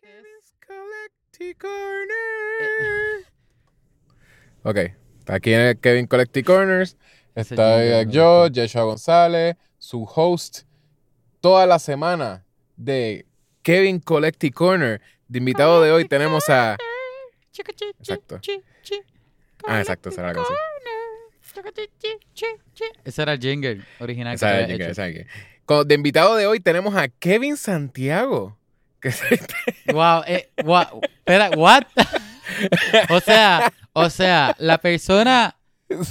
Kevin's Collecti Corner. Ok, aquí en el Kevin Collecti Corners. Está yo. Yeshua González, su host, toda la semana de Kevin Collecti Corner. De invitado de hoy tenemos a. Exacto. Ah, exacto, esa era la canción. Ese era el jingle original que era el jingle, hecho. De invitado de hoy tenemos a Kevin Santiago. Que se- Wow, eh, wow, espera, what? o sea, o sea, la persona,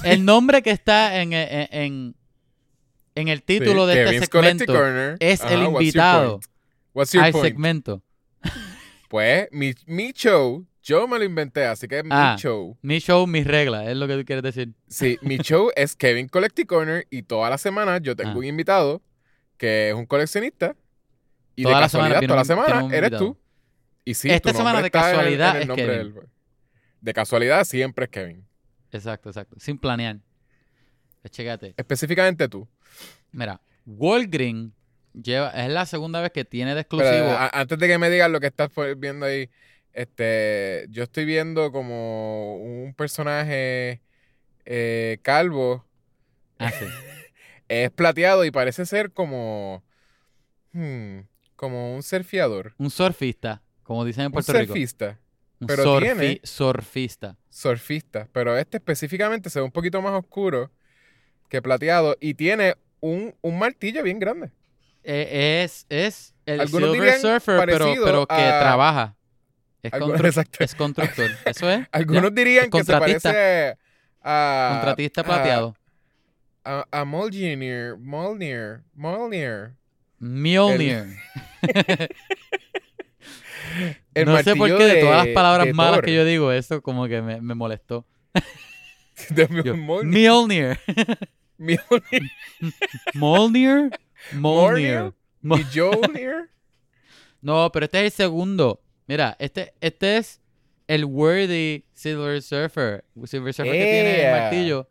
el nombre que está en, en, en, en el título Sí, de Kevin's este segmento Corner. es Ajá, el what's your invitado point? What's your al point? segmento. Pues mi, mi show, yo me lo inventé, así que es Ah. mi show. Mi show, mis reglas, es lo que tú quieres decir. Sí, mi show es Kevin Collecti Corner y toda la semana yo tengo Ah. un invitado que es un coleccionista. Y Toda de la semana toda la semana eres tú. Y sí, Esta semana de en casualidad en es Kevin. del- De casualidad siempre es Kevin. Exacto, exacto. Sin planear. Chécate. Específicamente tú. Mira, Walgreen lleva, es la segunda vez que tiene de Pero, exclusivo. a- antes de que me digas lo que estás viendo ahí, este, yo estoy viendo como un personaje eh, calvo, Ah, sí. es plateado y parece ser como, hmm, como un surfeador, Un surfista, como dicen en un Puerto Rico. surfista, Un pero surfi- tiene- surfista. surfista, pero este específicamente se ve un poquito más oscuro que plateado y tiene un, un martillo bien grande. Eh, es, es el Algunos Silver dirían Surfer, pero, que a- trabaja. Es, Algunos- constru- es constructor. Eso es. Algunos dirían es que se parece a... Contratista a- plateado. A, a Molnir, Molnir, Molnir. Mjolnir. El no sé por qué de, todas las palabras malas Thor. que yo digo, eso como que me, me molestó. De Yo. Mjolnir. Mjolnir. Molnir. Molnir. Mo- Y Jolnir. No, pero este es el segundo. Mira, este, este es el Worthy Silver Surfer. Silver Surfer que tiene el martillo.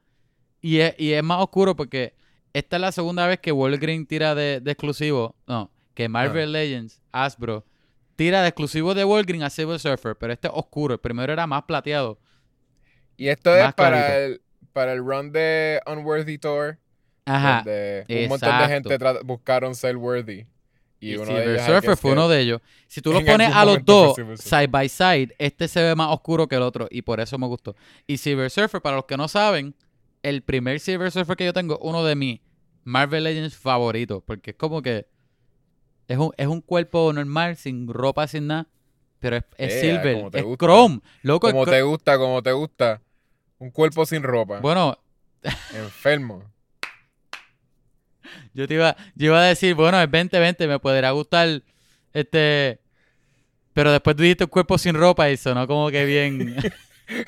Y es, y es más oscuro porque esta es la segunda vez que Walgreen tira de, de exclusivo. No, que Marvel Legends, Hasbro, tira de exclusivo de Walgreen a Silver Surfer. Pero este es oscuro. El primero era más plateado. Y esto es para el, para el run de Unworthy Tour. Ajá. Donde un montón de gente tra- buscaron ser worthy. Y, Y, uno de Silver ellos, I Surfer fue uno de ellos. Si tú lo en pones a los dos side by side, este se ve más oscuro que el otro y por eso me gustó. Y Silver Surfer, para los que no saben, el primer Silver Surfer que yo tengo, uno de mis Marvel Legends favoritos, porque es como que es un, es un cuerpo normal, sin ropa, sin nada, pero es, es Ea, Silver, como te es gusta. Chrome, loco. Como te gusta, como te gusta. Un cuerpo sin ropa. Bueno, Enfermo. yo te iba, yo iba a decir, bueno, es 2020, me podrá gustar este... Pero después tú dijiste un cuerpo sin ropa y sonó como que bien...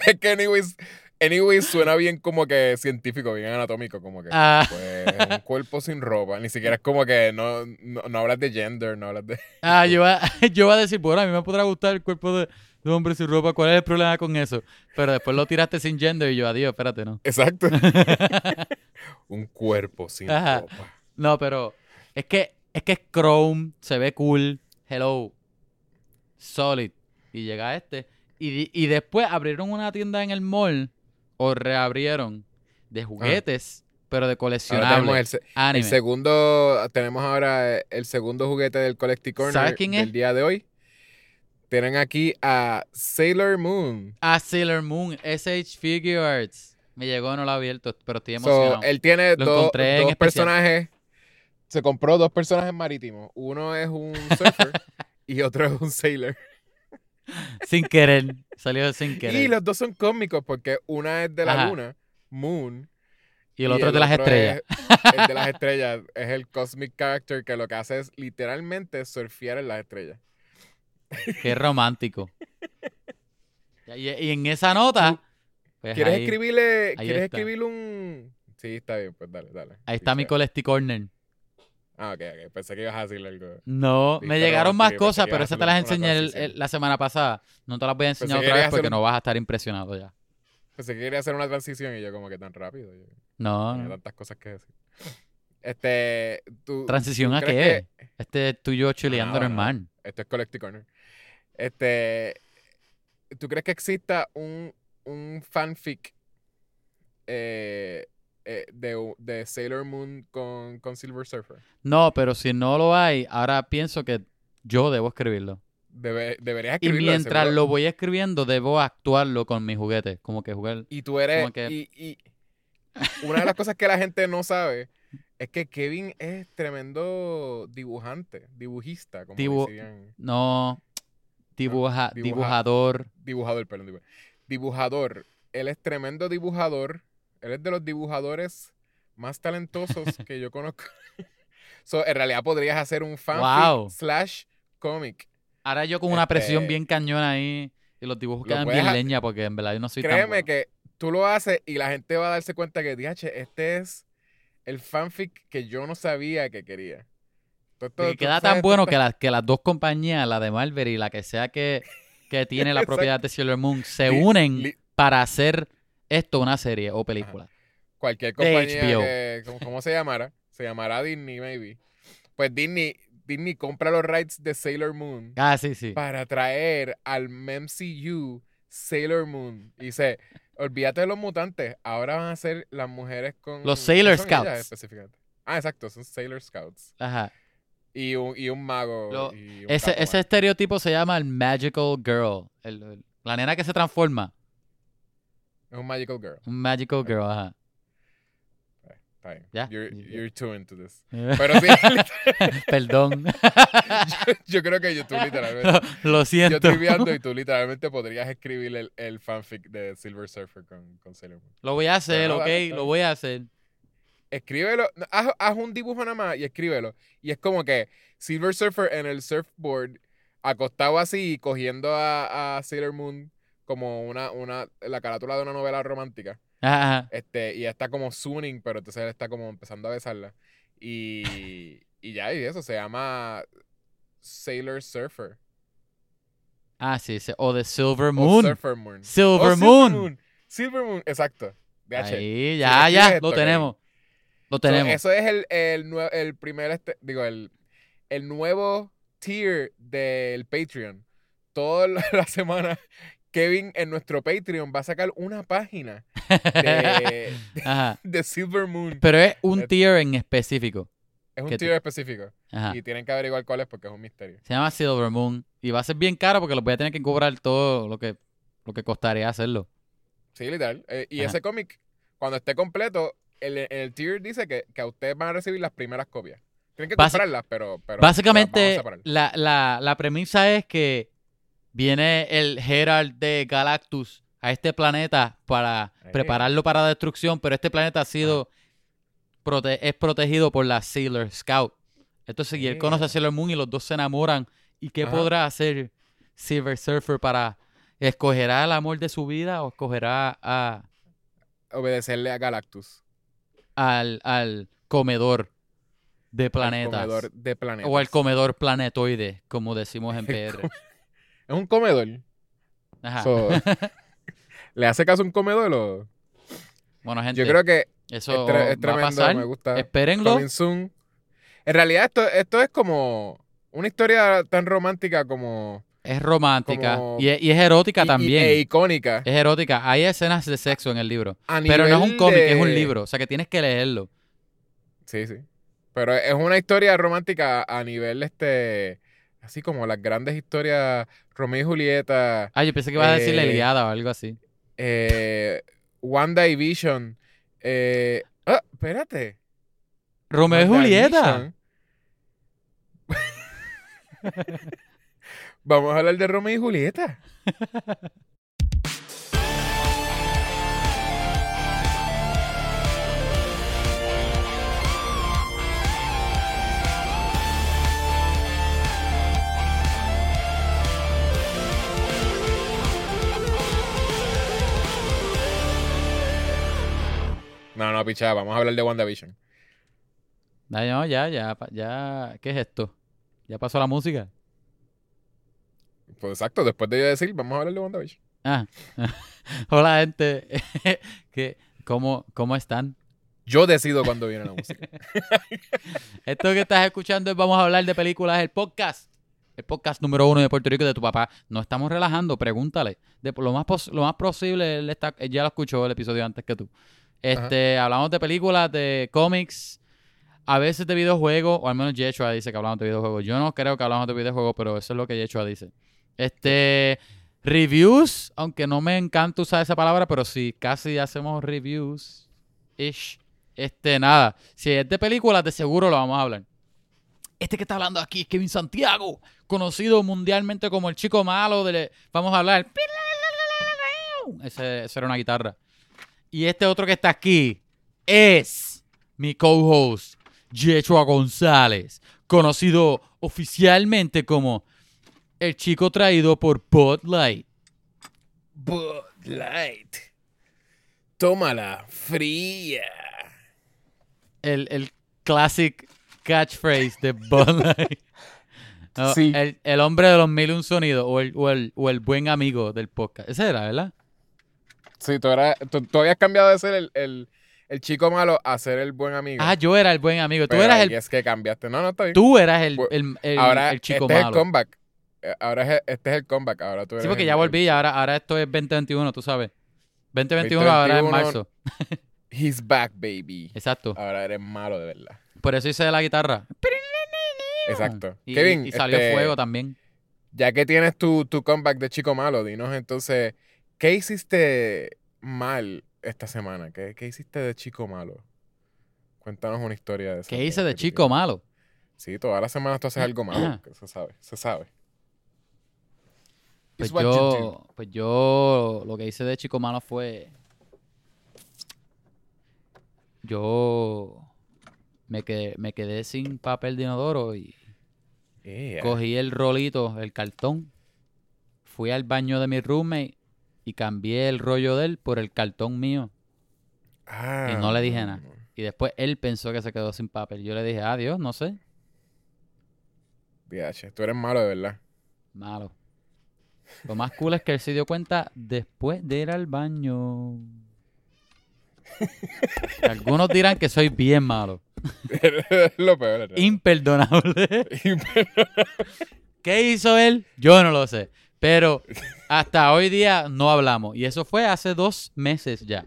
Es que anyways, anyways suena bien como que científico, bien anatómico, como que Ah. pues, un cuerpo sin ropa. Ni siquiera es como que no, no, no hablas de gender, no hablas de... Ah, yo iba, yo iba a decir, bueno, a mí me podrá gustar el cuerpo de, de un hombre sin ropa, ¿cuál es el problema con eso? Pero después lo tiraste sin gender y yo, adiós, espérate, no. Exacto. un cuerpo sin Ajá. ropa. No, pero es que es que es Chrome, se ve cool, hello, solid. Y llega este. Y, y después abrieron una tienda en el mall, o reabrieron, de juguetes, pero de coleccionables. el, el segundo, tenemos ahora el segundo juguete del Collecti Corner ¿Sabes quién del es? día de hoy. Tienen aquí a Sailor Moon. A Sailor Moon, SH Figure Arts. Me llegó, no lo he abierto, pero estoy So, emocionado. él tiene dos, especial. personajes. Se compró dos personajes marítimos. Uno es un surfer y otro es un sailor. Sin querer. Salió sin querer. Y los dos son cómicos porque una es de la Ajá. luna, Moon. Y el otro es de las estrellas. Es, el de las estrellas. Es el cosmic character que lo que hace es literalmente surfear en las estrellas. Qué romántico. Y, y en esa nota. pues ¿Quieres ahí, escribirle, ahí ¿quieres escribirle un...? Sí, está bien, pues dale, dale. ahí está mi Colesti Corner. Ah, ok, ok. Pensé que ibas a decirle algo. No, me llegaron no, más cosas, que pero esas te las enseñé el- transición. el- la semana pasada. No te las voy a enseñar que otra vez porque no vas a estar impresionado ya. Pensé que quería hacer una transición y yo como que tan rápido. Yo No, tenía no. tantas cosas que decir. Este, tú, ¿Transición ¿tú a qué? Este es tuyo Ah, chileando bueno. normal. Esto es Collecti Corner. Este, ¿tú crees que exista un, un fanfic eh, eh, de, de Sailor Moon con, con Silver Surfer? No, pero si no lo hay, ahora pienso que yo debo escribirlo. Debe- deberías Y escribirlo. de mientras lo voy escribiendo, debo actuarlo con mis juguetes. Como que jugar. Y tú eres. que- Y, y una de las cosas que la gente no sabe es que Kevin es tremendo dibujante, dibujista, como Dibu- decían. No. Dibuja, dibuja- dibujador. Dibujador, perdón. dibu- Dibujador. Él es tremendo dibujador. Él es de los dibujadores más talentosos que yo conozco. so, en realidad podrías hacer un fanfic Wow. slash cómic. Ahora yo con una presión Este- bien cañona ahí. Y los dibujos Lo quedan bien leña porque en verdad yo no soy tan Créeme bueno. que tú lo haces y la gente va a darse cuenta que, DH, este es el fanfic que yo no sabía que quería. Y queda tan bueno que, las que las dos compañías, la de Marvel y la que sea que, que tiene la propiedad de Sailor Moon, se unen para hacer esto una serie o película. cualquier compañía que, como, como se llamara, se llamará Disney, maybe. Pues Disney, Disney compra los rights de Sailor Moon Ah, sí, sí. para traer al MCU Sailor Moon. Y dice, olvídate de los mutantes, ahora van a ser las mujeres con... Los ¿qué Sailor Scouts. específicamente? Ah, exacto, son Sailor Scouts. Ajá. Y un, y un mago. Lo- y un Ese, ese estereotipo se llama el Magical Girl. El- el- la nena que se transforma. Es un magical girl. Un Magical Girl, ajá. Está bien. Ya. You're, you're too into this. Pero sí, Perdón. yo, yo creo que yo, tú literalmente... lo, lo Yo siento. estoy viendo y tú literalmente podrías escribir el, el fanfic de Silver Surfer con, con Sailor Moon. Lo voy a hacer, no, ok. dale, Lo voy a hacer. Escríbelo, no, haz, haz un dibujo nada más y escríbelo. Y es como que Silver Surfer en el surfboard, acostado así, cogiendo a, a Sailor Moon como una, una, la carátula de una novela romántica. Ajá, ajá. Este, y está como swooning, pero entonces él está como empezando a besarla. Y, y ya, y eso se llama Sailor Surfer. Ah, sí, sí. O de Silver O Moon. Surfer Moon. Silver Oh, Moon. Silver Moon, exacto. DH. Ahí, ya, ya. esto, Lo tenemos. Lo So, tenemos. eso es el, el, el primer, este, digo, el, el nuevo tier del Patreon. Toda la la semana, Kevin en nuestro Patreon va a sacar una página de, Silver Moon. Pero es un Eh, tier en específico. Es un tier específico. Ajá. Y tienen que averiguar cuál es porque es un misterio. Se llama Silver Moon. Y va a ser bien caro porque los voy a tener que cobrar todo lo que, lo que costaría hacerlo. Sí, literal. Eh, y Ajá. ese cómic, cuando esté completo, el, el tier dice que, que a ustedes van a recibir las primeras copias. Tienen que Basi- comprarlas, pero, pero Básicamente, la, la, la premisa es que viene el Herald de Galactus a este planeta para Eh. prepararlo para la destrucción, pero este planeta ha sido prote- es protegido por la Sailor Scout. Entonces, y él Eh. conoce a Sailor Moon y los dos se enamoran. ¿Y qué Ajá. podrá hacer Silver Surfer para escogerá el amor de su vida o escogerá a, Obedecerle a Galactus. al, al comedor de al planetas? comedor de planetas. O al comedor planetoide, como decimos en PR. Es un comedor. Ajá. So, ¿Le hace caso a un comedor o...? bueno, gente, Yo creo que eso es, es va a tremendo, pasar. me gusta. Espérenlo. En realidad esto, esto es como una historia tan romántica como... Es romántica Como- y, es, y es erótica y- y- también. e icónica. es erótica. Hay escenas de sexo en el libro. A Pero no es un cómic, es un libro. O sea que tienes que leerlo. Sí, sí. Pero es una historia romántica a nivel, este... Así como las grandes historias Romeo y Julieta, Ah, yo pensé que ibas a decir la Eh, Iliada o algo así. eh, Wanda y Vision. Eh, ah, espérate. Romeo y Julieta. Vamos a hablar de Romeo y Julieta. No, no, pichada, vamos a hablar de WandaVision. No, no, ya, ya, ya. ¿Qué es esto? ¿Ya pasó la música? Pues exacto, después de yo decir, vamos a hablar de WandaVision. Ah. Hola, gente. ¿Qué, cómo, ¿Cómo están? Yo decido cuando viene la música. Esto que estás escuchando es Vamos a hablar de películas, el podcast. el podcast número uno de Puerto Rico de tu papá. No estamos relajando, pregúntale. De, lo, más pos- lo más posible, él, está, él ya lo escuchó el episodio antes que tú. Este, hablamos de películas, de cómics, a veces de videojuegos, o al menos Yeshua dice que hablamos de videojuegos. Yo no creo que hablamos de videojuegos, pero eso es lo que Yeshua dice. Este, reviews, aunque no me encanta usar esa palabra, pero sí, casi hacemos reviews. Ish. Este, nada. Si es de películas, de seguro lo vamos a hablar. Este que está hablando aquí es Kevin Santiago, conocido mundialmente como el chico malo de... Vamos a hablar. Ese, esa era una guitarra. Y este otro que está aquí es mi co-host, Yeshua González, conocido oficialmente como el chico traído por Bud Light. Bud Light. Tómala, fría. El, el classic catchphrase de Bud Light. No, Sí. el, el hombre de los mil y un sonidos o el, o, el, o el buen amigo del podcast. Ese era, ¿verdad? Sí, tú, eras- tú, tú habías cambiado de ser el, el, el chico malo a ser el buen amigo. Ah, yo era el buen amigo. Tú Pero eras ahí el, es que cambiaste. No, no, está bien. tú eras el, Pues, el, el- Ahora el chico este es el malo. comeback. Eh, Ahora es, este es el comeback. Ahora tú eres Sí, porque ya volví y ahora, ahora esto es 2021, tú sabes. 2021 ahora es 2021. marzo. He's back, baby. Exacto. Ahora eres malo de verdad. Por eso hice la guitarra. Exacto. Y, Kevin, y salió este, fuego también. ya que tienes tu, tu comeback de chico malo, dinos entonces, ¿qué hiciste mal esta semana? ¿Qué, qué hiciste de chico malo? Cuéntanos una historia de eso. ¿Qué hice de chico malo? Sí, todas las semanas tú haces algo malo. se sabe, se sabe. Pues yo, pues yo lo que hice de chico malo fue. Yo me quedé, me quedé sin papel de inodoro y Yeah. cogí el rolito, el cartón, fui al baño de mi roommate y cambié el rollo de él por el cartón mío. Ah, y no le dije nada. no. Y después él pensó que se quedó sin papel. Yo le dije, adiós, no sé. Viaje, tú eres malo de verdad. Malo. Lo más cool es que él se dio cuenta después de ir al baño. Algunos dirán que soy bien malo. Lo peor. ¿verdad? Imperdonable. ¿Qué hizo él? Yo no lo sé. Pero hasta hoy día no hablamos. Y eso fue hace dos meses ya.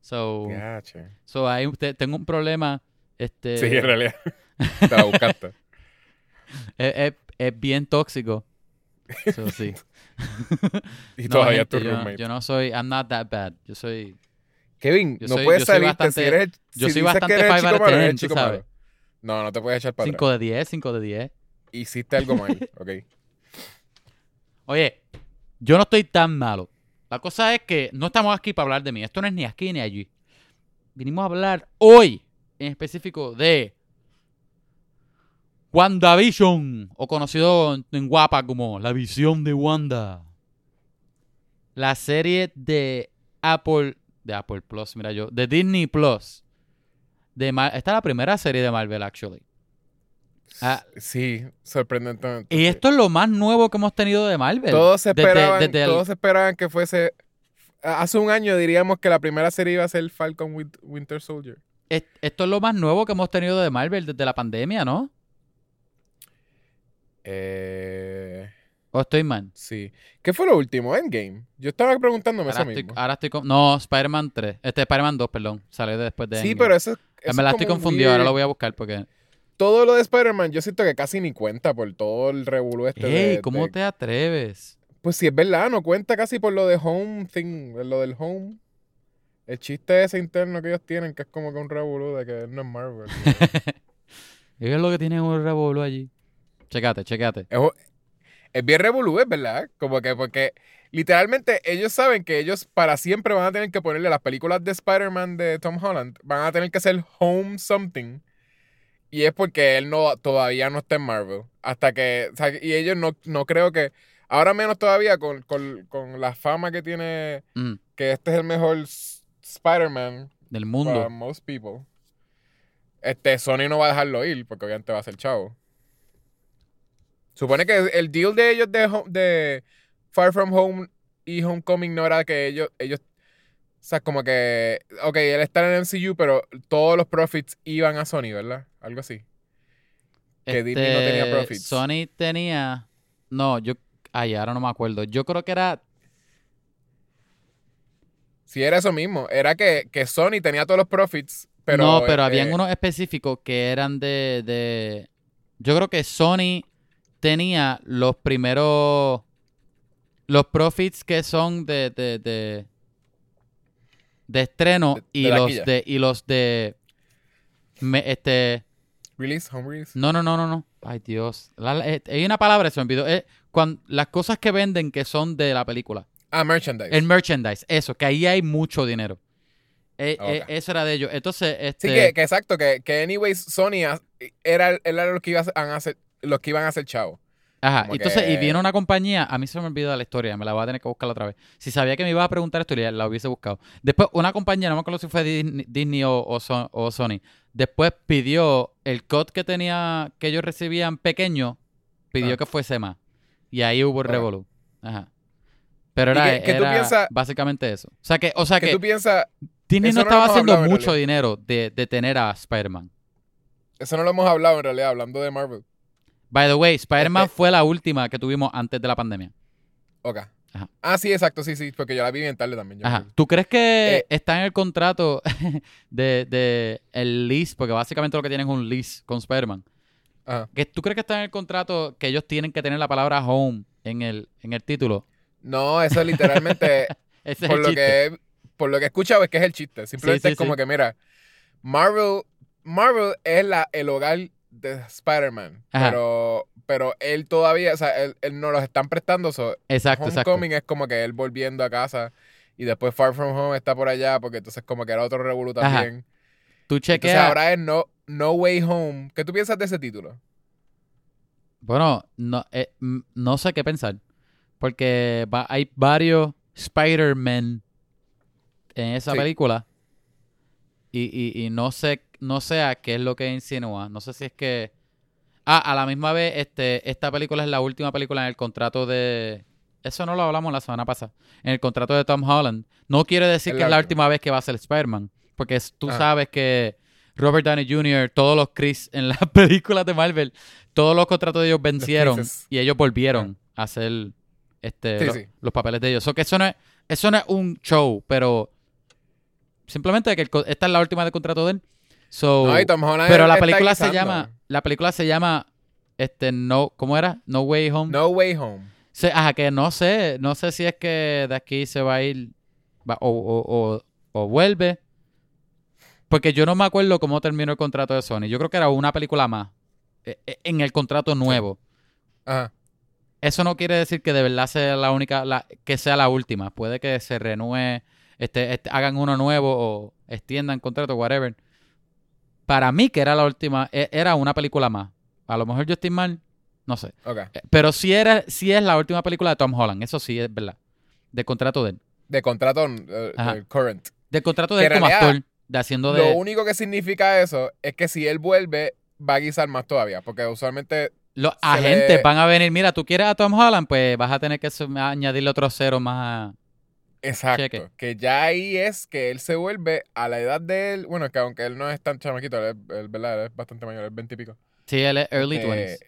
So, Viaje. so ahí usted, tengo un problema. Este, Sí, en realidad. Te la buscaste. es, es- es bien tóxico. So, sí. Y No, todavía gente, tu yo, roommate. yo no soy, I'm not that bad. Yo soy, Kevin, yo no soy- puedes soy salirte si eres yo si soy bastante que eres el five chico out of malo, eres el ten, tú chico sabes. malo. No, no te puedes echar para 5 atrás. de 10, 5 de 10. Hiciste algo mal, ok. Oye, yo no estoy tan malo. La cosa es que no estamos aquí para hablar de mí. Esto no es ni aquí ni allí. Vinimos a hablar hoy, en específico, de WandaVision, o conocido en- guapa como La Visión de Wanda. La serie de Apple, de Apple Plus, mira yo, de Disney Plus. De Mar- Esta es la primera serie de Marvel, actually. Ah. Sí, sorprendentemente. Y esto es lo más nuevo que hemos tenido de Marvel. Todos Desde- esperaban, desde el- todos esperaban que fuese... Hace un año diríamos que la primera serie iba a ser Falcon Win- Winter Soldier. Es- Esto es lo más nuevo que hemos tenido de Marvel desde la pandemia, ¿no? Eh, ¿O estoy mal? sí. ¿Qué fue lo último? Endgame. Yo estaba preguntándome Ahora eso estoy, mismo. ahora estoy con... No, Spider-Man 3. Este, Spider-Man 2, perdón. Salió después de Sí, Endgame. pero eso, eso Me la es estoy confundido. Ahora lo voy a buscar porque... Todo lo de Spider-Man yo siento que casi ni cuenta por todo el revolú este ¡Ey! de- ¿Cómo de- te atreves? Pues sí, es verdad, no cuenta casi por lo de home thing, lo del home. El chiste ese interno que ellos tienen, que es como que un revolú de que no es Marvel. Ellos es lo que tienen un revolú allí. Checate, checate. es, es bien revolú, es verdad. Como que porque literalmente ellos saben que ellos para siempre van a tener que ponerle las películas de Spider-Man de Tom Holland, van a tener que hacer home something. Y es porque él no todavía no está en Marvel. Hasta que. o sea, y ellos no, no creo que. Ahora menos todavía con, con, con la fama que tiene. Mm, Que este es el mejor Spider-Man del para mundo. most people. Este, Sony no va a dejarlo ir porque obviamente va a ser chavo. Supone que el deal de ellos de, de Far From Home y Homecoming no era que ellos, ellos, o sea, como que, ok, él está en el MCU, pero todos los profits iban a Sony, ¿verdad? Algo así. que Disney no tenía Este, profits. Sony tenía No, yo. Ay, ahora no me acuerdo. Yo creo que era. Sí, era eso mismo. Era que, que Sony tenía todos los profits, pero... no, pero eh, habían unos específicos que eran de, de. Yo creo que Sony tenía los primeros. Los profits que son de. de, de, de estreno De- y de los de. Y los de. me- este. Release, home release. No, no, no, no, no. Ay, Dios. La- la- eh, hay una palabra, se me olvidó. Eh, cuan- las cosas que venden que son de la película. Ah, merchandise. El merchandise, eso, que ahí hay mucho dinero. Eh, Ok. eh, eso era de ellos. Entonces, este. Sí, que, que exacto, que, que anyways Sony era, era lo que iba a hacer, los que iban a hacer chavo. Ajá, como entonces, y viene una compañía, a mí se me olvidó la historia, me la voy a tener que buscar otra vez. Si sabía que me ibas a preguntar esto, ya la hubiese buscado. Después, una compañía, no me acuerdo si fue Disney, Disney o, o Son- o Sony, después pidió el cut que tenía, que ellos recibían pequeño, pidió Ah. que fuese más. Y ahí hubo el revolú. Ajá. Pero ¿Y era, básicamente eso. O sea que, o sea que tú piensas, Disney no estaba haciendo hablado mucho dinero de, de tener a Spider-Man. eso no lo hemos hablado en realidad, hablando de Marvel. By the way, Spider-Man Este- fue la última que tuvimos antes de la pandemia. Ok. Ajá. Ah, sí, exacto, sí, sí, porque yo la vi bien tarde también. yo Ajá. ¿Tú crees que Eh, está en el contrato de, de el lease? Porque básicamente lo que tienen es un lease con Spider-Man. Ajá. ¿Que ¿Tú crees que está en el contrato que ellos tienen que tener la palabra home en el, en el título? No, eso literalmente, Ese es por, el lo chiste. que, por lo que he escuchado, es que es el chiste. Simplemente sí, es como sí. que, mira, Marvel, Marvel es la, el hogar de Spider-Man, Ajá. pero, pero él todavía, o sea, él, él no los están prestando. so, Exacto, exacto. Homecoming es como que él volviendo a casa y después Far From Home está por allá porque entonces como que era otro revolú Ajá. también. Tú Entonces chequeas. ahora es no, no Way Home. ¿Qué tú piensas de ese título? Bueno, no, eh, no sé qué pensar. Porque va- hay varios Spider-Man en esa Sí. película. Y, y, y no sé, no sé a qué es lo que insinúa. No sé si es que. Ah, a la misma vez, este, esta película es la última película en el contrato de. Eso no lo hablamos la semana pasada. En el contrato de Tom Holland. No quiere decir que la es la última. vez que va a ser Spider-Man. Porque es- tú Ajá. sabes que Robert Downey Jr., todos los Chris en las películas de Marvel, todos los contratos de ellos vencieron y ellos volvieron a hacer este, Sí, lo- sí. los papeles de ellos. So que eso no es, eso no es un show, pero simplemente que el esta es la última de contrato de él. So, No, y Tom pero la película se llama, la película se llama, este, no, ¿cómo era? No Way Home. No Way Home. Se- ajá, que no sé, no sé si es que de aquí se va a ir va- o, o- o- o vuelve. Porque yo no me acuerdo cómo terminó el contrato de Sony. Yo creo que era una película más eh, eh, en el contrato nuevo. Ajá. Eso no quiere decir que de verdad sea la única, la, que sea la última. Puede que se renueve, este, este, hagan uno nuevo o extiendan contrato, whatever. Para mí que era la última, e- era una película más. A lo mejor yo estoy mal, no sé. Ok. Eh, Pero sí, era, sí es la última película de Tom Holland, eso sí es verdad. De contrato de él. De contrato del current. De contrato de él como realidad, actor, de haciendo Lo único que significa eso es que si él vuelve, va a guisar más todavía. Porque usualmente. Los agentes le- van a venir, mira, tú quieres a Tom Holland, pues vas a tener que añadirle otro cero más a... Exacto. Cheque. Que ya ahí es que él se vuelve a la edad de él. Bueno, que aunque él no es tan chamaquito, él es, él, ¿verdad? Él es bastante mayor, es 20 y pico. Sí, él es early Eh, 20s.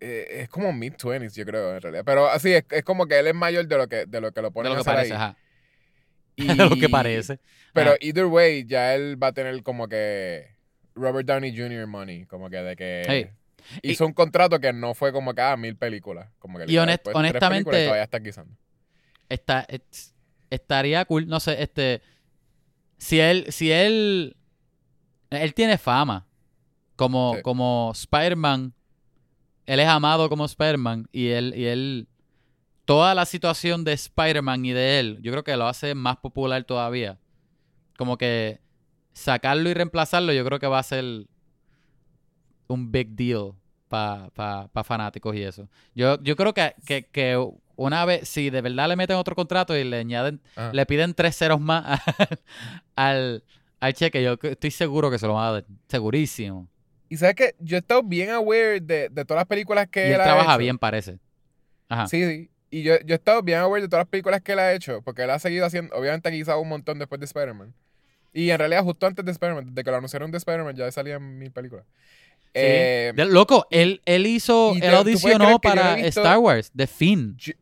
eh, es como mid 20s, yo creo, en realidad. Pero así es, es como que él es mayor de lo que, de lo que lo De ponen lo a que parece, ahí. ajá. Y- De lo que parece. Pero Ajá. either way, ya él va a tener como que Robert Downey Jr. money, como que de que Hey. hizo un contrato que no fue como cada mil películas, como que Y honest- tres películas honestamente- y todavía está guisando. Está, es- estaría cool, no sé, este... Si él, si él... Él tiene fama como, Sí. como Spider-Man. Él es amado como Spider-Man y él, y él... Toda la situación de Spider-Man y de él, yo creo que lo hace más popular todavía. Como que sacarlo y reemplazarlo, yo creo que va a ser un big deal para fanáticos y eso. Yo, yo creo que, que, que una vez, si de verdad le meten otro contrato y le añaden, Ajá. le piden tres ceros más al, al cheque, yo estoy seguro que se lo van a dar. Segurísimo. Y sabes que yo he estado bien aware de, de todas las películas que Y él ha trabaja hecho. bien, parece. Ajá. Sí, sí. Y yo, yo he estado bien aware de todas las películas que él ha hecho, porque él ha seguido haciendo, obviamente ha guisado un montón después de Spider-Man. Y en realidad justo antes de Spider-Man, desde que lo anunciaron de Spider-Man, ya salían mil películas. Eh, De- loco, él, él hizo, él te- ¿tú puedes creer audicionó para visto- Star Wars, The Finn. yo,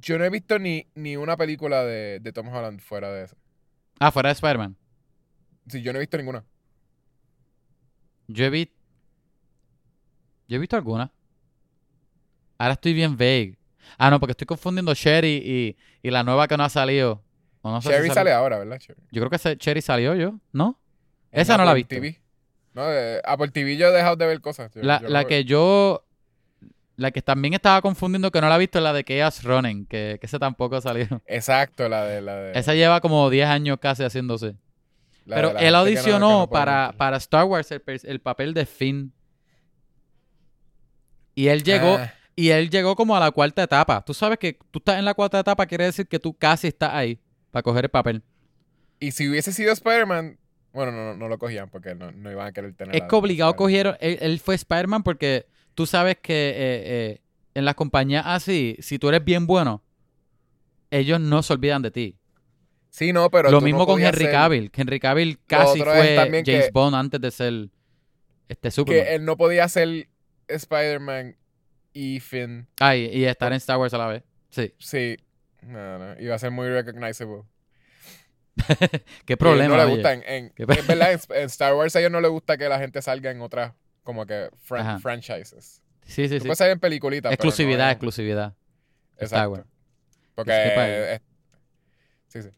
yo no he visto ni, ni una película de, de Tom Holland fuera de eso. Ah, fuera de Spider-Man. Sí, yo no he visto ninguna. Yo he visto. Yo he visto alguna. Ahora estoy bien vague. Ah, no, porque estoy confundiendo Sherry y, y la nueva que no ha salido. O no sé si Cherry salió. sale ahora, ¿verdad? Cherry. Yo creo que ese Cherry salió yo, ¿no? En Esa no la he visto. TV. No, de Apple TV yo he dejado de ver cosas. La, yo la que yo. La que también estaba confundiendo que no la he visto es la de Chaos Running, que, que ese tampoco salió. Exacto, la de... La de Esa lleva como 10 años casi haciéndose. la Pero él no- audicionó no para, para Star Wars el, el papel de Finn. Y él llegó, Ah, y él llegó como a la cuarta etapa. Tú sabes que tú estás en la cuarta etapa, quiere decir que tú casi estás ahí para coger el papel. y si hubiese sido Spider-Man... Bueno, no, no, no lo cogían porque no, no iban a querer tener... Es que obligado a- cogieron. Él, él fue Spider-Man porque tú sabes que eh, eh, en las compañías así, si tú eres bien bueno, ellos no se olvidan de ti. Sí, no, pero Lo tú no mismo con Henry ser- Cavill. que Henry Cavill casi fue James que- Bond antes de ser este Superman. Que él no podía ser Spider-Man y Finn. Ay, y estar en Star Wars a la vez. Sí. Sí. No, no. Iba a ser muy recognizable. Qué problema. No le gusta. En, verdad, en, en Star Wars a ellos no les gusta que la gente salga en otras como que fran- Ajá. franchises. Sí, sí, Tú sí. puedes salir en peliculitas. pero Exclusividad, no en- exclusividad. Exacto. Porque. Es- sí, sí.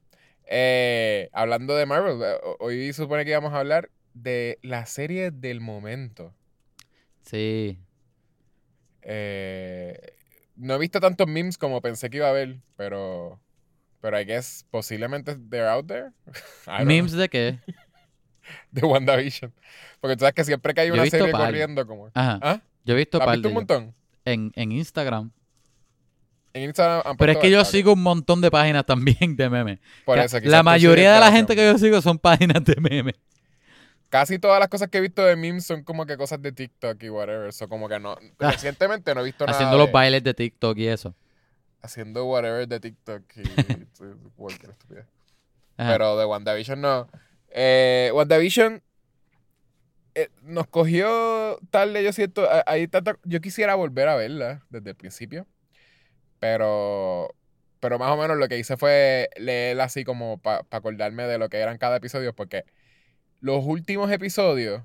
Eh, hablando de Marvel, eh, hoy supone que íbamos a hablar de la serie del momento. Sí. Eh, no he visto tantos memes como pensé que iba a haber, pero. Pero I guess posiblemente they're out there. ¿Memes de qué? de WandaVision. Porque tú sabes que siempre que hay una serie par. corriendo, como. Ajá. ¿Ah? Yo he visto ¿La has par visto un montón? en, en Instagram. En Instagram han Pero es que yo sigo un montón de páginas también de memes. Por eso, la mayoría de la gente que yo sigo son páginas de memes. Casi todas las cosas que he visto de memes son como que cosas de TikTok y whatever. Eso como que no. Ah. Recientemente no he visto nada. Haciendo los de- bailes de TikTok y eso. Haciendo whatever de TikTok y. cualquier estupidez. Pero de WandaVision no. Eh, WandaVision eh, nos cogió tarde, yo siento. a- Hay tanta- yo quisiera volver a verla desde el principio. Pero. Pero más o menos lo que hice fue leerla así como para acordarme de lo que eran cada episodio. Porque los últimos episodios.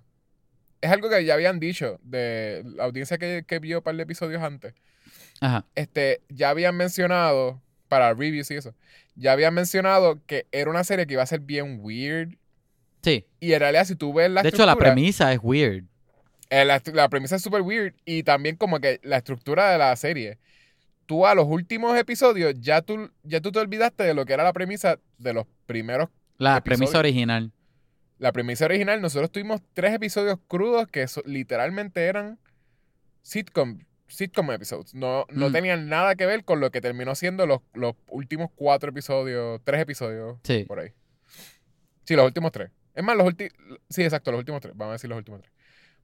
Es algo que ya habían dicho de la audiencia que, que vio un par de episodios antes Ajá. este, ya habían mencionado, para reviews y eso, ya habían mencionado que era una serie que iba a ser bien weird. Sí. Y en realidad, si tú ves la De hecho, la premisa es weird. eh, la, la premisa es súper weird y también como que la estructura de la serie. Tú a los últimos episodios ya tú, ya tú te olvidaste de lo que era la premisa de los primeros. La premisa original. La premisa original, nosotros tuvimos tres episodios crudos que so- literalmente eran sitcom, sitcom episodes. No, no Mm. tenían nada que ver con lo que terminó siendo los, los últimos cuatro episodios, tres episodios Sí. por ahí. Sí, los últimos tres. Es más, los últimos. Sí, exacto, los últimos tres. Vamos a decir los últimos tres.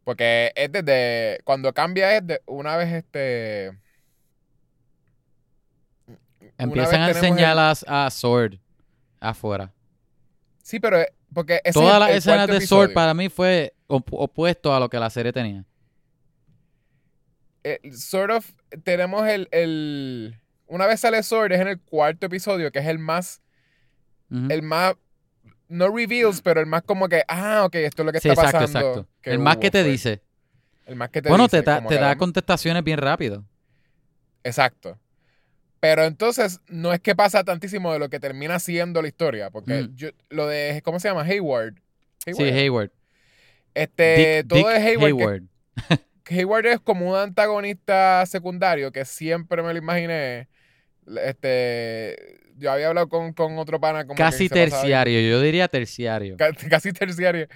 Porque es desde. Cuando cambia es de una vez este. Empiezan a enseñar el- a, Sword afuera. Sí, pero. es- Porque Todas las escenas de Sword para mí fue op- opuesto a lo que la serie tenía. eh, sort of, tenemos el, el- Una vez sale Sword, es en el cuarto episodio, que es el más. El más. No reveals, pero el más como que. Ah, ok, esto es lo que Sí, está exacto, pasando. exacto. que El más hubo, que te fue. dice. El más que te bueno, dice. te, da- como te que da contestaciones bien rápido. Exacto. Pero entonces, no es que pasa tantísimo de lo que termina siendo la historia. Porque Mm. yo, lo de. ¿Cómo se llama? Hayward. Sí, Hayward. Este. Dick- todo Dick de Hayward. que- Hayward. Hayward es como un antagonista secundario que siempre me lo imaginé. Este. Yo había hablado con, con otro pana como que Casi bien- terciario, yo diría terciario. ca- casi terciario.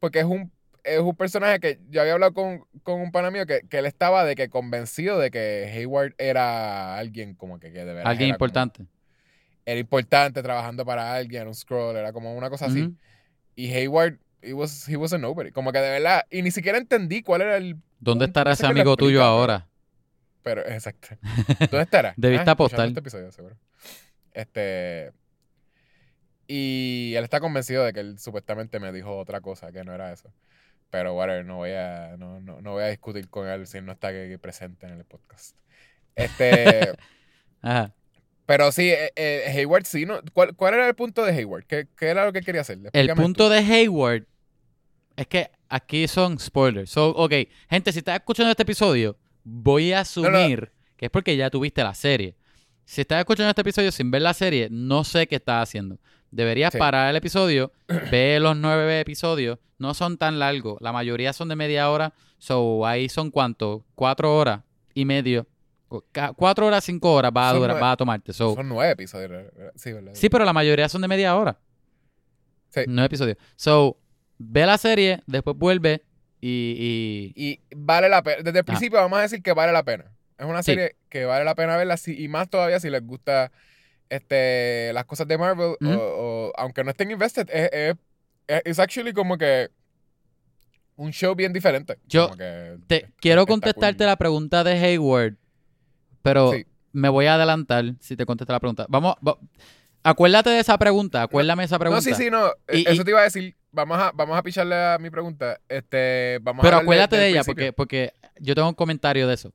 Porque es un, es un personaje que yo había hablado con, con un pana mío que, que él estaba de que convencido de que Hayward era alguien como que, que de verdad. Alguien era como- importante. era importante trabajando para alguien, un scroll, era como una cosa así. Ujú. Y Hayward, he was, he was a nobody. Como que de verdad, y ni siquiera entendí cuál era el. ¿Dónde estará ese que amigo tuyo ahora? Pero, exacto. ¿Dónde estará? Debiste Ah, apostar. Este episodio, seguro. Este. Y él está convencido de que él supuestamente me dijo otra cosa, que no era eso. Pero whatever, no voy a, no, no, no voy a discutir con él si no está aquí presente en el podcast. Este, Ajá. pero sí, eh, eh, Hayward sí, ¿no? ¿Cuál, cuál era el punto de Hayward? ¿Qué, qué era lo que quería hacer? El punto tú. de Hayward es que aquí son spoilers. So, ok, gente, si estás escuchando este episodio, voy a asumir que es porque ya tuviste la serie. Si estás escuchando este episodio sin ver la serie, no sé qué estás haciendo. Deberías Sí. parar el episodio, ve los nueve episodios. No son tan largos. La mayoría son de media hora. So, ahí son cuánto? Cuatro horas y medio. Cuatro horas, cinco horas va a, durar, nueve. va a tomarte. So, Son nueve episodios. ¿verdad? Sí, ¿verdad? Sí, pero la mayoría son de media hora. Sí. Nueve episodios. So, ve la serie, después vuelve y... y- Y vale la pena. Desde el Ah. principio vamos a decir que vale la pena. Es una Sí. serie que vale la pena verla si- y más todavía si les gusta este, las cosas de Marvel o, o aunque no estén invested, es, es, es- actually como que un show bien diferente. Yo Como que te, quiero contestarte cool. la pregunta de Hayward, pero Sí. me voy a adelantar si te contesto la pregunta. Vamos, va- acuérdate de esa pregunta, acuérdame esa pregunta. No, sí, sí, no. Y- Eso y- te iba a decir. Vamos a, vamos a picharle a mi pregunta. Este, vamos pero a acuérdate de ella, principio. porque, porque yo tengo un comentario de eso.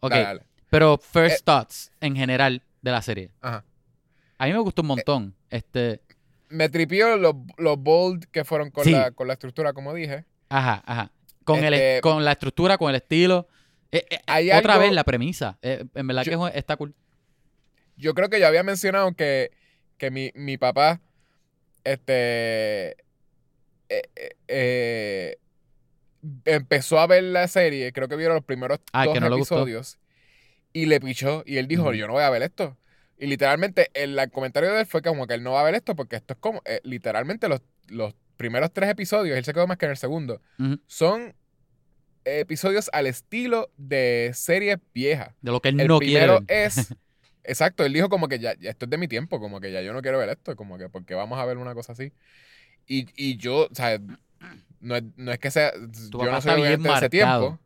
Ok, Dale, dale. pero first Eh, thoughts en general de la serie. Ajá. A mí me gustó un Eh, montón. Este, Me tripió los, los bold que fueron con, Sí. la, con la estructura, como dije. ajá, ajá. Con, el, Este- con la estructura, con el estilo. Eh, Hay otra algo- vez la premisa. En verdad Yo- que está cool. Yo creo que yo había mencionado que, que mi, mi papá, este, eh, eh, eh, empezó a ver la serie, creo que vieron los primeros Ah, dos que no episodios, y le pichó, y él dijo, yo no voy a ver esto. Y literalmente el, el comentario de él fue como que él no va a ver esto porque esto es como, eh, literalmente los, los primeros tres episodios, él se quedó más que en el segundo, son episodios al estilo de series viejas. De lo que él El no quiere. primero ver. es. Exacto, él dijo como que ya, ya esto es de mi tiempo, como que ya yo no quiero ver esto, como que porque vamos a ver una cosa así. Y, y yo, o sea, no es, no es que sea. yo no soy de ese tiempo.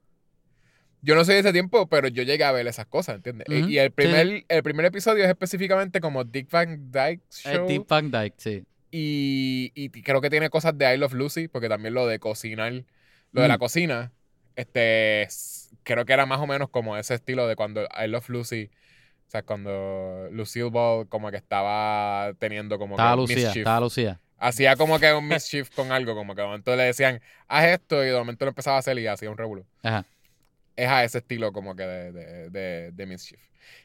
Yo no soy de ese tiempo, pero yo llegué a ver esas cosas, ¿entiendes? Y- Ujú, Y el sí, primer, el primer episodio es específicamente como Dick Van Dyke El Show. Deep Van Dyke, sí. Y, y creo que tiene cosas de I Love Lucy, porque también lo de cocinar, lo de la Mm. cocina, este, creo que era más o menos como ese estilo de cuando I Love Lucy, o sea, cuando Lucille Ball como que estaba teniendo como Estaba que Lucía, mischief. estaba Lucía. Hacía como que un mischief con algo, como que de momento le decían, haz esto, y de momento lo empezaba a hacer y hacía un revuelo. Ajá. Es a ese estilo como que de, de, de, de mischief.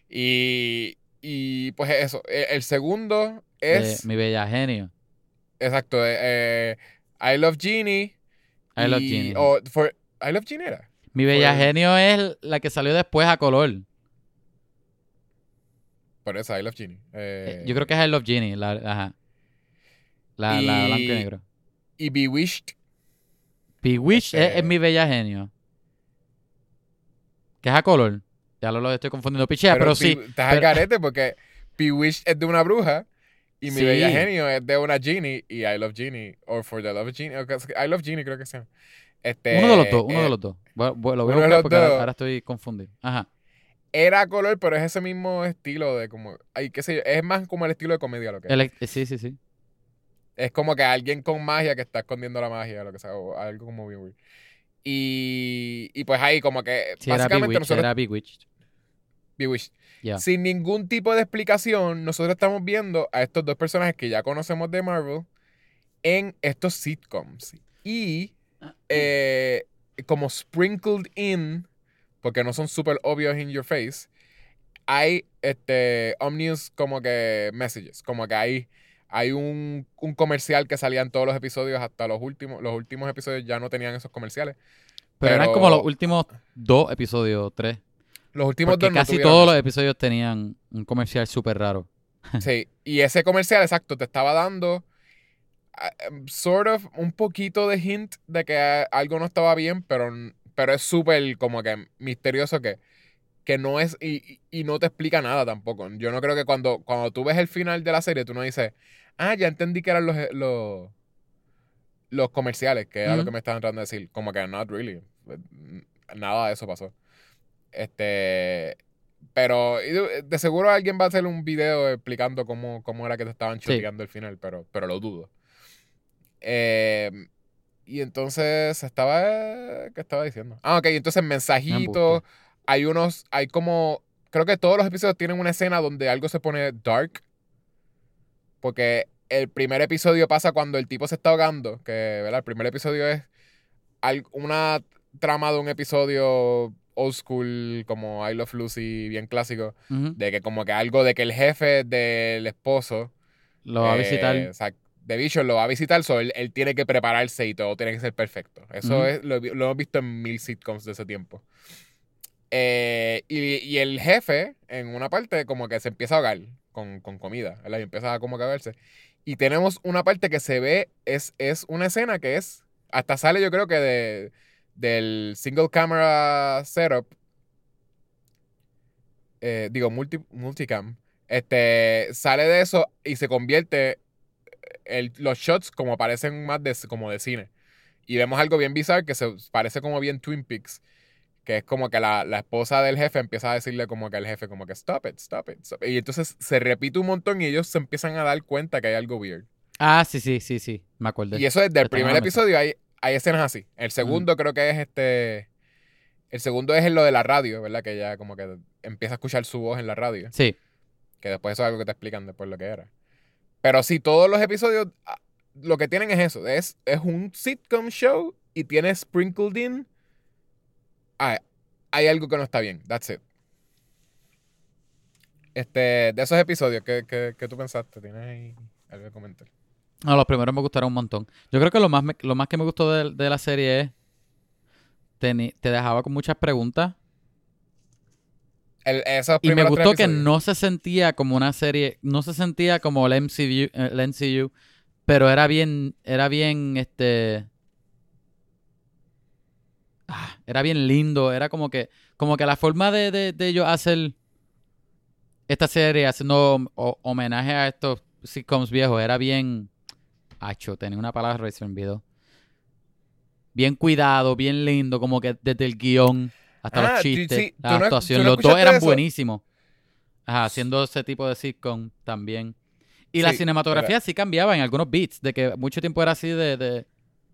Y, y pues eso, el, el segundo es... mi bella genio. Exacto. eh, eh, I Love Genie. I Love Genie. o for- I Love Genie era. Mi bella genio es la que salió después a color. Por eso, I Love Genie. Eh, Eh, Yo creo que es I Love Genie. La, ajá. La, la Y- blanco y negro. Y Bewitched. Bewitched Este- es, es mi bella genio. Que es a color. Ya lo, lo estoy confundiendo. Pichea, pero, sí. Estás al garete porque Bewitched es de una bruja. Y mi Sí. bella genio es de una genie. Y I Love Genie. O For the Love of Genie. I Love Genie creo que sea. Este, Uno de los dos, uno eh, de los dos. Lo voy a buscar porque ahora, estoy confundido. Ajá. Era color, pero es ese mismo estilo de como... Ay, qué sé yo. Es más como el estilo de comedia lo que es. El- eh, sí, sí, sí. Es como que alguien con magia que está escondiendo la magia, lo que sea, o algo como bien weird. Y, y pues ahí como que Sí, básicamente Bewitched. nosotros Era Bewitched. Bewitched. Sin ningún tipo de explicación, nosotros estamos viendo a estos dos personajes que ya conocemos de Marvel en estos sitcoms. Y eh, como sprinkled in, porque no son súper obvios in your face, hay este omnius como que messages, como que hay, hay un, un comercial que salía en todos los episodios hasta los últimos, los últimos episodios ya no tenían esos comerciales. Pero, eran como los últimos dos episodios, tres. Los últimos Porque dos no casi todos eso. los episodios tenían un comercial súper raro. Sí, y ese comercial, exacto, te estaba dando ah, sort of un poquito de hint de que algo no estaba bien, pero, pero es súper como que misterioso que, que no es y, y- no te explica nada tampoco. Yo no creo que cuando, cuando tú ves el final de la serie, tú no dices, ah, ya entendí que eran los, eh, los, los comerciales, que era lo que me estaban tratando de decir. Como que not really. Nada de eso pasó. Este. Pero de de seguro alguien va a hacer un video explicando cómo, cómo era que te estaban Sí. choteando el final, pero, pero lo dudo. Eh, y entonces estaba. ¿Qué estaba diciendo? Ah, ok. Entonces mensajitos. Hay unos. Hay como. Creo que todos los episodios tienen una escena donde algo se pone dark. Porque el primer episodio pasa cuando el tipo se está ahogando. Que, ¿verdad? El primer episodio es una trama de un episodio old school como I Love Lucy, bien clásico. De que como que algo de que el jefe del esposo. Lo va a visitar. Eh, The Vision lo va a visitar, so él, tiene que prepararse y todo tiene que ser perfecto. Eso es, lo, hemos visto en mil sitcoms de ese tiempo. Eh, y, el jefe, en una parte, como que se empieza a ahogar con, comida, ¿verdad? Y empieza a como a cagarse. Y tenemos una parte que se ve, es, es una escena que es, hasta sale yo creo que de, del single camera setup, eh, digo, multi, multicam, este, sale de eso y se convierte los shots como parecen más de, como de cine. Y vemos algo bien bizarro que se parece como bien Twin Peaks. Que es como que la, esposa del jefe empieza a decirle como que al jefe como que stop it, stop it, Y entonces se repite un montón y ellos se empiezan a dar cuenta que hay algo weird. Ah, sí, sí, sí, sí. Me acuerdo. Y eso desde el primer episodio hay, hay escenas así. El segundo creo que es este... El segundo es en lo de la radio, ¿verdad? Que ya como que empieza a escuchar su voz en la radio. Sí. Que después eso es algo que te explican después lo que era. Pero sí, todos los episodios ah, lo que tienen es eso. Es, es un sitcom show y tiene sprinkled in. Ah, hay algo que no está bien. That's it. Este, de esos episodios, ¿qué, qué, tú pensaste? ¿Tienes ahí algo que comentar? No, los primeros me gustaron un montón. Yo creo que lo más, lo más que me gustó de, la serie es. Te, te dejaba con muchas preguntas y me gustó que no se sentía como una serie, no se sentía como el MCU, el MCU pero era bien, era bien, este, ah, era bien lindo, era como que, como que la forma de, de, de ellos hacer esta serie, haciendo homenaje a estos sitcoms viejos, era bien, hacho, tenía una palabra se me Bien cuidado, bien lindo, como que desde el guion hasta los ah, chistes, la actuación. los dos eran buenísimos. Ajá, haciendo ese tipo de sitcom también. Y la cinematografía sí cambiaba en algunos beats, de que mucho tiempo era así de. de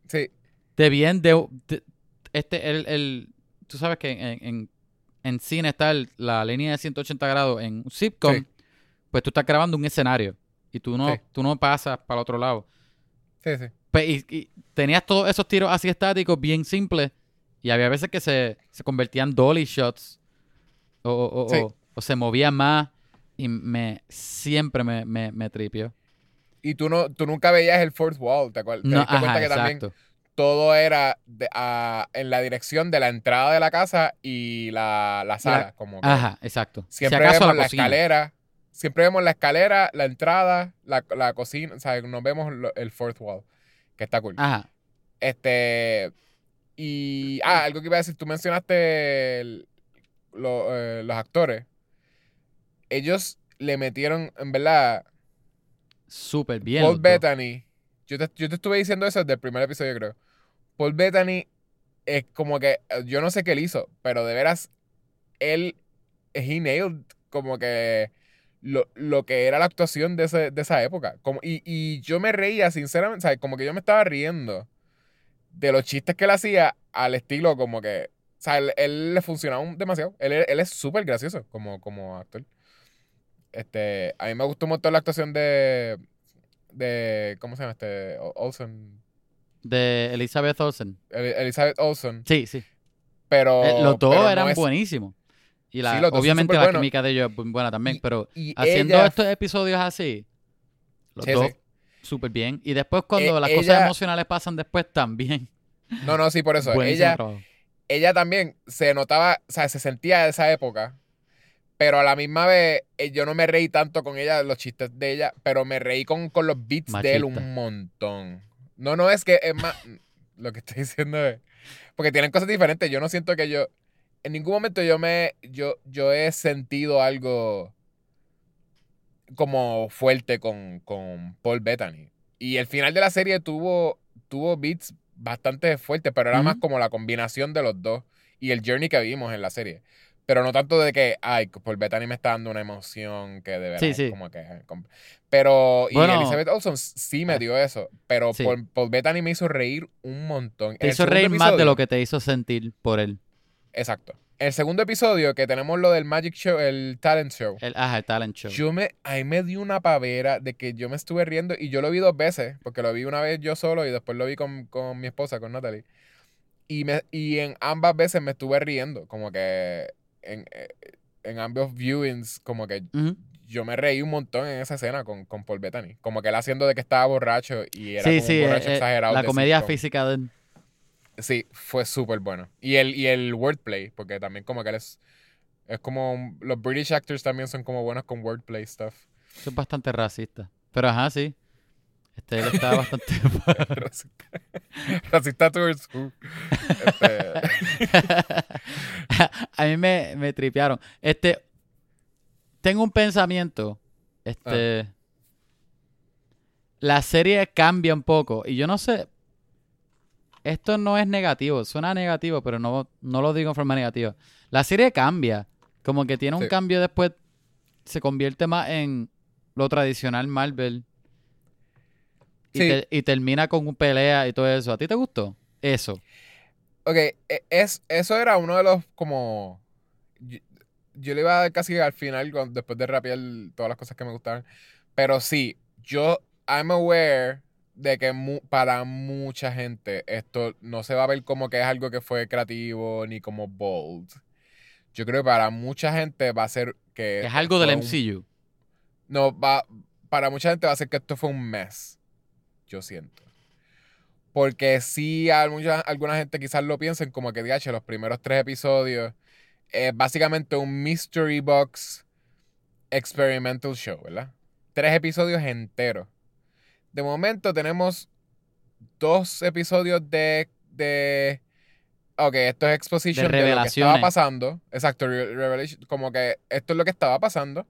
sí. De bien, de. Este, el, el, Tú sabes que en, en, cine está la línea de 180 grados. En un sitcom, pues tú estás grabando un escenario. Y tú no, tú no pasas para el otro lado. Sí, sí. Pues, y, y, tenías todos esos tiros así estáticos, bien simples y había veces que se, se convertían dolly shots o, o, se movían más y me siempre me, me, me tripió. Y tú no tú nunca veías el fourth wall, ¿te acuerdas? No, ajá, que también todo era en la dirección de la entrada de la casa y la, la sala. como ajá, exacto. Siempre vemos la, escalera. Siempre vemos la escalera, la entrada, la, la cocina. O sea, nos vemos el fourth wall. Que está cool. Ajá. Este. Y, ah, algo que iba a decir, tú mencionaste eh, los actores. Ellos le metieron, en verdad... Súper bien. Paul Bettany. Yo te, yo te estuve diciendo eso desde el primer episodio, creo. Paul Bettany es como que, yo no sé qué él hizo, pero de veras, él, he nailed como que lo, lo que era la actuación de, ese, de esa época. Como, y, y yo me reía, sinceramente, o como que yo me estaba riendo de los chistes que él hacía al estilo como que. O sea, él, le funcionaba demasiado. Él, él es súper gracioso como, como actor. Este, a mí me gustó mucho la actuación de. De ¿Cómo se llama este? Olsen. De Elizabeth Olsen. Elizabeth Olsen. Sí, sí. Pero. Eh, los dos eran buenísimos. Y la, obviamente la química de ellos es buena también. pero haciendo estos episodios así, los dos súper bien. Y después cuando eh, las cosas emocionales pasan después también. No, no, sí, por eso. ella, ella también se notaba, o sea, se sentía de esa época. Pero a la misma vez, eh, yo no me reí tanto con ella, los chistes de ella, pero me reí con, con los beats de él un montón. No, no es que es más. lo que estoy diciendo es. Porque tienen cosas diferentes. Yo no siento que yo. En ningún momento yo me. Yo, yo he sentido algo como fuerte con, con Paul Bettany. Y el final de la serie tuvo, tuvo beats bastante fuertes, pero era más como la combinación de los dos y el journey que vimos en la serie. Pero no tanto de que, ay, Paul Bettany me está dando una emoción que de verdad Sí, sí. como que... com- Pero, y. Elizabeth Olsen sí me dio eso, pero Sí. Paul, Paul Bettany me hizo reír un montón. Te En hizo reír más de lo que te hizo sentir por él. Exacto. El segundo episodio que tenemos lo del Magic Show, el Talent Show. El, ajá, el talent show. Yo me, ahí me dio una pavera de que yo me estuve riendo y yo lo vi dos veces, porque lo vi una vez yo solo y después lo vi con, con mi esposa, con Natalie. Y, me, y en ambas veces me estuve riendo, como que en, eh, en ambos viewings, como que yo me reí un montón en esa escena con, con Paul Bettany. Como que él haciendo de que estaba borracho y era Sí, como sí, un borracho eh, eh, exagerado. la comedia sitcom. física de él. Sí, fue súper bueno. Y el, y el wordplay, porque también como que él es... Es como... Los British actors también son como buenos con wordplay stuff. Es bastante racista. Pero ajá, sí. Este, él estaba bastante... Racista, racista towards who. Este, a mí me, me tripearon. Este, tengo un pensamiento. Este, Ah. la serie cambia un poco y yo no sé. Esto no es negativo, suena negativo, pero no, no lo digo en forma negativa. La serie cambia, como que tiene un Sí. cambio después, se convierte más en lo tradicional Marvel y, Sí. te- y termina con un pelea y todo eso. ¿A ti te gustó? Eso. ok, e- es, eso era uno de los como... Yo, yo le iba a dar casi al final, cuando- después de rapear todas las cosas que me gustaban. Pero sí, yo, I'm aware de que mu- para mucha gente esto no se va a ver como que es algo que fue creativo ni como bold. Yo creo que para mucha gente va a ser que... Es algo del un- MCU. No, va, para mucha gente va a ser que esto fue un mes. Yo siento. Porque sí, a mucha- alguna gente quizás lo piensen como que, diache, los primeros tres episodios es básicamente un Mystery Box Experimental Show, ¿verdad? Tres episodios enteros. De momento tenemos dos episodios de... de ok, esto es exposition de, lo que estaba pasando. Exacto, re- revelation, como que esto es lo que estaba pasando.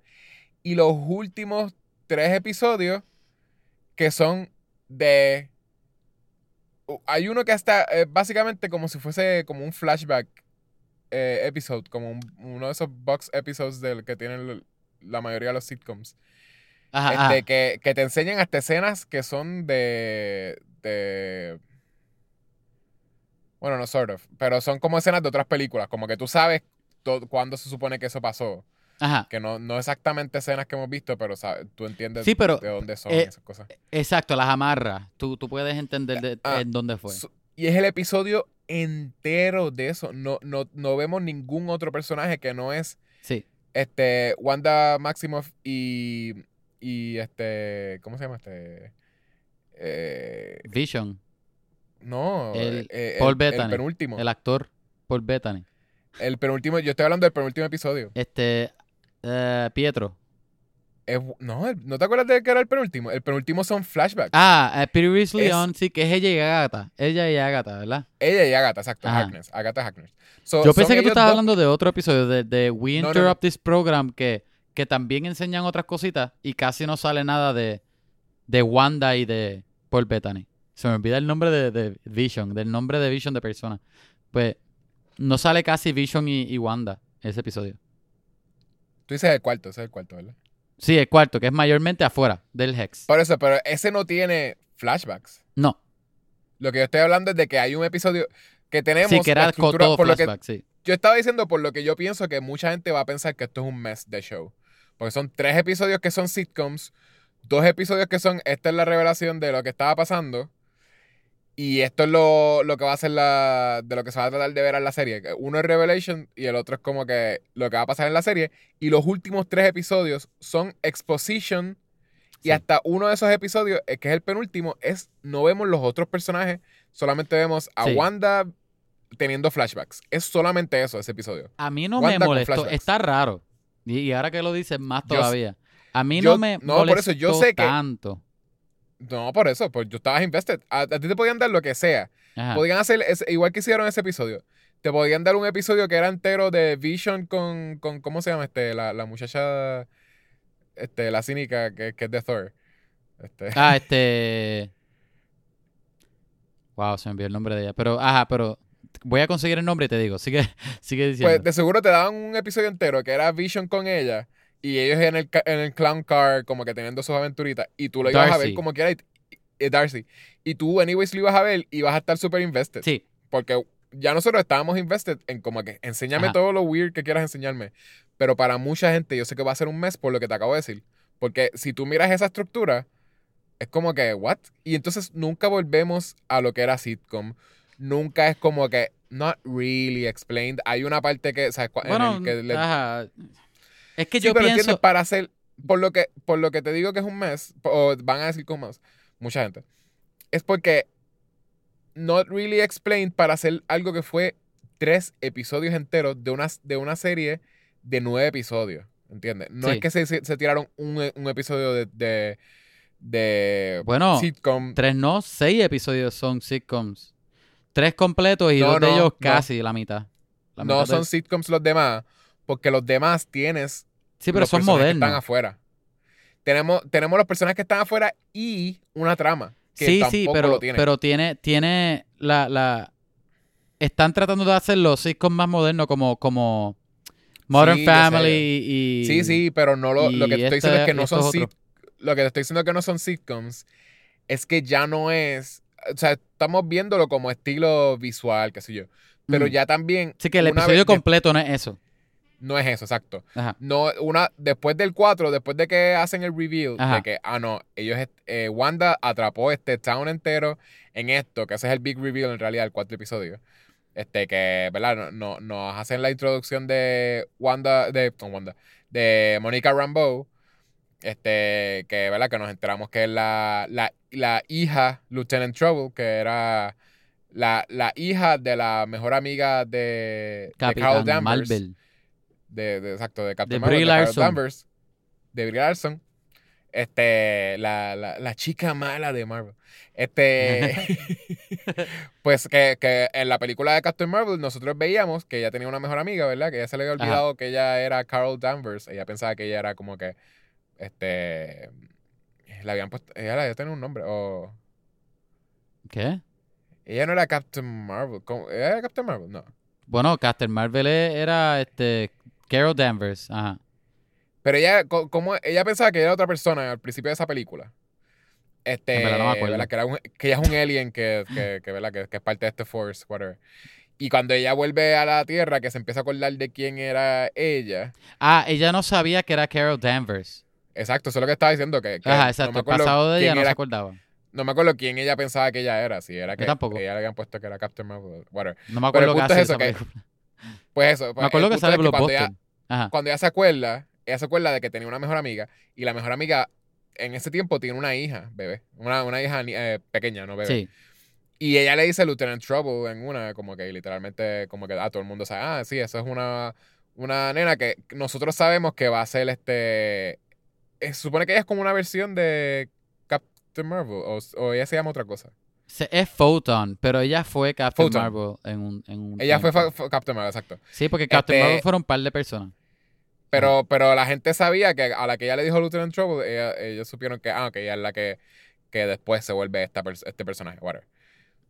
Y los últimos tres episodios que son de... Hay uno que está eh, básicamente como si fuese como un flashback eh, episode, como un- uno de esos box episodes del que tienen la mayoría de los sitcoms. Ajá, Este, ajá. que, que te enseñan hasta escenas que son de, de... Bueno, no sort of, pero son como escenas de otras películas, como que tú sabes cuándo se supone que eso pasó. Ajá. Que no, no exactamente escenas que hemos visto, pero sabes, tú entiendes Sí, pero, de dónde son eh, esas cosas. Exacto, las amarras. Tú, tú puedes entender de- Ah, en dónde fue. So- y es el episodio entero de eso. No, no, no vemos ningún otro personaje que no es Sí. este Wanda Maximoff y, y este, ¿cómo se llama este? Eh, Vision, no, El eh, Paul el, Bettany, el penúltimo. el El, actor Paul Bettany. penúltimo, yo estoy hablando del penúltimo episodio. Este, eh, Pietro. Es- no, ¿no te acuerdas de que era el penúltimo? El penúltimo son flashbacks. Ah, eh, Previously Es- On, sí, que es ella y Agatha. Ella y Agatha, ¿verdad? Ella y Agatha, exacto, Ajá. Agatha Harkness. So, Yo pensé que tú estabas dos- hablando de otro episodio, de, de We No, no, Interrupt no. This Program, que, que también enseñan otras cositas y casi no sale nada de, de Wanda y de Paul Bettany. Se me olvida el nombre de, de Vision, del nombre de Vision de persona. Pues no sale casi Vision y, y Wanda ese episodio. Tú dices el cuarto, ese es el cuarto, ¿verdad? Sí, el cuarto, que es mayormente afuera del Hex. Por eso, pero ese no tiene flashbacks. No, Lo que yo estoy hablando es de que hay un episodio que tenemos sí, que era todo por lo que flashback, sí. yo estaba diciendo por lo que yo pienso que mucha gente va a pensar que esto es un mess de show. Porque son tres episodios que son sitcoms, dos episodios que son, esta es la revelación de lo que estaba pasando, y esto es lo, lo que va a ser la, de lo que se va a tratar de ver en la serie. que Uno es Revelation y el otro es como que lo que va a pasar en la serie. Y los últimos tres episodios son exposition. Y Sí. hasta uno de esos episodios, eh, que es el penúltimo, es no vemos los otros personajes, solamente vemos a Sí. Wanda teniendo flashbacks. Es solamente eso, ese episodio. A mí no Wanda me molestó. Está raro. Y, ahora que lo dices, más Yo- todavía. A mí yo- no me no, por eso yo sé que- tanto. No, por eso, pues yo estaba invested. A, a ti te podían dar lo que sea. Ajá. Podían hacer, ese- igual que hicieron ese episodio. Te podían dar un episodio que era entero de Vision con, con ¿cómo se llama? Este, la, la muchacha, este, la cínica que, que es de Thor. Este, Ah, este. Wow, se me olvidó el nombre de ella. Pero, ajá, pero Voy a conseguir el nombre y te digo. Sigue, sigue diciendo. Pues de seguro te daban un episodio entero que era Vision con ella y ellos en el, en el clown car como que teniendo sus aventuritas y tú lo ibas a ver como quiera y, y- Darcy. Y tú anyways lo ibas a ver y vas a estar súper invested. Sí, porque ya nosotros estábamos invested en como que enséñame Ajá. todo lo weird que quieras enseñarme. Pero para mucha gente yo sé que va a ser un mes por lo que te acabo de decir. Porque si tú miras esa estructura es como que what y entonces nunca volvemos a lo que era sitcom. Nunca es como que not really explained. Hay una parte que, o sea, cua- en bueno, el que le- ajá. Es que Sí, yo pero entiendes, pienso. para hacer, por lo que, por lo que te digo que es un mes, o van a decir un mes, mucha gente, es porque not really explained para hacer algo que fue tres episodios enteros de una, de una serie de nueve episodios, ¿entiendes? No Sí. es que se, se- se tiraron un, un episodio de, de, de Bueno, sitcom. Tres no, seis episodios son sitcoms. Tres completos y No, dos de no, ellos no. casi la mitad. La No mitad son del- sitcoms los demás, porque los demás tienes Sí, pero los son personajes que están modernos. afuera. Tenemos, tenemos los personajes que están afuera y una trama. Que Sí, sí, lo pero, tiene. pero tiene, tiene la, la. Están tratando de hacer los sitcoms más modernos como, como Modern Sí. Family y. Sí, sí, pero no lo, lo que te estoy este- diciendo es que y no son sit- lo que te estoy diciendo que no son sitcoms es que ya no es, o sea, estamos viéndolo como estilo visual, qué sé yo, pero Mm. ya también Sí, que el episodio completo no es eso. No es eso, exacto. Ajá. No, una después del 4, después de que hacen el reveal Ajá. de que ah no, ellos eh, Wanda atrapó este town entero en esto, que ese es el big reveal en realidad el cuatro episodio. Este que, ¿verdad? No, no- nos hacen la introducción de Wanda de no, Wanda, de Monica Rambeau. Este, que, ¿verdad? Que nos enteramos que es la, la, la hija Lieutenant Trouble, que era la, la hija de la mejor amiga de, de Carol Danvers Marvel. De, de- exacto, de Captain De Marvel, Brie de. Danvers, de Brie Larson. Este, la, la, la chica mala de Marvel. Este, pues que, que en la película de Captain Marvel nosotros veíamos que ella tenía una mejor amiga, ¿verdad? Que ella se le había Ajá. olvidado que ella era Carol Danvers. Ella pensaba que ella era como que, este, le habían puesto, ella le había tenido un nombre, o ¿Qué? ella no era Captain Marvel. ¿cómo? ¿Ella era Captain Marvel? No. Bueno, Captain Marvel e- era este Carol Danvers. Ajá. Pero ella, co- como ella pensaba que era otra persona al principio de esa película. Este, no me acuerdo. Que, era un- que ella es un alien que, que, que, ¿verdad? que, que es parte de este Force, whatever. Y cuando ella vuelve a la Tierra, que se empieza a acordar de quién era ella. Ah, ella no sabía que era Carol Danvers. Exacto, eso es lo que estaba diciendo. Que, que Ajá, no exacto. me el acuerdo pasado de ella no se acordaba. No me acuerdo quién ella pensaba que ella era. Si era que, tampoco. que ella le habían puesto que era Captain Marvel, whatever. No me Pero el acuerdo punto casi es de eso, que-. Pues eso. pues, Me acuerdo que sale es Blockbuster. Ajá. cuando ella se acuerda, ella se acuerda de que tenía una mejor amiga. Y la mejor amiga en ese tiempo tiene una hija, bebé. Una, una hija eh, pequeña, no bebé. Sí. Y ella le dice Lieutenant Trouble en una, como que literalmente, como que ah, todo el mundo sabe, ah, sí, eso es una, una nena que nosotros sabemos que va a ser este. eh, Se supone que ella es como una versión de Captain Marvel, o, o ella se llama otra cosa. Se- Es Photon, pero ella fue Captain Photon. Marvel en un, en un Ella fue Captain Marvel, exacto. Sí, porque Captain Este- Marvel fueron un par de personas. Pero, pero la gente sabía que a la que ella le dijo Lieutenant Trouble, ella- ellos supieron que, ah, que ella es la que, que después se vuelve esta este personaje, whatever.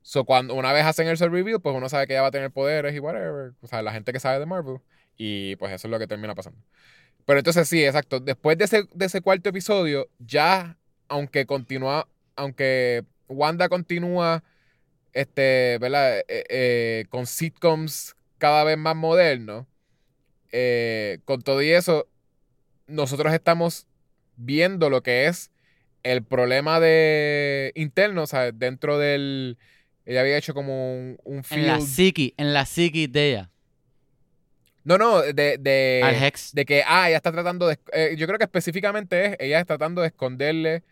So, cuando una vez hacen el Reveal, pues uno sabe que ella va a tener poderes y whatever. O sea, la gente que sabe de Marvel. Y pues eso es lo que termina pasando. Pero entonces sí, exacto. Después de ese, de ese cuarto episodio, ya, aunque continúa, aunque Wanda continúa, este, ¿verdad? Eh, eh, con sitcoms cada vez más modernos, eh, con todo y eso, nosotros estamos viendo lo que es el problema de interno, sea, dentro del... Ella había hecho como un, un En la psiqui, en la psiqui de ella. No, no, de, de, Al Hex. de que, ah, ella está tratando de... eh, yo creo que específicamente es, ella está tratando de esconderle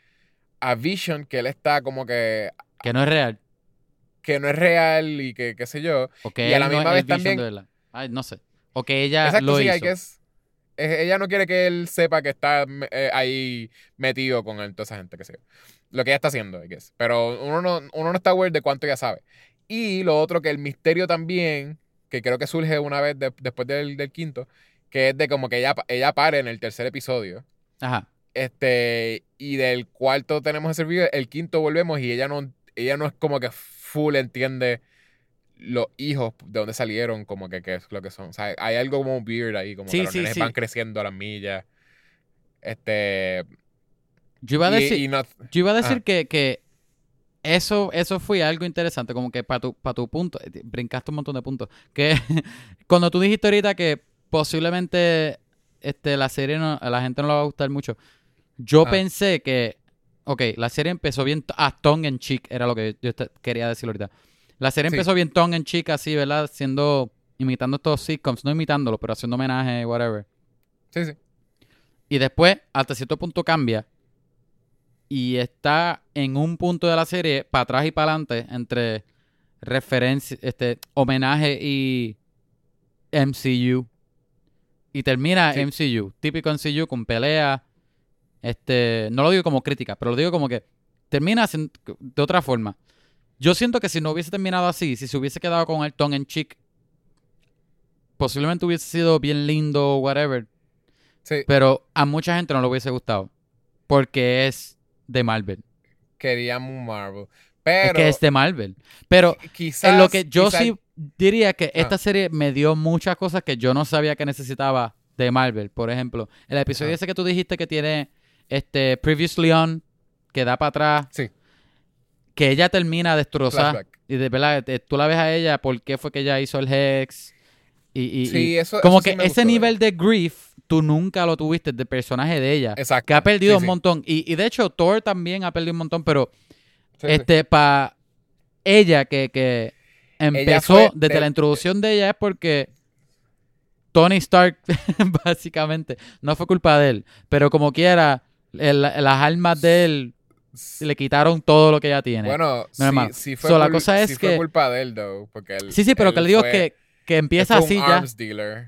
a Vision que él está como que... Que no es real. que no es real y que qué sé yo. O que Y a la no misma es vez también-. Ay, no sé. O que ella Exacto, lo sí, hizo. hay que es, ella no quiere que él sepa que está eh, ahí metido con él, toda esa gente, que sé yo. Lo que ella está haciendo, I guess. Pero uno no, uno no está aware de cuánto ella sabe. Y lo otro, que el misterio también, que creo que surge una vez de- después del, del quinto, que es de como que ella, ella pare en el tercer episodio. Ajá. Este, y del cuarto tenemos ese video, el quinto volvemos y ella no, ella no es como que full entiende los hijos, de dónde salieron, como que qué es lo que son. O sea, hay algo como weird ahí, como Sí, que los sí, nenes sí. van creciendo a las millas. Este. Yo iba a y- decir, y yo iba a decir que, que eso, eso fue algo interesante, como que para tu, para tu punto, eh, brincaste un montón de puntos. Que cuando tú dijiste ahorita que posiblemente este, la serie no- a la gente no le va a gustar mucho, yo Ah. pensé que, ok, la serie empezó bien, ah, tongue en cheek, era lo que yo quería decir ahorita. La serie Sí. empezó bien tongue en cheek, así, ¿verdad? Siendo, imitando estos sitcoms, no imitándolo, pero haciendo homenaje, whatever. Sí, sí. Y después, hasta cierto punto cambia. Y está en un punto de la serie, para atrás y para adelante, entre referencia, este, homenaje y MCU. Y termina Sí. MCU, típico MCU, con pelea. Este, no lo digo como crítica, pero lo digo como que termina de otra forma. Yo siento que si no hubiese terminado así, si se hubiese quedado con el tongue en cheek, posiblemente hubiese sido bien lindo o whatever. Sí, Pero a mucha gente no le hubiese gustado. Porque es de Marvel. queríamos Marvel. Pero. es que es de Marvel. Pero quizás. en lo que yo quizás- sí diría que Ah. esta serie me dio muchas cosas que yo no sabía que necesitaba de Marvel. Por ejemplo, el episodio ese que tú dijiste que tiene este Previously On, que da para atrás, Sí, que ella termina destrozada. flashback. Y de verdad, eh, tú la ves a ella, por qué fue que ella hizo el Hex. Y, y- Sí, y eso- como eso sí que me ese gustó nivel de grief, tú nunca lo tuviste del personaje de ella. Exacto. Que ha perdido Sí, un montón. Y, y de hecho, Thor también ha perdido un montón, pero este para ella que, que empezó desde de- la introducción de ella es porque Tony Stark, básicamente, no fue culpa de él, pero como quiera, el- las almas de él le quitaron todo lo que ella tiene. Bueno, No, sí, sí fue, So, la cosa es sí fue que- culpa de él, though, porque él- sí, sí, pero él que le digo fue- que, que empieza así ya.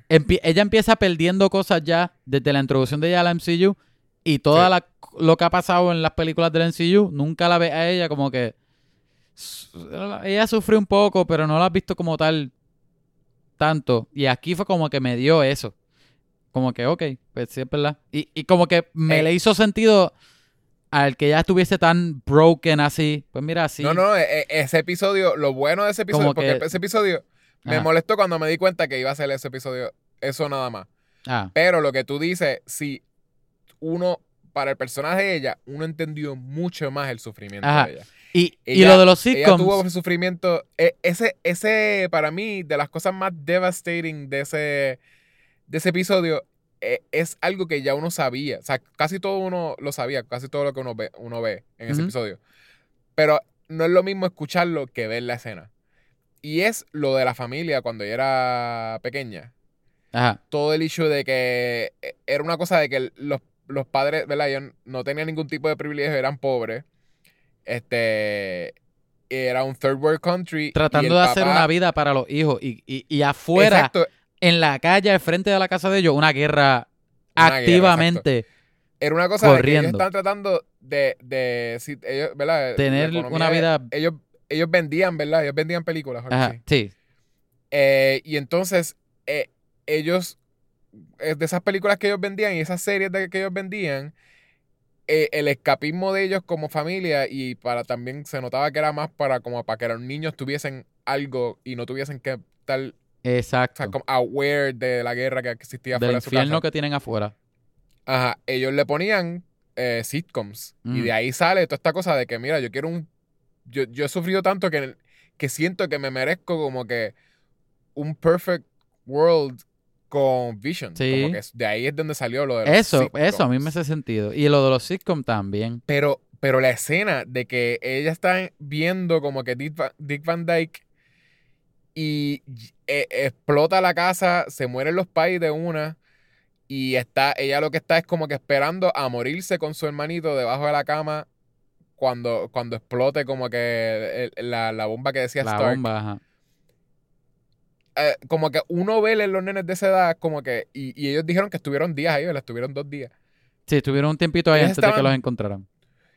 ella empieza perdiendo cosas ya desde la introducción de ella a la MCU y todo Sí. lo que ha pasado en las películas del MCU, nunca la ves a ella como que ella sufrió un poco, pero no la has visto como tal tanto. Y aquí fue como que me dio eso. Como que, ok, pues sí es verdad. Y, y como que me Eh. le hizo sentido al que ya estuviese tan broken así. Pues mira, así. No, no, e- e- ese episodio, lo bueno de ese episodio, Como porque que- ese episodio me Ajá. molestó cuando me di cuenta que iba a ser ese episodio, eso nada más. Ah, Pero lo que tú dices, si uno, para el personaje de ella, uno entendió mucho más el sufrimiento Ajá. de ella. y, y Ella- lo de los Ella sitcoms. tuvo ese sufrimiento, e- ese, ese, para mí, de las cosas más devastating de ese, de ese episodio, e- es algo que ya uno sabía. O sea, casi todo uno lo sabía, casi todo lo que uno ve, uno ve en ese episodio. Pero no es lo mismo escucharlo que ver la escena. Y es lo de la familia cuando ella era pequeña. Ajá. Todo el issue de que eh, era una cosa de que los, los padres, ¿verdad? Ellos no tenían ningún tipo de privilegio, eran pobres. Este. Era un third world country. Tratando de hacer una vida para los hijos. Y, y, y afuera, Exacto. En la calle, al frente de la casa de ellos, una guerra Una guerra, activamente. Era una cosa de que ellos corriendo. estaban tratando de, de si ellos, ¿verdad? La Tener economía una vida- Ellos, ellos vendían, ¿verdad? Ellos vendían películas. Ajá, sí. Eh, y entonces, eh, ellos, eh, de esas películas que ellos vendían y esas series de que ellos vendían, eh, el escapismo de ellos como familia y para también se notaba que era más para como para que los niños tuviesen algo y no tuviesen que estar o Exacto. sea, como aware de la guerra que existía Del fuera de su infierno casa. que tienen afuera. Ajá, ellos le ponían eh, sitcoms. Y Mm. de ahí sale toda esta cosa de que, mira, yo quiero un. Yo, yo he sufrido tanto que, que siento que me merezco como que un perfect world con Vision. Sí. Como que de ahí es donde salió lo de los Eso, eso a mí sitcoms. me hace sentido. Y lo de los sitcoms también. Pero, pero la escena de que ella está viendo como que Dick Van, Dick Van Dyke y eh, explota la casa, se mueren los pais de una y está, ella lo que está es como que esperando a morirse con su hermanito debajo de la cama cuando, cuando explote como que el- la, la bomba que decía La Stark. bomba, ajá. Eh, como que uno ve en los nenes de esa edad como que, y, y ellos dijeron que estuvieron días ahí, ¿verdad? Estuvieron dos días. Sí, estuvieron un tiempito ahí Ellos antes de que los encontraran.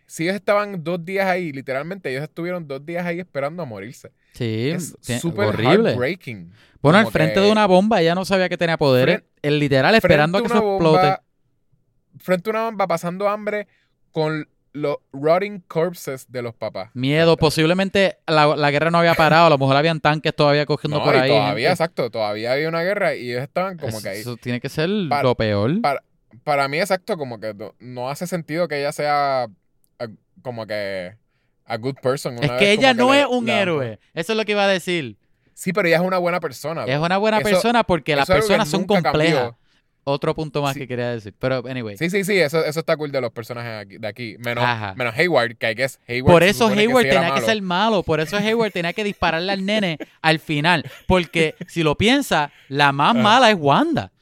Si ellos estaban dos días ahí, literalmente ellos estuvieron dos días ahí esperando a morirse. Sí, Es súper horrible. heartbreaking. Bueno, al frente que- de una bomba, ella no sabía que tenía poderes. El literal esperando a que eso explote. bomba- Frente a una bomba pasando hambre con los rotting corpses de los papás. Miedo, posiblemente la, la guerra no había parado, a lo mejor habían tanques todavía cogiendo No, por y ahí. todavía, gente. exacto, todavía había una guerra y ellos estaban como que ahí. Eso tiene que ser Para- lo peor. Para, para mí, exacto, como que no, no hace sentido que ella sea como que a good person. es que vez ella no es un la- héroe. Eso es lo que iba a decir. Sí, pero ella es una buena persona. Es una buena Eso- persona porque las personas son complejas. cambió. Otro punto más Sí. que quería decir. Pero, anyway. Sí, sí, sí, eso, eso está cool de los personajes aquí- de aquí. Menos, Ajá. menos Hayward, que I guess Hayward. Por eso Hayward sí tenía que ser malo. Por eso Hayward tenía que dispararle al nene al final. Porque si lo piensa, la más mala es Wanda.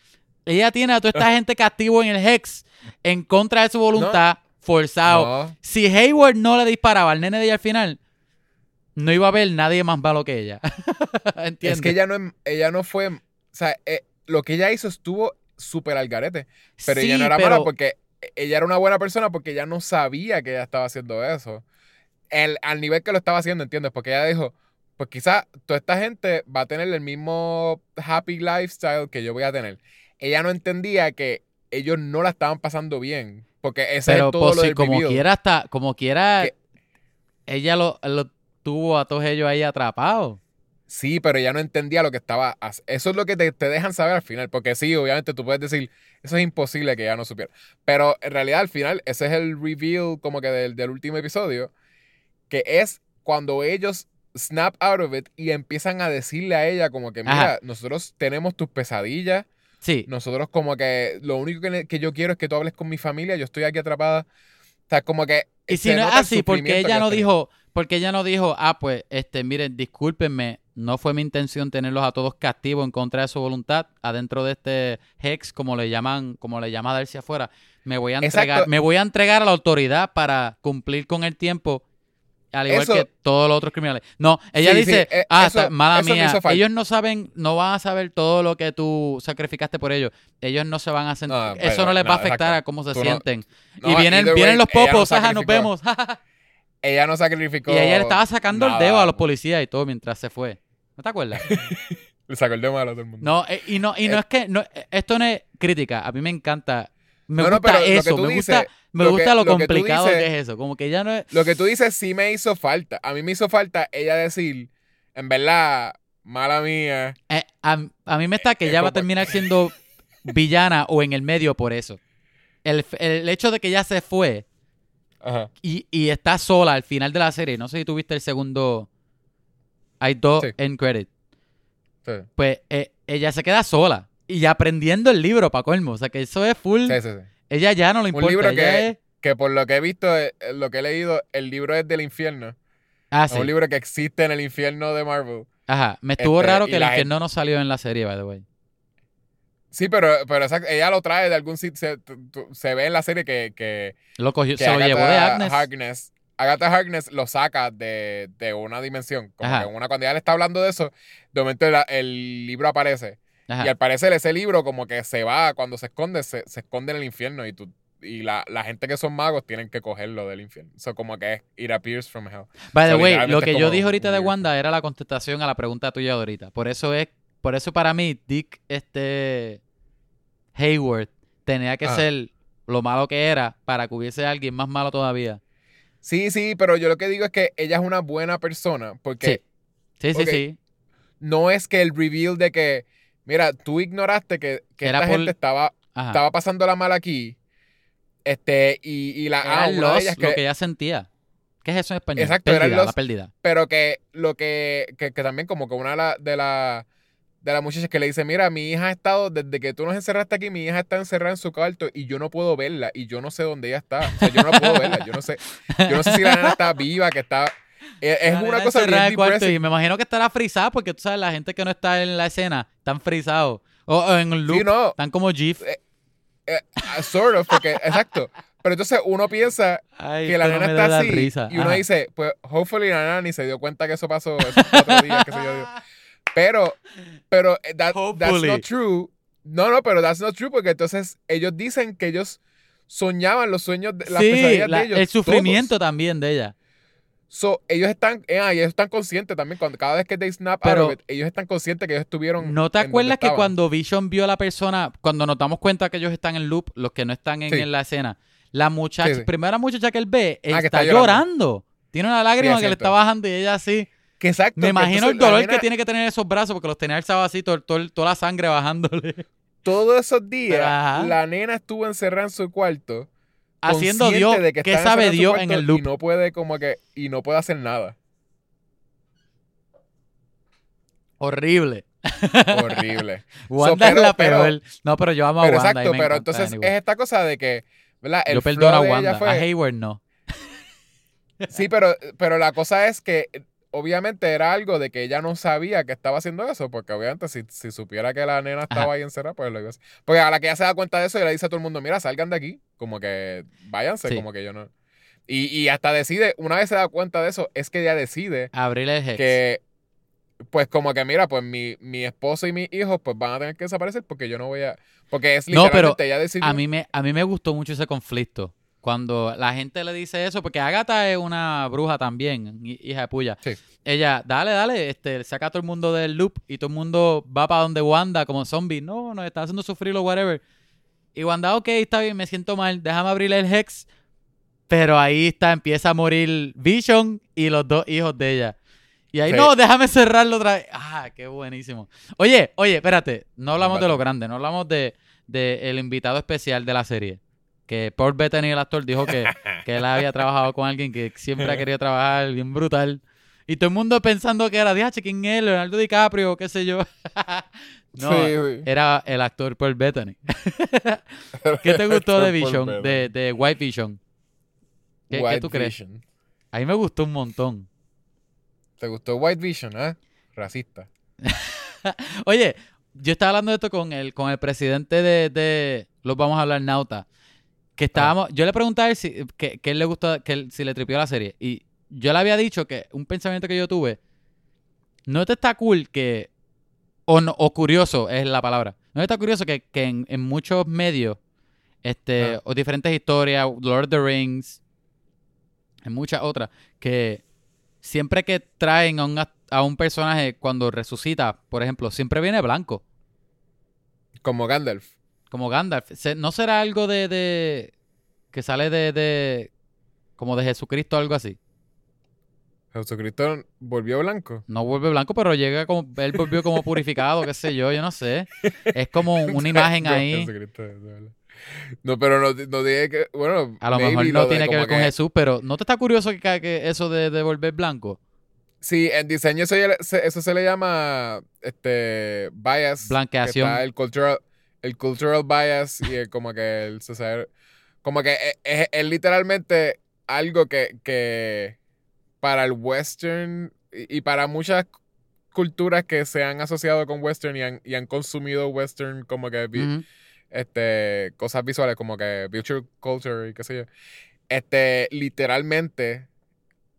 Ella tiene a toda esta gente castivo en el Hex en contra de su voluntad, forzado. No, Si Hayward no le disparaba al nene de ella al final, no iba a haber nadie más malo que ella. ¿Entiendes? es que ella no, ella no fue. O sea, eh, lo que ella hizo estuvo súper al garete. Pero ella Sí, no era pero- mala porque ella era una buena persona porque ella no sabía que ella estaba haciendo eso. El, al nivel que lo estaba haciendo, ¿entiendes? Porque ella dijo, pues quizás toda esta gente va a tener el mismo happy lifestyle que yo voy a tener. Ella no entendía que ellos no la estaban pasando bien. Porque ese Pero es todo pues, lo si del como reveal. quiera hasta, como quiera, Que- ella lo, lo tuvo a todos ellos ahí atrapados. Sí, pero ella no entendía lo que estaba Eso es lo que te, te dejan saber al final. Porque sí, obviamente tú puedes decir, eso es imposible que ella no supiera. Pero en realidad al final, ese es el reveal como que del, del último episodio. Que es cuando ellos snap out of it y empiezan a decirle a ella como que, mira, Ajá. nosotros tenemos tus pesadillas. Sí, Nosotros como que lo único que, que yo quiero es que tú hables con mi familia. Yo estoy aquí atrapada. O sea, como que... Y si no es así, porque ella no dijo, porque ella no dijo, ah, pues, este, miren, discúlpenme, no fue mi intención tenerlos a todos castivos en contra de su voluntad, adentro de este hex, como le llaman, como le llama Darcy afuera. Me voy a Exacto. entregar, me voy a entregar a la autoridad para cumplir con el tiempo. Al igual Eso- que todos los otros criminales. No, ella Sí, dice, sí, eh, ah, eso- está- mala mía, ellos no saben, no van a saber todo lo que tú sacrificaste por ellos. Ellos no se van a sentir, No, eso no les va a afectar exacto. a cómo se Tú sienten. No, y vienen, vienen way, los popos, ajá, nos vemos. Ella no sacrificó... Y ella le estaba sacando el dedo a los policías y todo mientras se fue. ¿No te acuerdas? Le sacó el dedo a todo el mundo. No, eh, y no, y no Eh. es que esto no es crítica. A mí me encanta. Me No, gusta eso. Me dices- gusta, me lo gusta que- lo, lo que tú complicado dices- que es eso. Como que ya no es. Lo que tú dices sí me hizo falta. A mí me hizo falta ella decir, en verdad, mala mía. eh, a, a mí me está que ella va a terminar siendo villana o en el medio por eso. El, el hecho de que ya se fue Ajá. y, y está sola al final de la serie. No sé si tuviste el segundo. Hay dos Sí. en credit. Sí, Pues eh, ella se queda sola. Y aprendiendo el libro para colmo. O sea que eso es full. sí, sí, sí. Ella ya no le importa. libro ella que- es- Que por lo que he visto, eh, lo que he leído, el libro es del infierno. Ah, Es sí. un libro que existe en el infierno de Marvel. Ajá. Me estuvo Este, raro que el infierno no salió en la serie, by the way. Sí, pero, pero exacto, ella lo trae de algún sitio. Se, se ve en la serie que, que, Lo cogió, que se lo Agatha llevó de Agnes. Harkness, Agatha Harkness lo saca de, de una dimensión. Como Ajá. que una, cuando ella le está hablando de eso, de momento el libro aparece. Ajá. Y al parecer ese libro como que se va, cuando se esconde, se, se esconde en el infierno y tú y la, la gente que son magos tienen que cogerlo del infierno. Eso como que es it appears from hell. By the so, way, lo que yo dije ahorita de. Wanda era la contestación a la pregunta tuya de ahorita. Por eso es, por eso para mí, Dick este Hayward tenía que ser lo malo que era para que hubiese alguien más malo todavía. Sí, sí, pero yo lo que digo es que ella es una buena persona porque Sí. Sí, sí. no es que el reveal de que, mira, tú ignoraste que, que esta gente estaba, Ajá. estaba pasando la mal aquí. Este, y, y la Era ah, de loss, ellas lo que, que ella sentía. ¿Qué es eso en español? Exacto, era pérdida, la pérdida. pero que lo que, que, que también como que una de las de la, de las muchachas que le dice, mira, mi hija ha estado, desde que tú nos encerraste aquí, mi hija está encerrada en su cuarto y yo no puedo verla y yo no sé dónde ella está. O sea, yo no puedo verla, yo no sé, yo no sé si la nena está viva, que está... Es, es una cosa bien el cuarto. Y me imagino que estará frisada porque tú sabes, la gente que no está en la escena están frisados. O, o en un loop. Sí, no, Están como GIF. eh, ah, sort of, porque, exacto. Pero entonces uno piensa Ay, que la nena está así risa. y uno Ajá. dice, pues, hopefully la nena ni se dio cuenta que eso pasó esos cuatro días, qué sé yo. Pero, pero, eh, that- that's not true. No, no, pero that's not true porque entonces ellos dicen que ellos soñaban los sueños, de, las sí, pesadillas la- de ellos. el sufrimiento todos. también de ella. So, ellos están, eh, ah, ellos están conscientes también, cuando cada vez que they snap Pero- it, ellos están conscientes que ellos estuvieron ¿No te acuerdas que cuando Vision vio a la persona, cuando nos damos cuenta que ellos están en loop, los que no están en, Sí. en la escena, La muchacha, Sí, sí. primera muchacha que él ve, Ah, que está, llorando. llorando. Tiene una lágrima que le está bajando y ella así. Que exacto. Me imagino el dolor nena que tiene que tener esos brazos porque los tenía alzados así, todo, todo- toda la sangre bajándole. Todos esos días, la nena estuvo encerrada en su cuarto. Haciendo Dios. de que ¿Qué sabe Dios en el loop? Y no puede como que, y no puede hacer nada. Horrible. Horrible. Wanda pero- es la pero- peor. no, pero yo amo a pero Wanda. exacto, pero entonces anyway. es esta cosa de que, ¿verdad? El Yo perdono a Wanda. fue- A Hayward no. Sí, pero, pero la cosa es que obviamente era algo de que ella no sabía que estaba haciendo eso, porque obviamente si, si supiera que la nena estaba Ajá. ahí encerrada, pues lo iba a hacer. Porque a la que ella se da cuenta de eso, ella le dice a todo el mundo, mira, salgan de aquí, como que váyanse, Sí. como que yo no... Y, y hasta decide, una vez se da cuenta de eso, es que ella decide Abrir el Hex. que, pues como que mira, pues mi, mi esposo y mis hijos pues van a tener que desaparecer porque yo no voy a... Porque es No, literalmente pero ella decidió... A mí, me, a mí me gustó mucho ese conflicto. Cuando la gente le dice eso, porque Agatha es una bruja también, hi- hija de puya. Sí. Ella, dale, dale, este, saca a todo el mundo del loop y todo el mundo va para donde Wanda como zombie. No, nos está haciendo sufrir o whatever. Y Wanda, ok, está bien, me siento mal, déjame abrirle el Hex. Pero ahí está, empieza a morir Vision y los dos hijos de ella. Y ahí, Sí. no, déjame cerrarlo otra vez. Ah, qué buenísimo. Oye, oye, espérate. No hablamos de lo grande, no hablamos de, de el invitado especial de la serie. Que Paul Bettany, el actor, dijo que, que él había trabajado con alguien que siempre ha querido trabajar, bien brutal. Y todo el mundo pensando que era, diache, ¿quién es? Leonardo DiCaprio, qué sé yo. no, Sí, era el actor Paul Bettany. ¿Qué te gustó de Vision? De, de White Vision. ¿Qué, tú crees? A mí me gustó un montón. ¿Te gustó White Vision, eh? Racista. Oye, yo estaba hablando de esto con el, con el presidente de, de Los Vamos a hablar Nauta. Que estábamos, yo le pregunté a él si, que, que él le gustó, que él- si le tripió la serie. Y yo le había dicho que un pensamiento que yo tuve, no te está cool que, o, no- o curioso es la palabra, no te está curioso que, que en, en muchos medios, este, Ah. o diferentes historias, Lord of the Rings, en muchas otras, que siempre que traen a un, a un personaje cuando resucita, por ejemplo, siempre viene blanco, Como Gandalf. Como Gandalf. ¿No será algo de, de que sale de, de como de Jesucristo o algo así? Jesucristo volvió blanco. No vuelve blanco, pero llega como él volvió como purificado, qué sé yo, yo no sé. Es como una imagen ahí. No, pero no, no dije que. Bueno, A lo mejor no tiene que ver con Jesús, pero ¿no te está curioso que, que eso de, de volver blanco? Sí, en diseño eso, eso se le llama este bias. que Blanqueación. está el cultural, el cultural bias y el, como que el society- como que es, es- es literalmente algo que, que para el western y, y para muchas culturas que se han asociado con western y han, y han consumido western como que vi- este, cosas visuales como que virtual culture y qué sé yo. Este, literalmente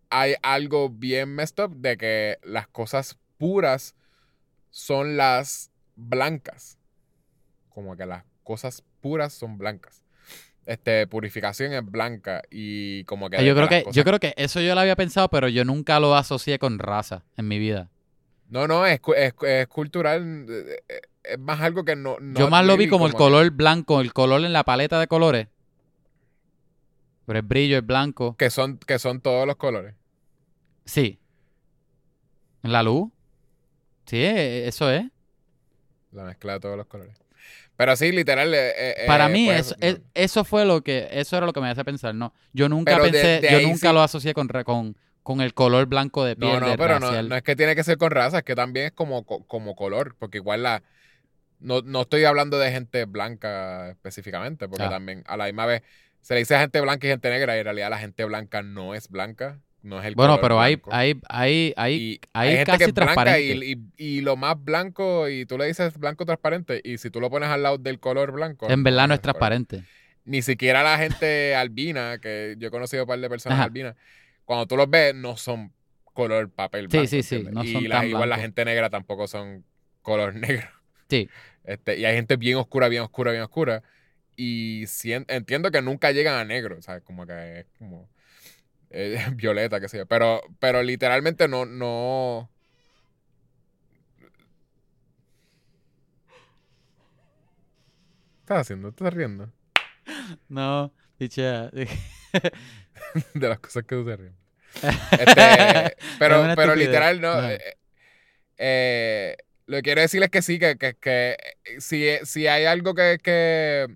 hay algo bien messed up de que las cosas puras son las blancas. Como que las cosas puras son blancas. Este, purificación es blanca y como que... Ah, yo creo que yo creo que eso yo lo había pensado, pero yo nunca lo asocié con raza en mi vida. No, no, es, es, es cultural. eh, Es más algo que no... yo más lo vi como el que- color blanco, el color en la paleta de colores. Pero el brillo es blanco. que son, que son todos los colores. Sí. ¿En la luz? Sí, eh, eso es. La mezcla de todos los colores. Pero sí, literal. eh, eh, Para eh, mí, pues, eso, es- eso fue lo que, eso era lo que me hace pensar, ¿no? Yo nunca Pero de- pensé, de yo ahí nunca sí- lo asocié con, con, con el color blanco de piel No, no, de pero no, no es que tiene que ser con raza, es que también es como, co- como color, porque igual la... No, no estoy hablando de gente blanca específicamente, porque Ah. también a la misma vez se le dice a gente blanca y gente negra, y en realidad la gente blanca no es blanca, no es el Bueno, color pero hay, hay, hay, hay, Y hay gente casi que es transparente. y, y- y lo más blanco, y tú le dices blanco transparente, y si tú lo pones al lado del color blanco... en verdad no es color. transparente. Ni siquiera la gente albina, que yo he conocido un par de personas Ajá. albinas, cuando tú los ves, no son color papel Sí, blanco. sí, sí, ¿entiendes? no y son la- tan igual la gente negra tampoco son color negro. Sí. Este, y hay gente bien oscura, bien oscura, bien oscura. Y sien- entiendo que nunca llegan a negro, ¿sabes? Como que es como eh, violeta, qué sé yo. Pero, pero literalmente no, no. ¿Qué estás haciendo? ¿Te estás riendo? No, Pichea. de las cosas que tú te ríes. Este, pero, pero estupidez. literal, no. Eh, eh, lo que quiero decir es que sí, que, que, que si, si hay algo que. que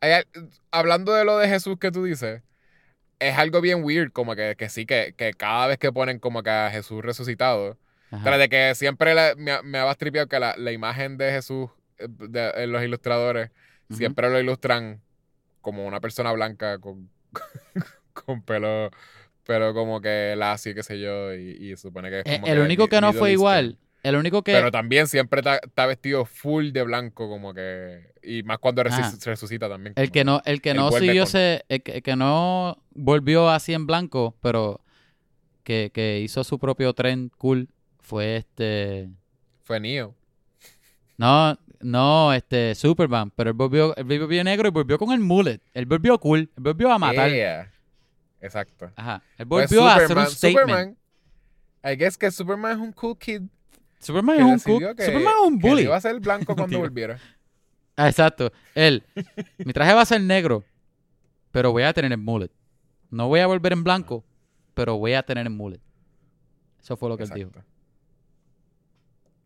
hay hablando de lo de Jesús que tú dices, es algo bien weird, como que, que sí, que, que cada vez que ponen como que a Jesús resucitado, Ajá. tras de que siempre la- me, ha- me ha tripeado que la, la imagen de Jesús eh, de- en los ilustradores siempre lo ilustran como una persona blanca con, con pelo, pero como que lacio, qué sé yo, y, y supone que es Eh, como el único que no fue igual, el único que... Pero también siempre está vestido full de blanco, como que. Y más cuando resucita también. El que no, el que no siguió ese, el que, el que no volvió así en blanco, pero que, que hizo su propio tren cool, fue este. Fue Neo. No, no, este, Superman, pero él volvió, él volvió negro y volvió con el mullet. Él volvió cool, él volvió a matar. Yeah. Exacto. Ajá. Él Pues volvió a hacer un statement. Superman, I guess que Superman es un cool kid. Superman Que es un cool. que, Superman es un que bully. iba a ser blanco cuando volviera. Ah, exacto. Él. Mi traje va a ser negro, pero voy a tener el mullet. No voy a volver en blanco, pero voy a tener el mullet. Eso fue lo que él dijo. Exacto.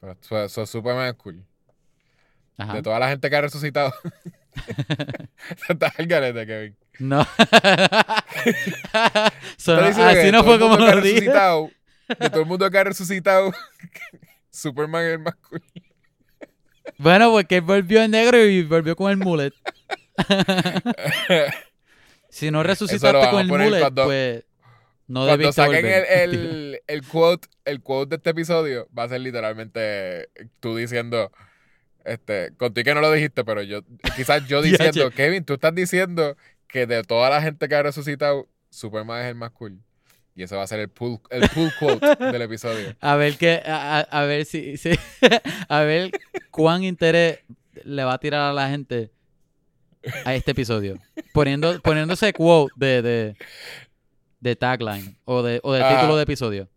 Pero so- so Superman es cool. Ajá. De toda la gente que ha resucitado. Está el garete, Kevin. No. Así no fue como lo dije. De todo el mundo que ha resucitado, Superman es el más cool. Bueno, porque él volvió en negro y volvió con el mullet. si no resucitaste con el mullet, cuando- pues no Cuando debiste saquen el, volver. el, el quote, el quote de este episodio, va a ser literalmente tú diciendo, este, contigo que no lo dijiste, pero yo, quizás yo diciendo. Kevin, tú estás diciendo que de toda la gente que ha resucitado, Superman es el más cool. Y ese va a ser el pull, el pull quote del episodio. A ver qué, a, ver si, si- a ver cuán interés le va a tirar a la gente a este episodio. Poniendo, poniéndose quote de, de, de tagline o de, o de Ajá. título de episodio.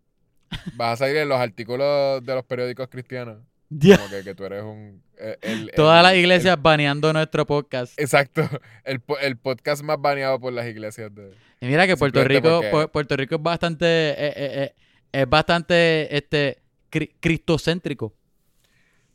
Vas a salir en los artículos de los periódicos cristianos. Como que, que tú eres un... el- el- Todas las iglesias baneando nuestro podcast. exacto. El, el podcast más baneado por las iglesias de... Y mira que Puerto Rico, porque- Puerto Rico es bastante, eh, eh, eh, es bastante, este, cri- cristocéntrico.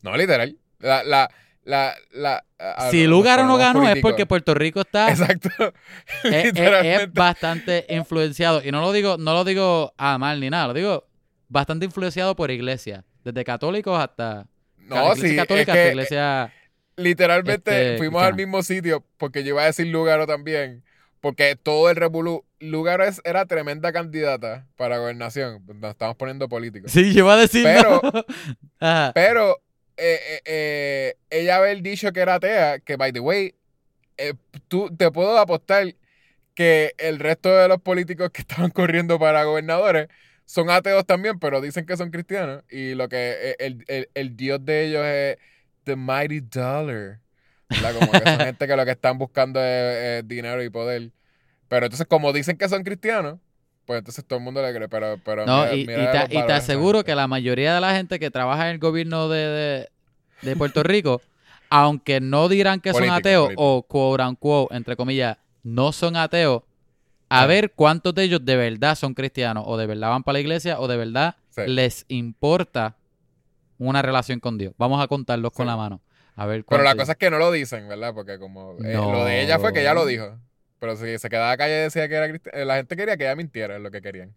No, literal. La, la, la, la, a- si los Lugaro no ganó es porque Puerto Rico está Exacto. es, es- es Literalmente. bastante influenciado. Y no lo digo, no lo digo a mal ni nada, lo digo bastante influenciado por iglesias. Desde católicos hasta No, iglesia sí, católica es hasta iglesia. literalmente este, fuimos al mismo sitio porque yo iba a decir Lugaro también. Porque todo el revolú, Lugaro es- era tremenda candidata para gobernación. Nos estamos poniendo políticos. Sí, yo iba a decir. Pero- no. Pero eh, eh, eh, ella haber dicho que era atea, que by the way, tú te puedo apostar que el resto de los políticos que estaban corriendo para gobernadores son ateos también, pero dicen que son cristianos. Y lo que el, el- el dios de ellos es the mighty dollar. ¿Verdad? Como que son gente que lo que están buscando es, es dinero y poder. Pero entonces, como dicen que son cristianos, pues entonces todo el mundo le cree. Pero, pero No, mira- y, mira te, y valores aseguro que la mayoría de la gente que trabaja en el gobierno de, de, de Puerto Rico, aunque no dirán que son ateos político. o quote unquote, entre comillas, no son ateos, a ver cuántos de ellos de verdad son cristianos o de verdad van para la iglesia o de verdad Sí. les importa una relación con Dios. Vamos a contarlos con la mano. A ver Pero la cosa es que no lo dicen, ¿verdad? Porque como eh, No. lo de ella fue que ella lo dijo. Pero si se quedaba calle y decía que era cristiana, la gente quería que ella mintiera, es lo que querían.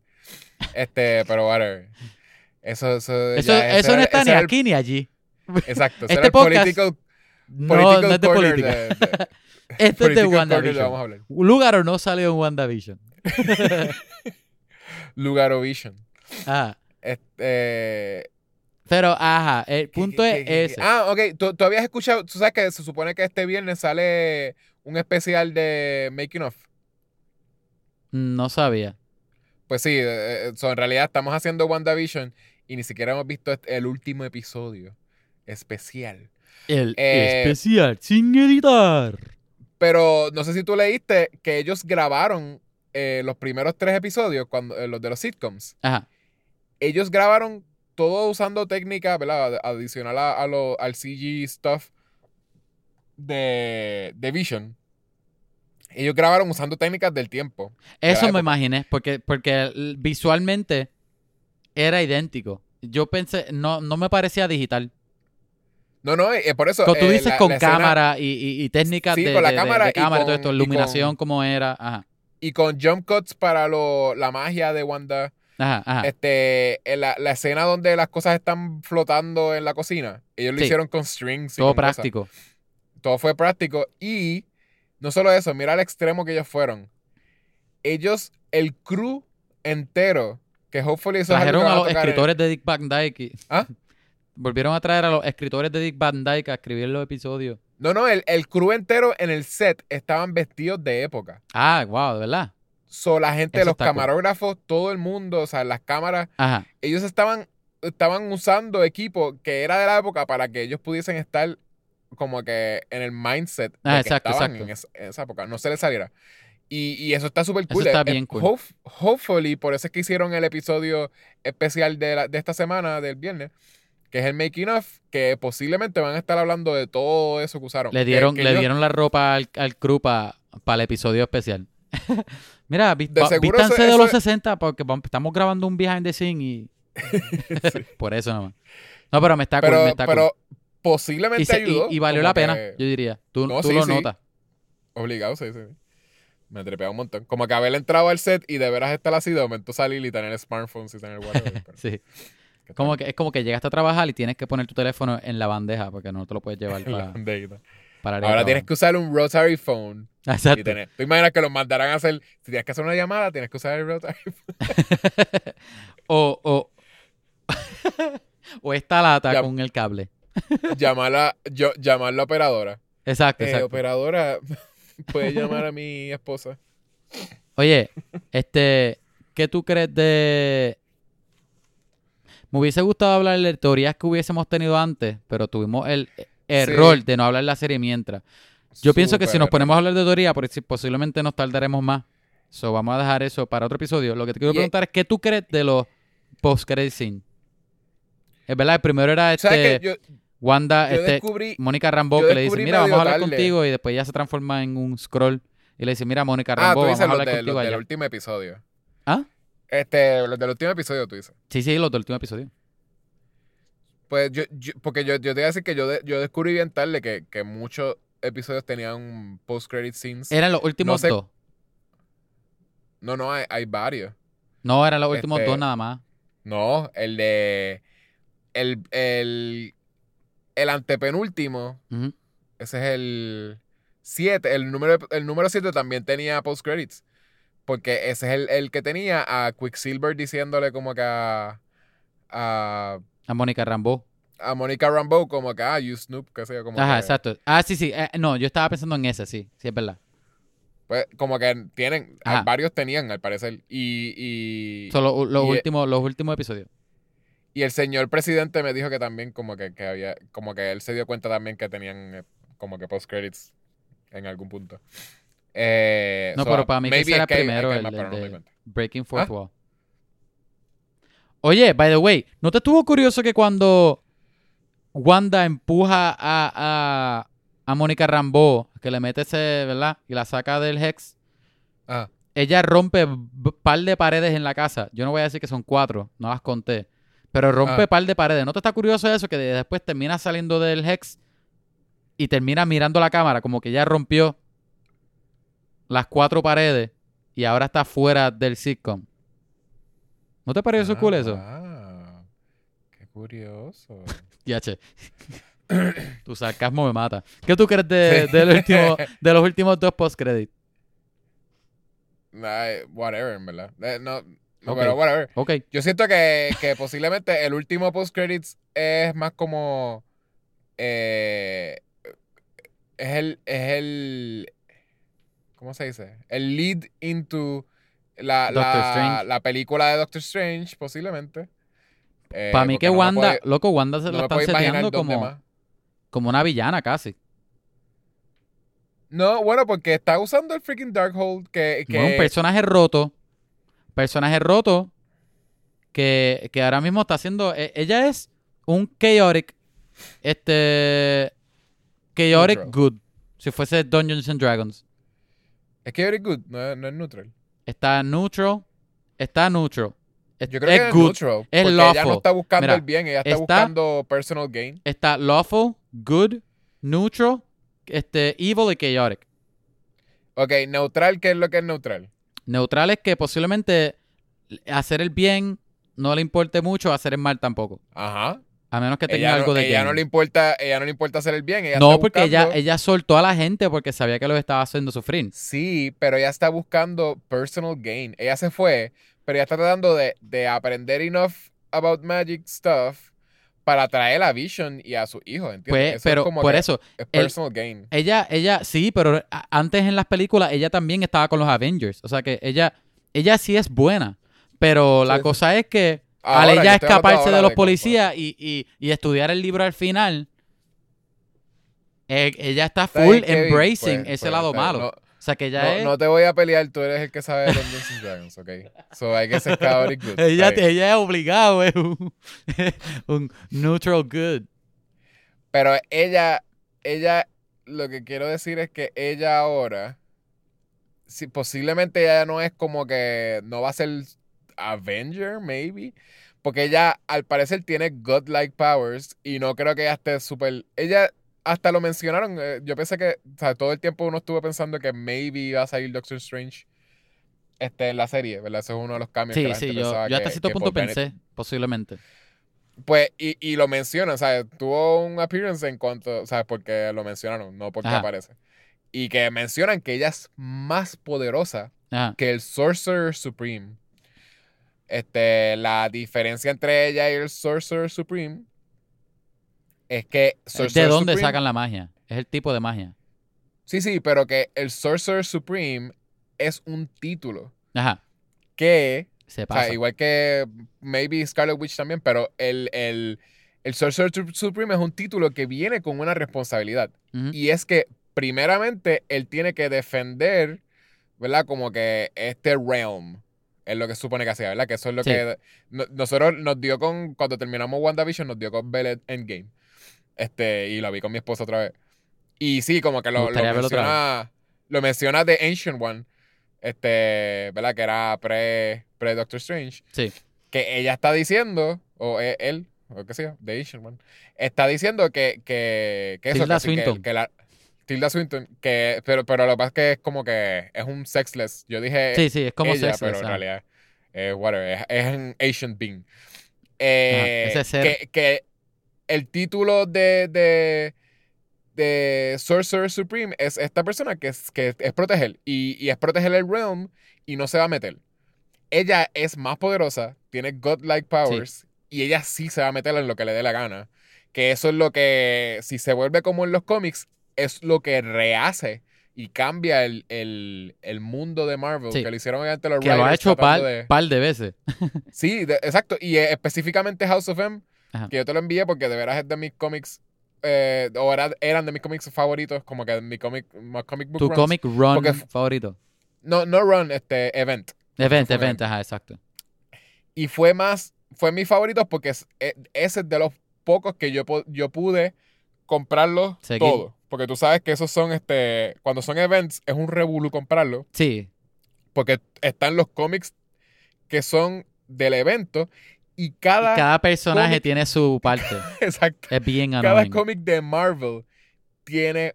Este, pero whatever. Eso, eso, Eso, ya, eso no está ni el- aquí ni allí. exacto, Este era el podcast political, No, political no es de política. de- de- Este es de WandaVision. Lugaro no salió en WandaVision. Lugarovision. Ajá. Este, Pero, ajá, el ¿qué- punto qué- es qué- ese. Ah, ok. ¿Tú, tú habías escuchado, tú sabes que se supone que este viernes sale un especial de Making of. No sabía. Pues sí, eh, eh, so, en realidad estamos haciendo WandaVision y ni siquiera hemos visto el último episodio especial. El Eh, especial sin editar. Pero no sé si tú leíste que ellos grabaron eh, los primeros tres episodios, cuando, los de los sitcoms. Ajá. Ellos grabaron todo usando técnica, ¿verdad? Ad- Adicional a, a lo- al CG stuff de, de Vision. Ellos grabaron usando técnicas del tiempo. Eso me época. imaginé, porque, porque visualmente era idéntico. Yo pensé, no, no me parecía digital. No, no, eh, por eso. Como tú eh, dices la- con la cámara y, y- y técnicas Sí, de, con la de- cámara de y cámara y todo esto, y iluminación con- como era. Ajá, Y con jump cuts para lo, la magia de Wanda. Ajá, ajá. Este, en la, la escena donde las cosas están flotando en la cocina. Ellos lo hicieron con strings. todo cosas. práctico. Todo fue práctico. Y no solo eso, mira el extremo que ellos fueron. Ellos, el crew entero, que hopefully eso es Trajeron que a van los en- escritores de Dick Van Dyke. y- ¿Ah? Volvieron a traer a los escritores de Dick Van Dyke a escribir los episodios. No, no, el, el crew entero en el set estaban vestidos de época. Ah, wow, de verdad. So, la gente, Eso los está cool. camarógrafos, todo el mundo, o sea, las cámaras, Ajá. ellos estaban, estaban usando equipo que era de la época para que ellos pudiesen estar como que en el mindset de Ah, que exacto, estaban exacto. En, esa, en esa época, no se les saliera. Y, y eso está súper Eso cool. está Eh, bien cool. hope- hopefully, por eso es que hicieron el episodio especial de, la- de esta semana, del viernes, que es el Making of, que posiblemente van a estar hablando de todo eso que usaron. Le Que- dieron, que le ellos- dieron la ropa al, al crew para el episodio especial. Mira, vi- De va- vístanse eso- de los eso- 60 porque estamos grabando un behind the scene y por eso nomás. No, pero me está cool, me pero, está pero cool. posiblemente Y, se- ayudó. y valió la pena, yo diría. Tú, No, tú sí, lo sí. notas. Obligado, sí, sí. Me trepea un montón. Como que haber entrado al set y de veras estar así, de momento salir y tener smartphones y tener whatever. pero Sí. Como que, es como que llegaste a trabajar y tienes que poner tu teléfono en la bandeja porque no te lo puedes llevar en la para, bandejita. Para Ahora tienes que usar un rotary phone. Y Exacto. tener, tú imaginas que los mandarán a hacer. Si tienes que hacer una llamada, tienes que usar el rotary phone. o, o, o esta lata con el cable. llamar, a, yo, llamar a la operadora. Exacto, Eh, exacto. operadora, puedes llamar a mi esposa. Oye, este, ¿qué tú crees de... Me hubiese gustado hablar de teorías que hubiésemos tenido antes, pero tuvimos el error de no hablar la serie mientras. Yo pienso que si nos ponemos a hablar de teoría, posiblemente nos tardaremos más. So, vamos a dejar eso para otro episodio. Lo que te quiero preguntar es, ¿qué tú crees de los post-credit scene? Es verdad, el primero era ¿Sabes este? Yo, Wanda, yo este. Mónica Rambeau yo que le dice, mira, vamos a hablar contigo y después ya se transforma en un scroll y le dice, mira, Mónica Ah, tú vamos a hablar de, contigo los del allá. último episodio. ¿Ah? Este, los del último episodio, tú dices. Sí, sí, los del último episodio. Pues yo, yo- porque yo, yo te voy a decir que yo, de- yo descubrí bien tarde que, que muchos episodios tenían post-credit scenes. Eran los últimos sé- dos. No, no, hay, hay varios. No, eran los últimos Este- dos nada más. No, el de. El, el, el antepenúltimo, ese es el 7. El número, el número 7 también tenía post-credits. Porque ese es el, el que tenía a Quicksilver diciéndole como que a. a A Mónica Rambeau. a Monica Rambeau como que, ah, you Snoop, qué sé yo, como Ajá, que, exacto. Ah, sí, sí. eh, no, yo estaba pensando en ese, sí. Sí, es verdad. Pues, como que tienen, Ajá. varios tenían al parecer. Y, y, Son los, y- últimos, los últimos episodios. y el señor presidente me dijo que también como que, que había, como que él se dio cuenta también que tenían eh, como que post-credits en algún punto. Eh, No, so, pero para mí que que hay- primero el, el me de. Breaking Fourth ¿Ah? Wall. Oye, by the way, ¿no te estuvo curioso que cuando Wanda empuja a, a, a Mónica Rambeau, que le mete ese, ¿verdad? Y la saca del Hex, Ah, ella rompe b- par de paredes en la casa. Yo no voy a decir que son cuatro, no las conté. Pero rompe Ah. par de paredes. ¿No te está curioso eso? Que de- después termina saliendo del Hex y termina mirando la cámara, como que ya rompió las cuatro paredes y ahora está fuera del sitcom. ¿No te pareció ah, cool eso? wow. Qué curioso. Ya, che. tu sarcasmo me mata. ¿Qué tú crees de, los últimos dos post-credit? Ay, whatever, en verdad. Eh, no, no, pero whatever. Ok. Yo siento que, que posiblemente el último post-credits es más como. eh, es el. Es el. ¿Cómo se dice? El lead into la, la, la película de Doctor Strange, posiblemente. Eh, Para mí que no Wanda, puede- loco, Wanda se no la están seteando como, más. como una villana casi. No, bueno, porque está usando el freaking Darkhold que. que Bueno, un personaje roto. Personaje roto. Que, que ahora mismo está haciendo. e- Ella es un chaotic. Este. Chaotic Neutral. good. Si fuese Dungeons and Dragons. Es chaotic good, no es neutral. Está neutral. Está neutral. Es, Yo creo es que es good. neutral. Es porque ella no lawful. está buscando Mira, el bien, ella está, está- buscando personal gain. Está lawful, good, neutral, este, evil y chaotic. Ok, neutral, ¿qué es lo que es neutral? Neutral es que posiblemente hacer el bien no le importe mucho, hacer el mal tampoco. Ajá. A menos que tenga Ella, algo no, de ella no le importa, ella no le importa hacer el bien. Ella No, porque ella, buscando- ella soltó a la gente porque sabía que los estaba haciendo sufrir. Sí, pero ella está buscando personal gain. Ella se fue, pero ella está tratando de, de aprender enough about magic stuff para atraer a Vision y a su hijo, ¿entiendes? Pues, Eso es pero como por eso, es el- personal gain. ella, ella, sí, pero antes en las películas ella también estaba con los Avengers. O sea que ella, ella sí es buena. Pero la Sí, sí. cosa es que Ahora, al ella escaparse de los de policías y, y- y estudiar el libro al final, eh, ella está Está full Kevin, embracing pues, ese pues, lado está bien. malo. No, o sea que ella no- es... no te voy a pelear, tú eres el que sabe de Dungeons and Dragons, ¿ok? So hay que ser chaotic good. ella, ella es obligado, es un, un neutral good. Pero ella, ella, lo que quiero decir es que ella ahora, si posiblemente ella no es como que, no va a ser Avenger, maybe, porque ella al parecer tiene godlike powers y no creo que ella esté súper, ella hasta lo mencionaron, eh, yo pensé que, o sea, todo el tiempo uno estuvo pensando que maybe iba a salir Doctor Strange este, en la serie, ¿verdad? Ese es uno de los cambios que Sí, la sí, gente yo, pensaba yo hasta que- cierto que punto pensé, posiblemente. pues, y, y lo mencionan, ¿sabes? Tuvo un appearance en cuanto, ¿sabes? Porque lo mencionaron, no porque Ajá. aparece. Y que mencionan que ella es más poderosa Ajá. que el Sorcerer Supreme. Este, la diferencia entre ella y el Sorcerer Supreme es que ¿De Sorcerer dónde Supreme- sacan la magia? Es el tipo de magia. Sí, sí, pero que el Sorcerer Supreme es un título Ajá. que Se O pasa. sea, igual que maybe Scarlet Witch también, pero el, el, el Sorcerer Su- Supreme es un título que viene con una responsabilidad. Y es que, primeramente, él tiene que defender, ¿verdad? Como que este realm es lo que se supone que hacía, ¿verdad? Que eso es lo Sí. que no- nosotros nos dio con, cuando terminamos WandaVision, nos dio con Bellet Endgame. Este, y lo vi con mi esposa otra vez. Y sí, como que Me lo, lo menciona, lo menciona The Ancient One, este, ¿verdad? Que era pre, pre Doctor Strange Sí. que ella está diciendo, o e- él, o que sea, The Asian One, está diciendo que, que, que eso, que, que- que la, Tilda Swinton, que, pero, pero lo que pasa es que es como que es un sexless. Yo dije Sí, sí, es como ella, sexless, pero en realidad es whatever, es, es un Asian being. Eh, ese que, que el título de, de, de Sorcerer Supreme es esta persona que es, que es proteger y, y es proteger el realm y no se va a meter. Ella es más poderosa, tiene godlike powers y ella sí se va a meter en lo que le dé la gana. Que eso es lo que, si se vuelve como en los cómics, es lo que rehace y cambia el, el- el mundo de Marvel. Sí. Que lo hicieron ante los Que lo ha hecho par, de- par de veces. Sí, de- exacto. Y eh, específicamente House of M, Ajá. que yo te lo envié porque de veras es de mis cómics, eh, o era- eran de mis cómics favoritos, como que mi cómic, my comic book Tu runs. comic run Porque favorito. No, no run, este, event. Event, event, ajá, exacto. Y fue más, fue mi favorito porque es, e- ese es de los pocos que yo, yo pude comprarlos Seguir. todos. Porque tú sabes que esos son, este, cuando son events, es un revolú comprarlo. Sí, Porque están los cómics que son del evento y y cada, cada personaje cómic- tiene su parte. exacto, Es bien cada annoying. cómic de Marvel tiene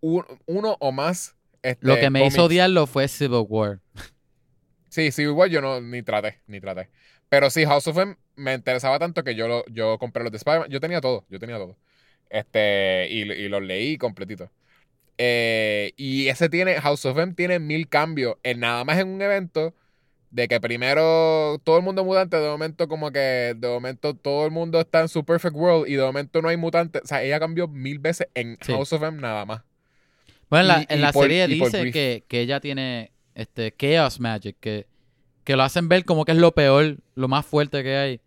un- uno o más. Este, Lo que me hizo cómics. odiarlo fue Civil War. Sí, sí, igual yo no ni traté, ni traté. Pero sí, House of M me interesaba tanto que yo lo, yo compré los de Spider-Man. Yo tenía todo, yo tenía todo. Este, y, y los leí completitos. Eh, y ese tiene, House of M tiene mil cambios. En nada más en un evento de que primero todo el mundo es mutante, de momento como que de momento todo el mundo está en su perfect world y de momento no hay mutantes. O sea, ella cambió mil veces en Sí. House of M nada más. Bueno, en la, Y- en y la por- serie dice que, que ella tiene este Chaos Magic, que, que lo hacen ver como que es lo peor, lo más fuerte que hay.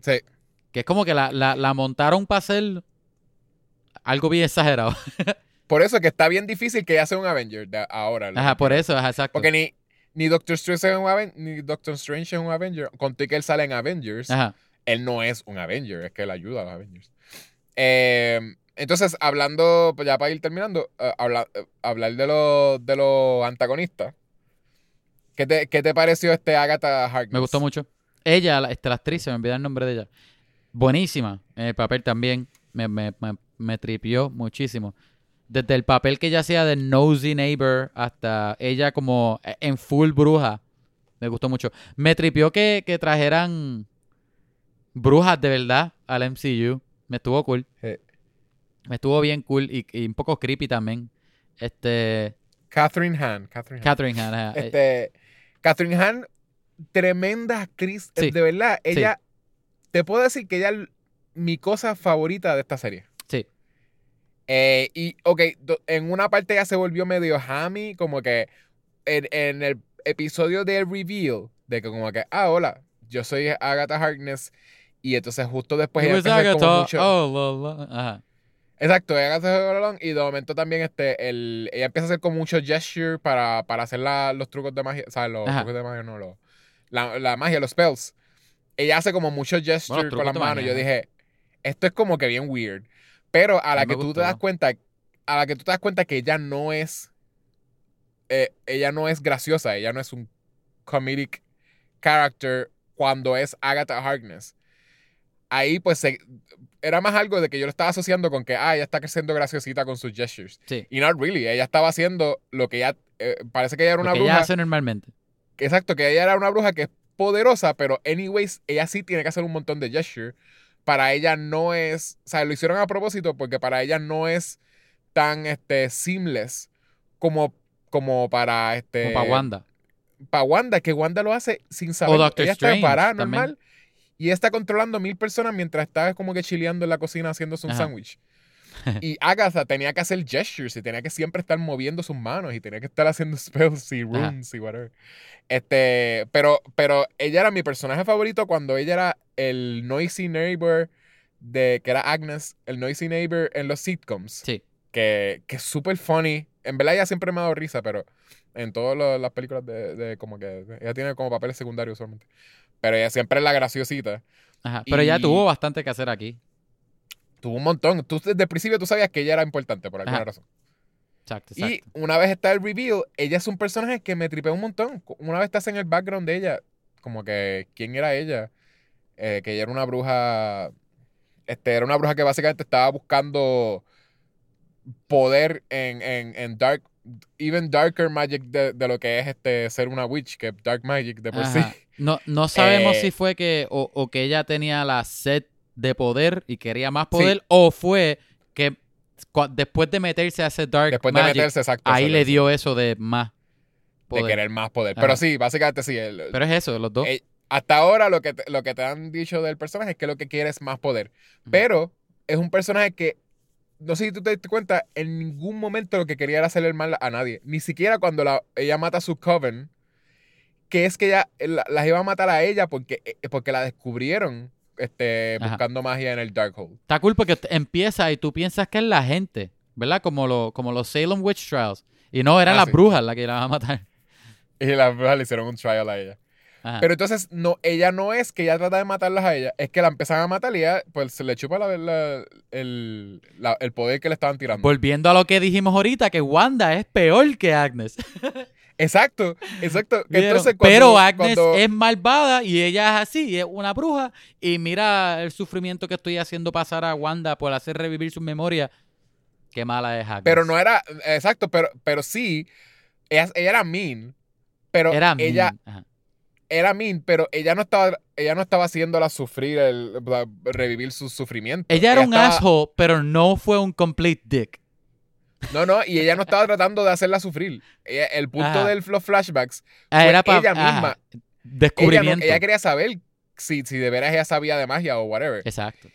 Sí. Que es como que la, la, la montaron para hacer algo bien exagerado. Por eso es que está bien difícil que ella sea un Avenger ahora. Ajá, por eso, ajá, exacto. Porque ni, ni Doctor Strange es un Aven- ni Doctor Strange es un Avenger. Conté que él sale en Avengers. Ajá. Él no es un Avenger, es que él ayuda a los Avengers. Eh, Entonces, hablando, pues ya para ir terminando, habla- eh, hablar de los de los antagonistas. ¿Qué te, qué te pareció este Agatha Harkness? Me gustó mucho. Ella, la, esta, la actriz, se me olvidó el nombre de ella. Buenísima. En el papel también. Me, me, me, me tripió muchísimo. Desde el papel que ella hacía de Nosy Neighbor hasta ella como eh, en full bruja. Me gustó mucho. Me tripió que, que trajeran brujas de verdad al MCU. Me estuvo cool. Me estuvo bien cool y, y un poco creepy también. Este. Catherine Hahn. Catherine Hahn. Catherine Hahn. Este, Catherine Hahn, tremenda actriz. Sí, De verdad, ella. Te puedo decir que ella es mi cosa favorita de esta serie. Eh, y, ok, en una parte ya se volvió medio hammy, como que en, en el episodio de Reveal, de que como que, ah, hola, yo soy Agatha Harkness. Y entonces justo después ella was empieza a hacer como Agatha. mucho- Oh, la, la. Ajá. Exacto, ella hace y de momento también este, el, ella empieza a hacer como mucho gesture para, para hacer la- los trucos de magia, o sea, los Ajá. trucos de magia, no, los, la, la magia, los spells. Ella hace como mucho gesture Bueno, con las manos. Yo dije, esto es como que bien weird. Pero a la que tú gustó. te das cuenta, a la que tú te das cuenta que ella no es, eh, ella no es graciosa, ella no es un comedic character cuando es Agatha Harkness. Ahí pues se- era más algo de que yo lo estaba asociando con que, ah, ella está creciendo graciosita con sus gestures. Sí. Y not really, ella estaba haciendo lo que ella, eh, parece que ella era Lo una que bruja. ella hace normalmente. Exacto, que ella era una bruja que es poderosa, pero anyways, ella sí tiene que hacer un montón de gesture. Para ella no es, o sea, lo hicieron a propósito porque para ella no es tan este seamless como como para este Como para Wanda. para Wanda, que Wanda lo hace sin saber. Doctor ella está parada también. normal y está controlando mil personas mientras está como que chileando en la cocina haciéndose un sándwich. Y Agatha tenía que hacer gestures y tenía que siempre estar moviendo sus manos y tenía que estar haciendo spells y Ajá. runes y whatever. Este, pero, pero ella era mi personaje favorito cuando ella era el noisy neighbor de que era Agnes, el noisy neighbor en los sitcoms Sí. que, que es súper funny. En verdad ella siempre me ha dado risa, pero en todas las películas de, de como que ella tiene como papeles secundarios usualmente. Pero ella siempre es la graciosita. Ajá. Pero ella Y- tuvo bastante que hacer aquí. Tuvo un montón. Tú desde el principio tú sabías que ella era importante por alguna Ajá. razón. Exacto, Y exacto. una vez está el reveal, ella es un personaje que me tripea un montón. Una vez estás en el background de ella, como que quién era ella, Eh, que ella era una bruja, este, era una bruja que básicamente estaba buscando poder en, en, en dark, even darker magic de, de lo que es este ser una witch, que dark magic de por sí. No, no sabemos Eh, si fue que o, o que ella tenía la sed de poder y quería más poder o fue que después de meterse a ese dark Después de magic, meterse exacto. ahí le dio eso de más de poder. querer más poder. Ajá. Pero sí, básicamente sí. el- Pero es eso, los dos. Eh, hasta ahora lo que, te, lo que te han dicho del personaje es que lo que quiere es más poder. Pero es un personaje que, no sé si tú te diste cuenta, en ningún momento lo que quería era hacerle el mal a nadie. Ni siquiera cuando la- ella mata a su coven, que es que ella la- las iba a matar a ella porque, eh, porque la descubrieron este, Ajá. buscando magia en el Darkhold. Está cool porque empieza y tú piensas que es la gente, ¿verdad? Como, lo, como los Salem Witch Trials. Y no, eran Ah, las sí. brujas las que la van a matar. Y las brujas le hicieron un trial a ella. Ajá. Pero entonces, no, ella no es que ella trata de matarlas a ella, es que la empiezan a matar y ella, pues se le chupa la- la- el, la- el poder que le estaban tirando. Volviendo a lo que dijimos ahorita, que Wanda es peor que Agnes. Exacto, exacto. ¿Vieron? Entonces, cuando- Pero Agnes cuando- es malvada y ella es así, es una bruja. Y mira el sufrimiento que estoy haciendo pasar a Wanda por hacer revivir su memoria. Qué mala es Agnes. Pero no era, exacto, pero, pero sí, ella, ella era mean, pero Era ella. Ajá. era mean, pero ella no estaba, ella no estaba haciéndola sufrir, el, revivir su sufrimiento. Ella era un estaba- asshole, pero no fue un complete dick. No, no, y ella no estaba tratando de hacerla sufrir. Ella- el punto Ajá. de los flashbacks, Ah, Fue era pa- ella ajá, misma. ella, no- Descubrimiento. ella quería saber si, si de veras ella sabía de magia o whatever. Exacto.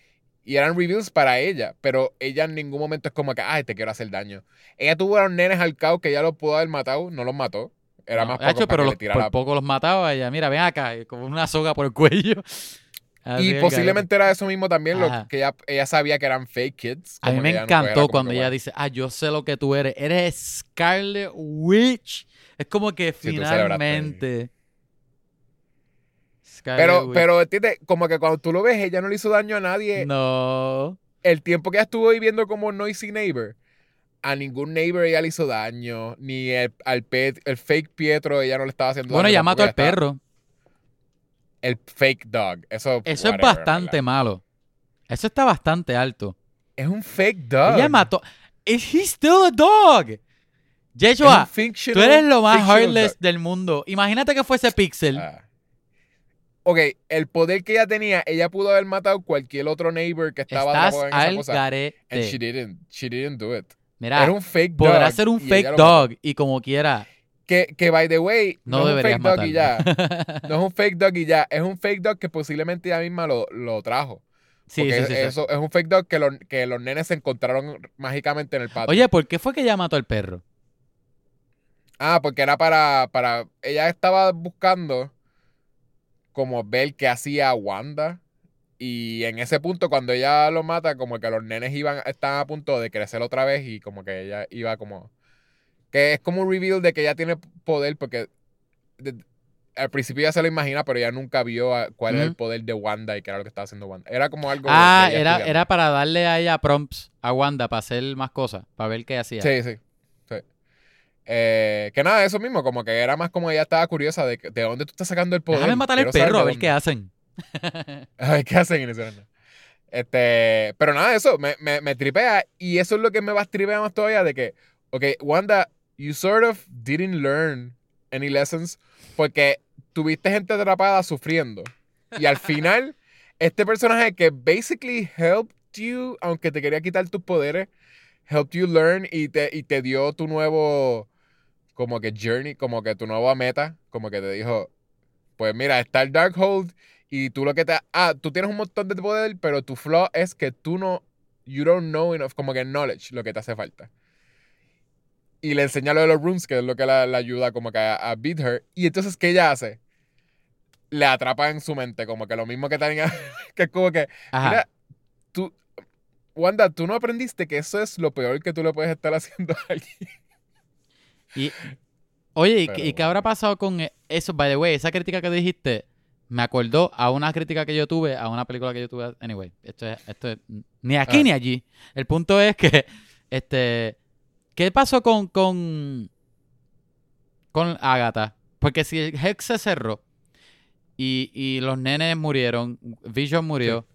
Y eran reveals para ella, pero ella en ningún momento es como que, ay, te quiero hacer daño. Ella tuvo a los nenes al caos que ella los pudo haber matado, no los mató. Era No, más poco para pero que los- por poco los mataba ella. Mira, ven acá, con una soga por el cuello. Así Y posiblemente era eso mismo también, lo que ella, ella sabía que eran fake kids. A mí me ella no encantó cuando ella bueno. dice, ah, yo sé lo que tú eres. Eres Scarlet Witch. Es como que Sí, finalmente... Scarlet Pero, Witch. pero, ¿entiendes? Como que cuando tú lo ves, ella no le hizo daño a nadie. No. el tiempo que ella estuvo viviendo como noisy neighbor, a ningún neighbor ella le hizo daño, ni el, al pet, el fake Pietro ella no le estaba haciendo Bueno, daño. ella tampoco, mató al ella perro. El fake dog. Eso, Eso es bastante ¿verdad? malo. Eso está bastante alto. Es un fake dog. Ella mató. ¿Is he still a dog? Yeshua, tú eres lo más heartless dog. del mundo. Imagínate que fuese Pixel. Ah. Ok, el poder que ella tenía, ella pudo haber matado cualquier otro neighbor que estaba Estás en esa al cosa. And she garete. didn't. She didn't do it. Mira, Era un fake dog. podrá ser un fake dog y como quiera, Que, que, by the way, no, no, es un fake dog y ya. No es un fake dog y ya. Es un fake dog que posiblemente ella misma lo, lo trajo. sí, Porque sí, sí, sí. eso es un fake dog que, los- que los nenes se encontraron mágicamente en el patio. Oye, ¿por qué fue que ella mató al perro? Ah, porque era para, para. Ella estaba buscando como ver qué hacía Wanda. Y en ese punto, cuando ella lo mata, como que los nenes iban, estaban a punto de crecer otra vez. Y como que ella iba como. Que es como un reveal de que ella tiene poder. Porque de- al principio ya se lo imagina, pero ella nunca vio a- cuál era el poder de Wanda y qué era lo que estaba haciendo Wanda. Era como algo. Ah, era, era para darle a ella prompts a Wanda para hacer más cosas, para ver qué hacía. Sí, sí. sí. Eh, que nada, eso mismo, como que era más como ella estaba curiosa de, de dónde tú estás sacando el poder. Déjame matar al perro a ver qué hacen. A ver qué hacen en ese momento. Este, pero nada, eso me, me, me tripea y eso es lo que me va a tripear más todavía de que, ok, Wanda, you sort of didn't learn any lessons porque tuviste gente atrapada sufriendo y al final este personaje que basically helped you, aunque te quería quitar tus poderes, helped you learn y te, y te dio tu nuevo como que journey, como que tu nueva meta, como que te dijo, pues mira, está el Darkhold y tú lo que te... Ah, tú tienes un montón de poder, pero tu flaw es que tú no... You don't know enough, como que knowledge, lo que te hace falta. Y le enseña lo de los runes, que es lo que la, la ayuda como que a, a beat her. Y entonces, ¿qué ella hace? Le atrapa en su mente, como que lo mismo que tenía... que es como que, Ajá. mira, tú... Wanda, tú no aprendiste que eso es lo peor que tú le puedes estar haciendo a alguien. Y, oye, ¿y, Pero y qué habrá pasado con e- eso? By the way, esa crítica que dijiste me acordó a una crítica que yo tuve, a una película que yo tuve. Anyway, esto es, esto es ni aquí Ah. ni allí. El punto es que, este, ¿qué pasó con, con, con Agatha? Porque si el Hex se cerró y, y los nenes murieron, Vision murió,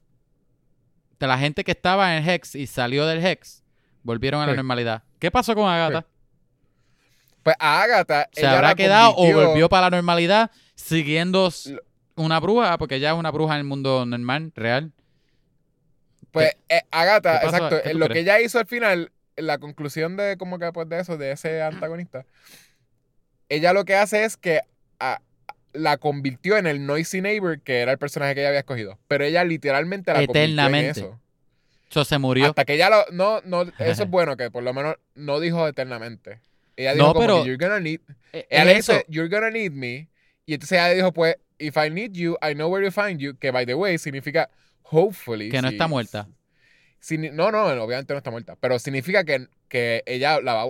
de la gente que estaba en el Hex y salió del Hex, volvieron a la Sí. normalidad. ¿Qué pasó con Agatha? Pues a Agatha... ¿Se ella habrá quedado o volvió para la normalidad siguiendo una bruja? Porque ella es una bruja en el mundo normal, real. Pues eh, Agatha, exacto, ¿Qué eh, tú lo crees? que ella hizo al final, la conclusión de como que después de eso, de ese antagonista, ella lo que hace es que ah, la convirtió en el noisy neighbor, que era el personaje que ella había escogido. Pero ella literalmente la Eternamente. convirtió en eso. Eso se murió. Hasta que ella lo, no, no, eso es bueno, que por lo menos no dijo eternamente. Ella dijo No, como pero- que you're gonna need, Eh, ella le dice, you're gonna need me. Y entonces ella dijo, pues, if I need you, I know where to find you, que by the way significa hopefully. Que no si- está muerta. No, no, obviamente no está muerta. Pero significa que, que ella la va,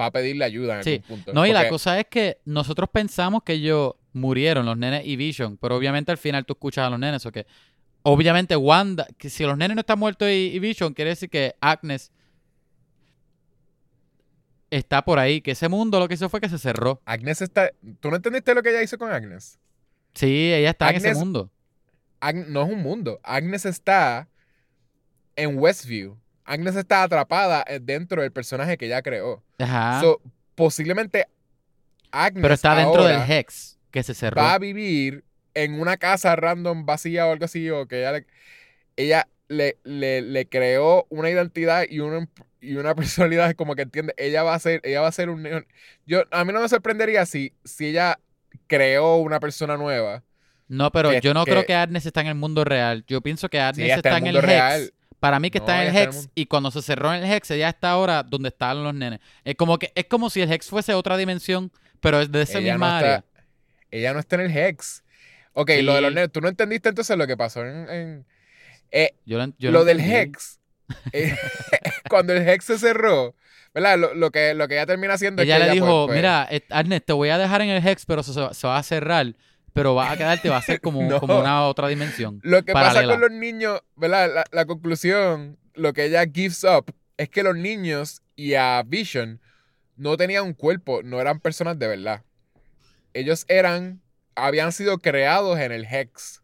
va a pedirle ayuda en Sí. algún punto. No, y la cosa es que nosotros pensamos que ellos murieron, los nenes y Vision, pero obviamente al final tú escuchas a los nenes, o que obviamente Wanda, que si los nenes no están muertos y, y Vision, quiere decir que Agnes está por ahí, que ese mundo lo que hizo fue que se cerró. Agnes está. ¿Tú no entendiste lo que ella hizo con Agnes? Sí, ella está en Agnes- ese mundo. Ag- no es un mundo. Agnes está en Westview. Agnes está atrapada eh, dentro del personaje que ella creó. Ajá. So, posiblemente Agnes pero está dentro del Hex, que se cerró. va a vivir en una casa random vacía o algo así, o que ella le, ella le, le, le creó una identidad y una, y una personalidad como que entiende, ella va a ser, ella va a ser un yo a mí no me sorprendería si, si ella creó una persona nueva. No, pero que- yo no que- creo que Agnes está en el mundo real. Yo pienso que Agnes está, está en el mundo Hex. real. Para mí que No, está en el Hex y cuando se cerró en el Hex, ella está ahora donde están los nenes. Es como que es como si el Hex fuese otra dimensión, pero es de esa Ella no, misma está, área. ella no está en el Hex. Ok, lo de los nenes, tú no entendiste entonces lo que pasó en... en- eh, Yo lo, yo lo del. Hex. eh, cuando el Hex se cerró, ¿verdad? Lo, lo que, lo que ella termina haciendo Ella es que le ella, dijo, pues, pues, mira, eh, Agnes, te voy a dejar en el Hex, pero se, se va a cerrar, pero vas a quedarte, va a ser como, No. como una otra dimensión. Lo que pasa con los niños, ¿verdad? La, la conclusión, lo que ella gives up es que los niños y a Vision no tenían un cuerpo, no eran personas de verdad. Ellos eran, habían sido creados en el Hex.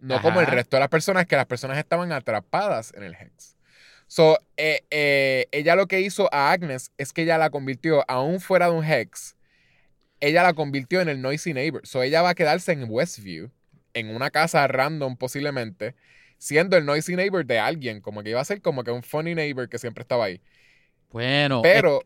No como el resto de las personas, que las personas estaban atrapadas en el Hex. So, eh, eh, ella lo que hizo a Agnes es que ella la convirtió, aún fuera de un Hex, ella la convirtió en el Noisy Neighbor. So, ella va a quedarse en Westview, en una casa random posiblemente, siendo el Noisy Neighbor de alguien, como que iba a ser como que un funny neighbor que siempre estaba ahí. Bueno, Pero,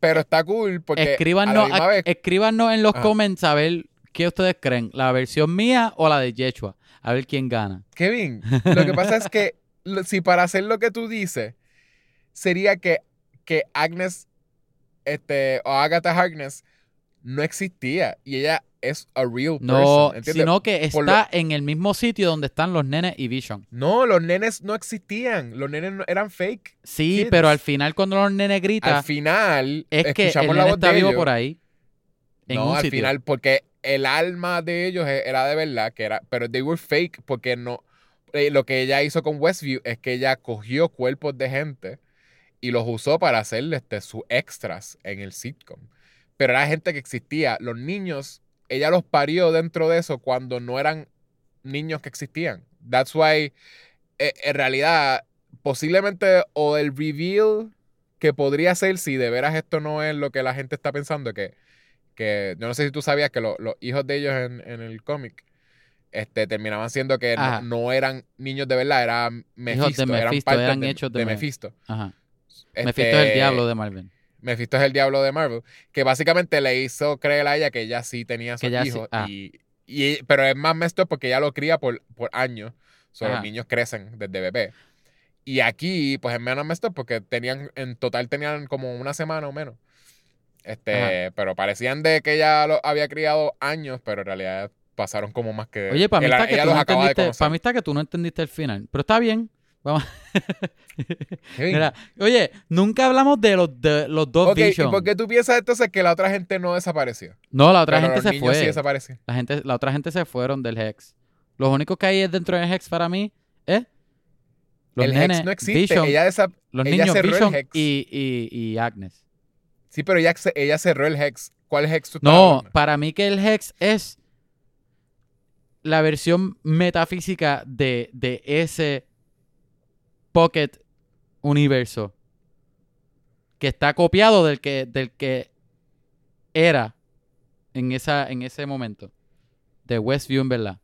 pero está cool porque a la escríbanos, misma vez, escríbanos en los Ajá. comments a ver qué ustedes creen, la versión mía o la de Yeshua. A ver quién gana. Kevin, lo que pasa es que si para hacer lo que tú dices, sería que, que Agnes, este, o Agatha Harkness no existía y ella es a real No, person, ¿entiendes? sino que está en el mismo sitio donde están los nenes y Vision. No, los nenes no existían, los nenes no- eran fake. Sí, Kids. pero al final cuando los nenes gritan, Al final, es que el nene voz está de vivo ellos. por ahí. En no, un al sitio. final, porque el alma de ellos e- era de verdad, que era, pero they were fake porque no. eh, lo que ella hizo con Westview es que ella cogió cuerpos de gente y los usó para hacerle este, sus extras en el sitcom. Pero era gente que existía. Los niños, ella los parió dentro de eso cuando no eran niños que existían. That's why, eh, en realidad, posiblemente o el reveal que podría ser si de veras esto no es lo que la gente está pensando, que, que yo no sé si tú sabías que lo- los hijos de ellos en, en el cómic este, terminaban siendo que no, eran niños de verdad, eran Mephisto, eran, Mephisto, eran de, hechos de de Me- Mephisto. Ajá. Este, Mephisto es el diablo de Marvel. Mephisto es el diablo de Marvel, que básicamente le hizo creer a ella que ella sí tenía sus ella sí- hijos. ah. y, y- pero es más messed porque ella lo cría por, por años. So, los niños crecen desde bebé. Y aquí, pues es menos messed porque tenían, en total tenían como una semana o menos. Este, pero parecían de que ella lo había criado años, pero en realidad pasaron como más que. Oye, para mí, está que tú no entendiste, para mí está que tú no entendiste el final. Pero está bien. Vamos. Kevin, Mira, oye, nunca hablamos de los, de los dos ok, ¿y Vision. por qué tú piensas entonces que la otra gente no desapareció? No, la otra Pero gente los se niños sí fue. desaparecieron. la, gente, la otra gente se fueron del Hex. Los únicos que hay es dentro del Hex para mí es los el nenes, Hex no existe. Vision, ella los ella niños cerró el Vision Hex. y, y, y Agnes. Sí, pero ella, ella cerró el Hex. ¿Cuál Hex tú No, hablando? para mí que el Hex es la versión metafísica de, de ese Pocket universo. Que está copiado del que, del que era en, esa, en ese momento. De Westview, en verdad.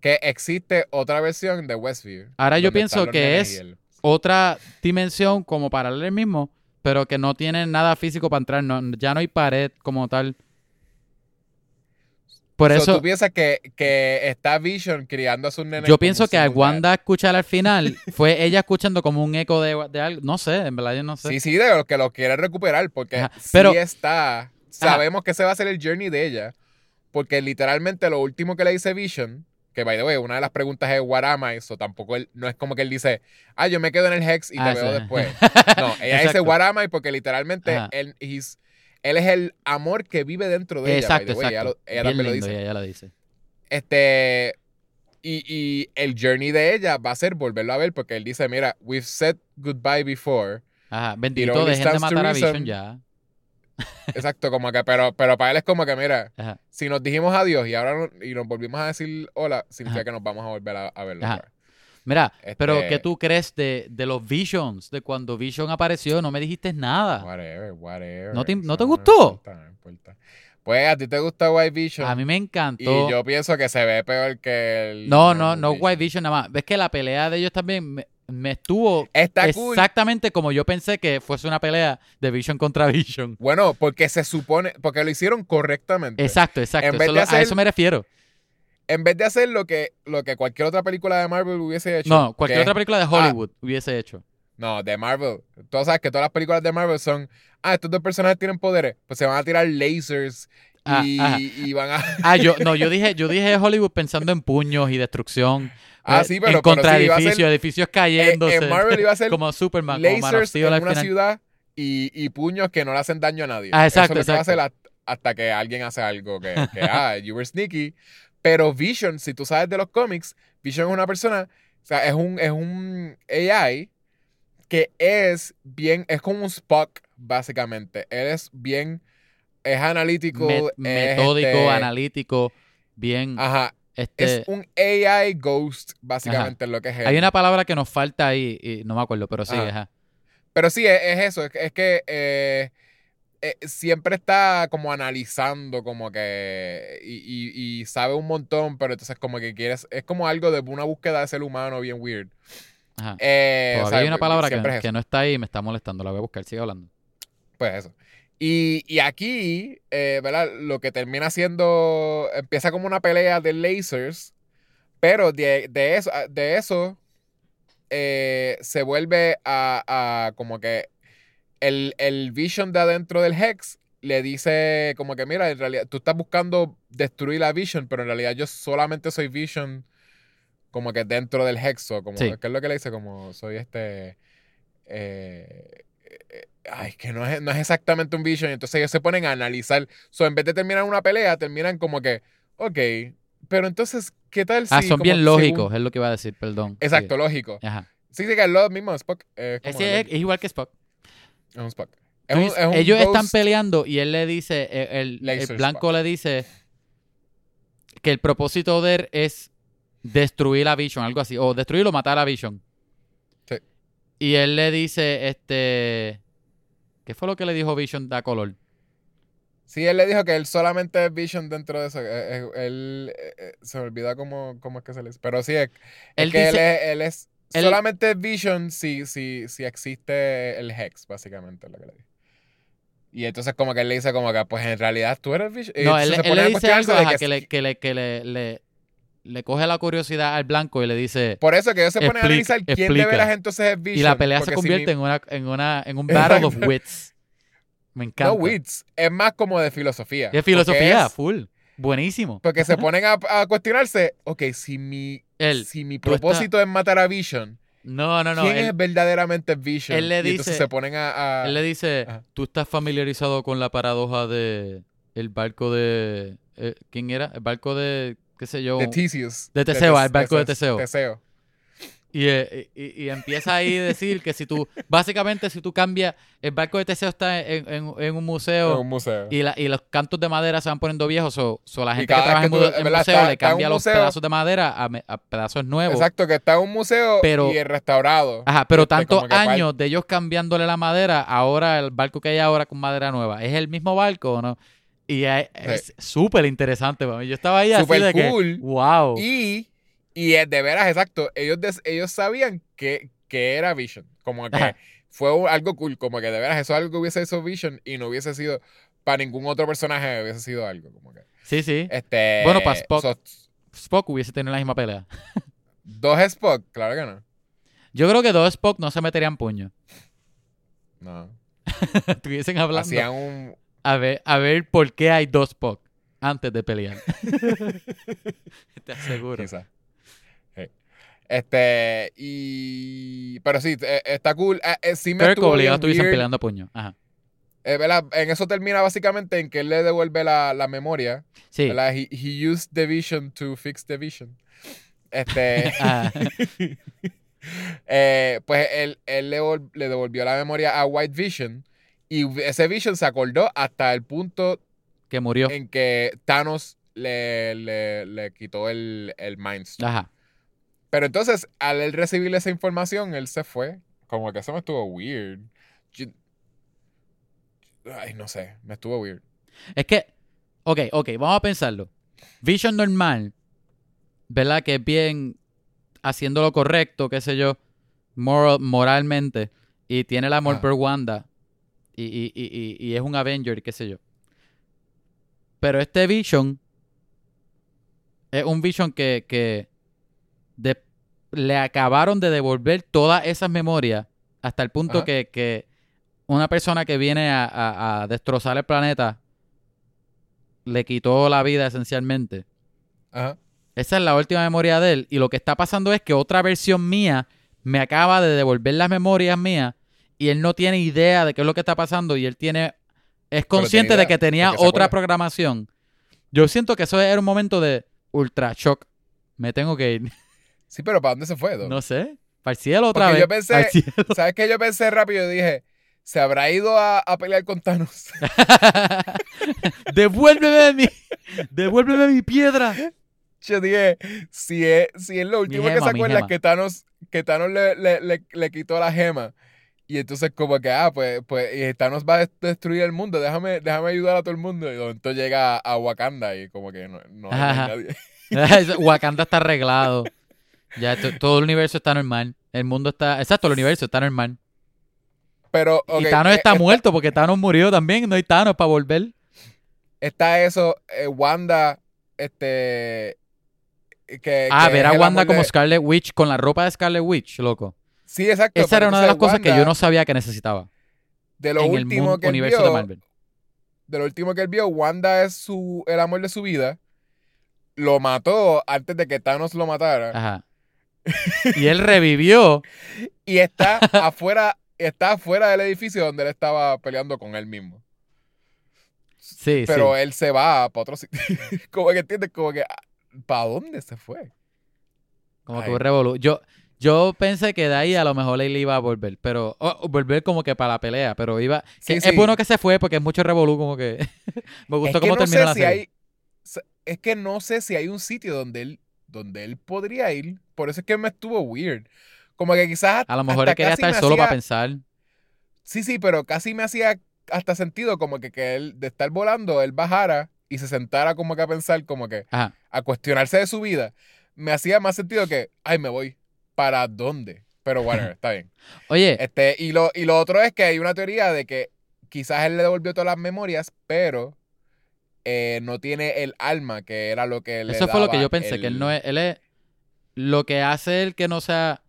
Que existe otra versión de Westview. Ahora yo pienso que es- el- Otra dimensión como para el mismo, pero que no tiene nada físico para entrar. No, ya no hay pared como tal. Por So, eso... ¿Tú piensas que, que está Vision criando a sus nenes? Yo pienso que dad? Wanda escuchar al final fue ella escuchando como un eco de, de algo. No sé, en verdad yo no sé. Sí, sí, de lo que lo quiere recuperar, porque Ajá, sí está. Sabemos que ese va a ser el journey de ella, porque literalmente lo último que le dice Vision, que by the way, una de las preguntas es What am I? So tampoco él, no es como que él dice, ah, yo me quedo en el Hex y Ah, te veo sí. después. No, ella dice. What am I? porque literalmente Ajá. él, he's- él es el amor que vive dentro de exacto, ella. the way. Ella, exacto. lo- ella lo lindo, dice. ella, lo dice. Este. Y, y el journey de ella va a ser volverlo a ver, porque él dice: Mira, we've said goodbye before. Ajá, It bendito, dejen de matar a. Vision ya. Exacto, como que, pero, pero para él es como que, mira, Ajá. si nos dijimos adiós y ahora no- y nos volvimos a decir hola, significa Ajá. que nos vamos a volver a, a verlo. Ajá. Mira, pero Este- ¿qué tú crees de, de los Visions? De cuando Vision apareció, no me dijiste nada. Whatever, whatever. ¿No te- no te gustó? importa, no importa. Pues a ti te gusta White Vision. A mí me y encantó. yo pienso que se ve peor que el. No, no, no White Vision nada más. Ves que la pelea de ellos también me, me estuvo Está cool. exactamente como yo pensé que fuese una pelea de Vision contra Vision. Bueno, porque se supone, porque lo hicieron correctamente. Exacto, exacto. En vez Eso de lo- hacer- A eso me refiero. En vez de hacer lo que, lo que cualquier otra película de Marvel hubiese hecho. No, cualquier que otra película de Hollywood hubiese hecho. No, de Marvel. Tú sabes que todas las películas de Marvel son. Ah, estos dos personajes tienen poderes. Pues se van a tirar lasers Ah, y, van a. Ah, yo, no, yo dije, yo dije Hollywood pensando en puños y destrucción. Ah, eh, sí, pero- en pero contra sí, edificios, edificios Eh, cayéndose. en Marvel iba a ser como Superman, como Man of lasers Steel en una ciudad y, y puños que no le hacen daño a nadie. Ah, exacto, Eso es lo que va a exacto. hacer hasta, hasta que alguien hace algo que, que, ah, you were sneaky. Pero Vision, si tú sabes de los cómics, Vision es una persona O sea, es un, es un AI que es bien, es como un Spock, básicamente. Él es bien, es analítico. Me- es, metódico, este, analítico, bien. Ajá. este, Es un AI ghost, básicamente, es lo que es él. hay una palabra que nos falta ahí, y no me acuerdo, pero sí, Ajá. ajá. Pero sí, es, es eso. Es, que- es que eh, eh, siempre está como analizando, como que. Y, y- y sabe un montón, pero entonces, como que quieres. Es como algo de una búsqueda de ser humano bien weird. ajá. Eh, Todavía hay una palabra que, es que no está ahí y me está molestando. La voy a buscar, sigue hablando. Pues eso. Y, y aquí, eh, ¿verdad? Lo que termina siendo. Empieza como una pelea de lasers. Pero de, de eso, de eso eh, se vuelve a, a como que el, el Vision de adentro del Hex le dice como que mira, en realidad tú estás buscando destruir la Vision, pero en realidad yo solamente soy Vision como que dentro del Hexo, como Sí. ¿qué es lo que le dice? Como soy este eh, eh, ay, que no es, no es exactamente un Vision, entonces ellos se ponen a analizar. So, en vez de terminar una pelea, terminan como que, ok, pero entonces, ¿qué tal si Ah, son como bien según- lógicos, es lo que iba a decir, perdón. Exacto, Sí. lógico. Ajá. Sí, sí, que es lo mismo, Spock. Es, es- el- es igual que Spock. Es un Spock. Es Tú un- dices- es un ellos están peleando y él le dice, eh, el, blanco le dice que el propósito de él es destruir a Vision, algo así, o destruir o matar a Vision. Sí. Y él le dice, este, ¿qué fue lo que le dijo Vision da color? Sí, él le dijo que él solamente es Vision dentro de eso. eh, eh, Él, se me olvida cómo, cómo es que se le dice. Pero sí, es, es Él que él es, él es él- solamente Vision si, si, si existe el Hex, básicamente, es lo que le dice. Y entonces como que él le dice como que, pues en realidad tú eres Vision. No, él, se él pone le a dice algo de que que, le, que, le, que le, le, le coge la curiosidad al blanco y le dice... Por eso que ellos se ponen a analizar quién de explica. veras entonces es Vision. Y la pelea se si convierte en, una, en, una, en un battle of wits. Me encanta. No wits, es más como de filosofía. Porque filosofía, es- full. Buenísimo. Porque se ponen a, a cuestionarse, ok, si mi, Él, si mi propósito es matar a Vision, No, no, no. ¿quién Él, es verdaderamente Vision? él le Y entonces dice- se ponen a... a- él le dice, Ajá. tú estás familiarizado con la paradoja de el barco de... eh, ¿Quién era? El barco de, qué sé yo. de Theseus. de Teseo, Tes- al barco de Teseo. Teseo. Y, eh, y- y empieza ahí a decir que si tú, básicamente si tú cambias, el barco de Teseo está en, en- en un museo En un museo. y, la- y los cantos de madera se van poniendo viejos, o la gente que trabaja en, que mu- tú- en ¿verdad? museo Está- le cambia los museo. pedazos de madera a, a pedazos nuevos. Exacto, que está en un museo Pero- y restaurado. Ajá, pero Este, tantos años de ellos cambiándole la madera, ahora el barco que hay ahora con madera nueva, ¿es el mismo barco o no? Y es súper interesante para mí. Yo estaba ahí así Súper de que, cool. wow. Y, y de veras, exacto, ellos, des- ellos sabían que, que era Vision. Como que Ajá. fue un- algo cool, como que de veras eso es algo que hubiese hecho Vision y no hubiese sido, para ningún otro personaje hubiese sido algo. Como que, Sí, sí. este, Bueno, para Spock. so- Spock hubiese tenido la misma pelea. dos Spock, claro que no. Yo creo que dos Spock no se meterían puño. No. Estuviesen hablando. Hacían un. A ver, a ver por qué hay dos Spock antes de pelear. Te aseguro. Quizás. Este, y. Pero sí, eh, está cool. Eh, eh, sí me Kirk obligado peleando a puño. Ajá. Eh. En eso termina básicamente en que él le devuelve la, la memoria. Sí. He, he used the vision to fix the vision. Este. Ajá. eh, pues él, él le, le devolvió la memoria a White Vision. Y ese Vision se acordó hasta el punto que murió. en que Thanos le, le, le quitó el, el Mind Stone. Ajá. Pero entonces, al él recibir esa información, él se fue. Como que eso me estuvo weird. Yo- Ay, no sé, me estuvo weird. Es que, ok, ok, vamos a pensarlo. Vision normal, ¿verdad? Que es bien haciendo lo correcto, qué sé yo, moral- moralmente, y tiene el amor Ajá. por Wanda, y, y- y- y- y es un Avenger, qué sé yo. Pero este Vision es un Vision que, que de- le acabaron de devolver todas esas memorias hasta el punto que, que una persona que viene a, a- a destrozar el planeta le quitó la vida esencialmente. Ajá. Esa es la última memoria de él. Y lo que está pasando es que otra versión mía me acaba de devolver las memorias mías y él no tiene idea de qué es lo que está pasando y él tiene es consciente de idea, que tenía otra programación. Yo siento que eso era un momento de ultra shock. Me tengo que ir. Sí, pero ¿para dónde se fue? Doc? No sé. Para el cielo otra Porque vez. yo pensé- cielo. ¿Sabes qué? Yo pensé rápido y dije, ¿se habrá ido a, a pelear con Thanos? devuélveme mi, devuélveme mi piedra. Yo dije, si es, si es lo último que se acuerda que Thanos, que Thanos le, le, le, le quitó la gema. Y entonces como que, ah, pues, pues y Thanos va a dest- destruir el mundo, déjame, déjame ayudar a todo el mundo. Y momento llega a, a Wakanda y como que no, no hay nadie. Wakanda está arreglado. Ya to- todo el universo está normal. El mundo está. Exacto, el universo está normal. Pero, y Thanos eh, está muerto porque Thanos murió también. No hay Thanos para volver. está eso, eh, Wanda, este... Que, Ah, que ver a el Wanda como de- Scarlet Witch con la ropa de Scarlet Witch, loco. Sí, exacto. Esa era una de las cosas que yo no sabía que necesitaba De lo en el último mundo, que él universo vio, de Marvel. de lo último que él vio, Wanda es su, el amor de su vida. Lo mató antes de que Thanos lo matara. Ajá. Y él revivió. Y está afuera, está afuera del edificio donde él estaba peleando con él mismo. Sí, Pero sí. él se va para otro sitio. como que entiendes, como que ¿para dónde se fue? Como que un revolú. Yo, yo pensé que de ahí a lo mejor él iba a volver, pero oh, volver como que para la pelea, pero iba. Sí, que sí. Es bueno que se fue porque es mucho revolú, como que. Me gustó es que cómo no terminó sé la si serie. hay, es que no sé si hay un sitio donde él, donde él podría ir. Por eso es que me estuvo weird. Como que quizás A lo mejor él quería estar solo para hacía- pensar. Sí, sí, pero casi me hacía hasta sentido como que, que él, de estar volando, él bajara y se sentara como que a pensar, como que Ajá. a cuestionarse de su vida. Me hacía más sentido que, ay, me voy. ¿Para dónde? Pero bueno, está bien. Oye, Este, y, lo, y lo otro es que hay una teoría de que quizás él le devolvió todas las memorias, pero eh, no tiene el alma, que era lo que le eso fue lo que yo pensé, que él no es. Él es. Lo que hace él que no sea.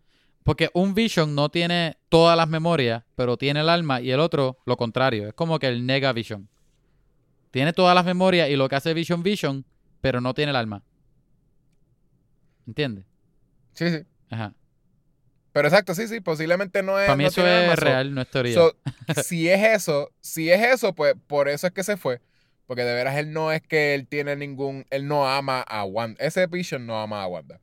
Porque un Vision no tiene todas las memorias, pero tiene el alma, y el otro lo contrario. Es como que el Nega Vision. Tiene todas las memorias y lo que hace Vision Vision, pero no tiene el alma. ¿Entiendes? Sí, sí. Ajá. Pero exacto, sí, sí, posiblemente no es. Para mí no eso alma, es so- real, no es teoría. So, si es eso, si es eso, pues por eso es que se fue. Porque de veras él no es que él tiene ningún, él no ama a Wanda. Ese Vision no ama a Wanda.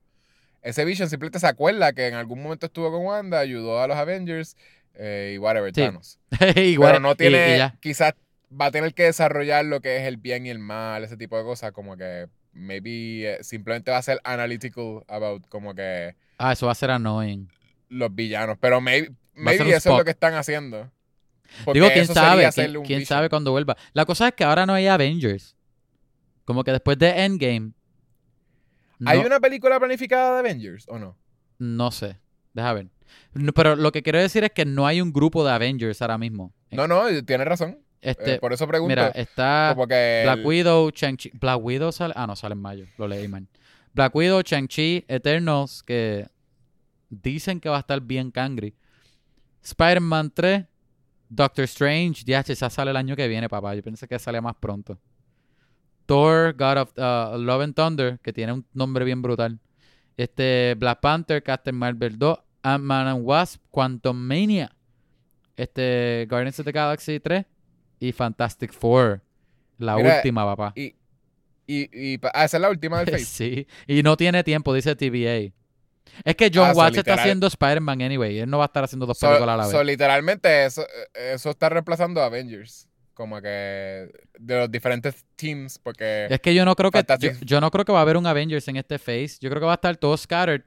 Ese Vision simplemente se acuerda que en algún momento estuvo con Wanda, ayudó a los Avengers y whatever, Sí. Thanos. Igual, Pero no tiene, y quizás va a tener que desarrollar lo que es el bien y el mal, ese tipo de cosas, como que maybe eh, simplemente va a ser analytical about como que Ah, eso va a ser annoying. los villanos. Pero maybe, maybe eso es lo que están haciendo. Porque Digo, quién sabe, quién, sabe cuándo vuelva. La cosa es que ahora no hay Avengers. Como que después de Endgame. No, ¿Hay una película planificada de Avengers o no? no sé. Deja ver. No, pero lo que quiero decir es que no hay un grupo de Avengers ahora mismo. No, no, tienes razón. Este, Eh, por eso pregunto. mira, está Black el- Widow, Shang-Chi. Black Widow sale. Ah, no, sale en mayo. Lo leí mal. Black Widow, Shang-Chi, Eternals, que dicen que va a estar bien cangri. Spider-Man 3, Doctor Strange, DH, esa sale el año que viene, papá. Yo pensé que sale más pronto. Thor, God of uh, Love and Thunder, que tiene un nombre bien brutal. Este, Black Panther, Captain Marvel 2, Ant-Man and Wasp, Quantum Mania, este, Guardians of the Galaxy 3 y Fantastic Four. La Mira, última, papá. Y, y, y ah, esa es la última del Face. Sí, y no tiene tiempo, dice TVA. Es que John Ah, so Watts está haciendo Spider-Man anyway. Él no va a estar haciendo dos So- películas a la vez. so, literalmente eso, eso está reemplazando a Avengers. Como que de los diferentes teams, porque es que yo no creo que yo, yo no creo que va a haber un Avengers en este phase. Yo creo que va a estar todo scattered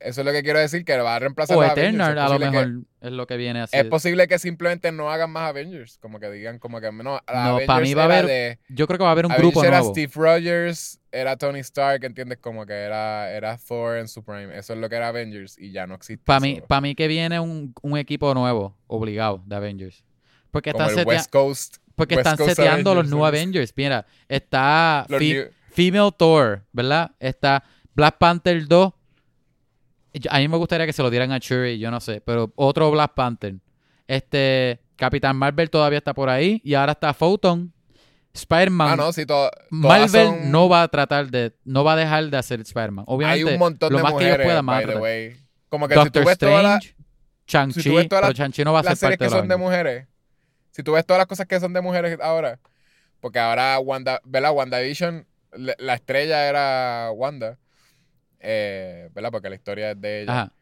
eso es lo que quiero decir, que va a reemplazar o a. Eternal a lo posible que- mejor es lo que viene así. Es posible que simplemente no hagan más Avengers. Como que digan, como que no. No, Avengers pa' mí va a haber de- Yo creo que va a haber un Avengers grupo era nuevo. Steve Rogers, era Tony Stark, ¿entiendes? Como que era, era Thor en su prime. Eso es lo que era Avengers y ya no existe. Para mí, eso. pa' mí que viene un, un equipo nuevo, obligado, de Avengers. Porque Como están, el West Coast. porque West están Coast seteando los new. Avengers. Mira, está Fe- new- Female Thor, ¿verdad? Está Black Panther 2. A mí me gustaría que se lo dieran a Shuri, yo no sé, pero otro Black Panther. Este, Capitán Marvel todavía está por ahí y ahora está Photon. Spider-Man. Ah, no, sí, Marvel son- no va a tratar de, no va a dejar de hacer Spider-Man. Hay Obviamente, un montón lo de más que ellos puedan by the tratar. way. Como que si Doctor tú ves todas las, Strange, Shang-Chi, si tú ves todas pero las- Shang-Chi no va a ser parte que de son de la mujeres, si tú ves todas las cosas que son de mujeres ahora, porque ahora Wanda, ¿verdad? WandaVision, la estrella era Wanda. Eh, ¿verdad? Porque la historia es de ella. Ajá.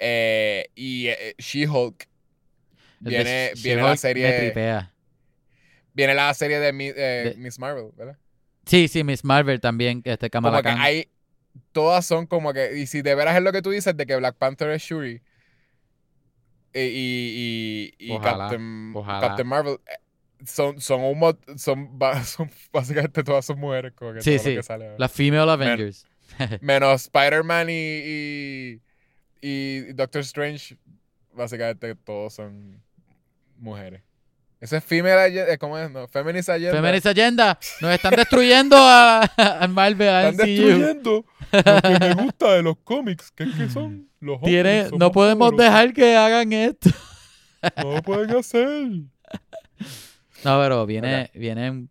Eh, y eh, She-Hulk viene, She- viene la serie viene la serie de, Mi- eh, De- Miss Marvel, ¿verdad? Sí, sí, Miss Marvel también, este Kamala Como que Khan. hay todas son como que y si de veras es lo que tú dices de que Black Panther es Shuri y y, y, y Ojalá, Captain, ojalá. Captain Marvel son son un son, básicamente todas son mujeres como que Sí, lo sí. que sale ahora. Las Female Avengers. menos Spider-Man y, y y Doctor Strange básicamente todos son mujeres. Eso es female agenda, ¿cómo es? No, feminist agenda. Feminist Agenda. Nos están destruyendo a, a Marvel, a Están MCU. destruyendo lo que me gusta de los cómics, que es que son los hombres. Tiene- no podemos poderosos. dejar que hagan esto. No lo pueden hacer. No, pero viene, vienen.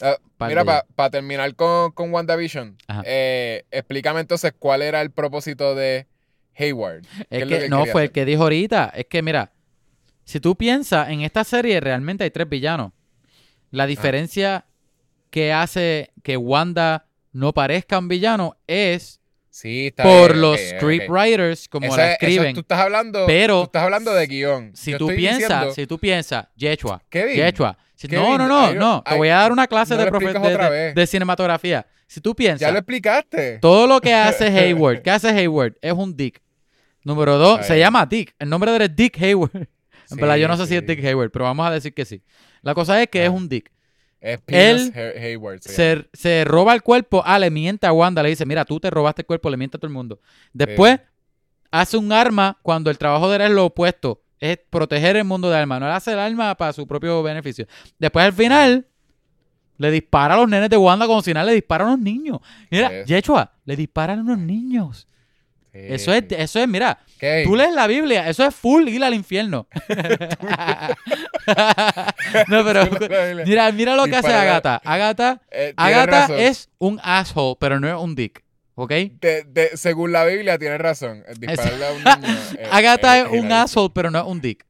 Ah, Mira, para terminar con, con WandaVision, eh, explícame entonces cuál era el propósito de Hayward. ¿Qué Es que, no fue el que dijo ahorita. Es que, mira, si tú piensas en esta serie, realmente hay tres villanos. La diferencia que hace que Wanda no parezca un villano es Sí, está por bien, los ok, ok, ok. scriptwriters, como la es- eso escriben. tú estás hablando, pero tú estás hablando de guion. si Yo tú piensas, si tú piensas, Yechua, Kevin, Yechua. Si- Kevin, no, no, no, no- no. Te voy a dar una clase no de, profe- de- cinematografía. Si tú ya piensas, lo explicaste. todo lo que hace Hayward, ¿qué hace Hayward? Es un Dick. Número dos, se llama Dick. El nombre de él es Dick Hayward. En Sí, verdad, yo no sé si es. Dick Hayward, pero vamos a decir que sí. La cosa es que es Ah. un Dick. Es Él Hay- Hayward. Se, se roba el cuerpo, ah, le miente a Wanda, le dice, mira, tú te robaste el cuerpo, le miente a todo el mundo. Después, hace un arma cuando el trabajo de él es lo opuesto, es proteger el mundo de armas, no él hace el arma para su propio beneficio. Después, al final, le dispara a los nenes de Wanda como si nada le dispara a los niños. Mira, Sí. Yechua, le disparan a unos niños. Sí, Eso es, eso es, mira, Tú lees la Biblia, eso es full ir al infierno. no, pero mira, mira lo que hace Agatha. Agatha, eh, tienes Agatha razón. es un asshole, pero no es un dick. ¿Ok? De- de- según la Biblia, tienes razón. El Dispararle a un niño. eh, Agatha es un asshole, pero no es un dick.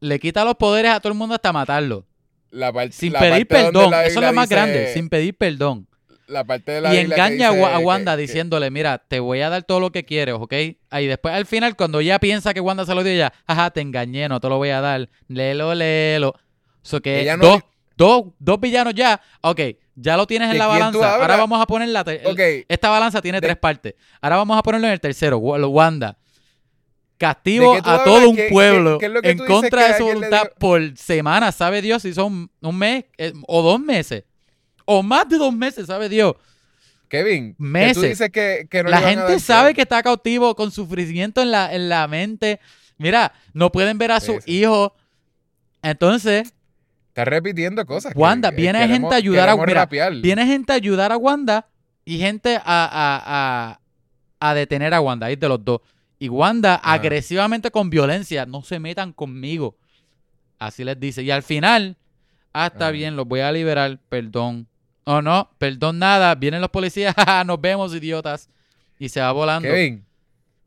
Le quita los poderes a todo el mundo hasta matarlo. La par- Sin la pedir parte perdón. la Eso es lo más dice- grande. Sin pedir perdón. La parte de la Y Biblia que engaña a dice Wanda que- diciéndole, mira, te voy a dar todo lo que quieres, ¿ok? Y después al final, cuando ella piensa que Wanda se lo dio, ella, ajá, te engañé, no te lo voy a dar. Léelo, léelo. So que Ella no dos, dos, dos villanos ya, ok, ya lo tienes en ¿De la balanza. Ahora vamos a poner la... ter- el- Ok, Esta balanza tiene De- tres partes. Ahora vamos a ponerlo en el tercero, Wanda. Castigo ¿De qué tú a todo un ¿Qué- qué- pueblo que en contra que de su voluntad por semana, sabe Dios si son un mes eh, o dos meses. O más de dos meses, sabe Dios. Kevin, que Meses. tú dices que, que no la gente sabe que está cautivo con sufrimiento en la, en la mente. Mira, no pueden ver a Sí, su sí. hijo. Entonces, Estás repitiendo cosas. Wanda, viene queremos- gente a ayudar a mira. Viene gente a ayudar a Wanda y gente a, a, a, a detener a Wanda, ahí de los dos. Y Wanda agresivamente con violencia, no se metan conmigo. Así les dice. Y al final, ah, está bien, los voy a liberar, perdón. Oh, no, perdón nada, vienen los policías, nos vemos, idiotas. Y se va volando. Kevin,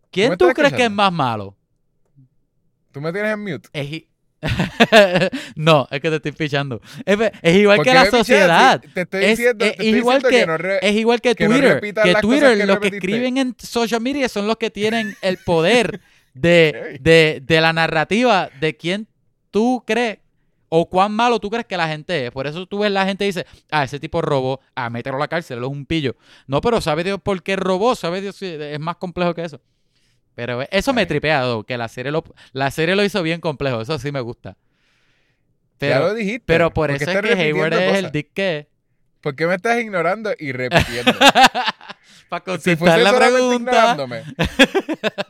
¿Quién tú crees que es más malo? tú me tienes en mute. Es no, es que te estoy fichando. Es, es igual ¿Por que la sociedad. Te estoy Es- diciendo, es- te estoy es igual que- no re- Es igual que que no Twitter. que Twitter, que los que escriben en social media son los que tienen el poder de, de, de la narrativa de quién tú crees o cuán malo tú crees que la gente es. Por eso tú ves la gente y dice, ah, ese tipo robó, ah, mételo a la cárcel, él es un pillo. No, pero sabe Dios por qué robó, sabe Dios si es más complejo que eso. Pero eso me Ay. tripea, Doc, que la serie lo, la serie lo hizo bien complejo, eso sí me gusta. ya Pero, lo dijiste. pero por eso es que Hayward es el dick que. ¿Por qué me estás ignorando y repitiendo? Para si contestar fuese la pregunta.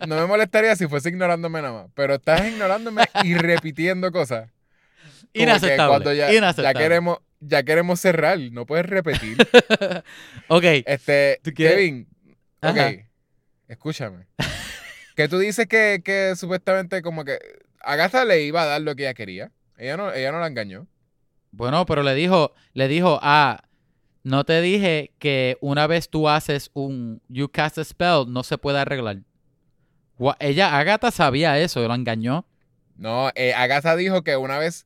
no me molestaría si fuese ignorándome nada más. Pero estás ignorándome y repitiendo cosas. Como que Inaceptable. cuando ya, inaceptable. ya queremos, ya queremos cerrar, no puedes repetir. ok. Este. Kevin, ok, escúchame. Que tú dices que, que supuestamente como que Agatha le iba a dar lo que ella quería. Ella no, ella no la engañó. Bueno, pero le dijo, le dijo, ah, no te dije que una vez tú haces un you cast a spell, no se puede arreglar. Gua- Ella, Agatha sabía eso, lo engañó. No, eh, Agatha dijo que una vez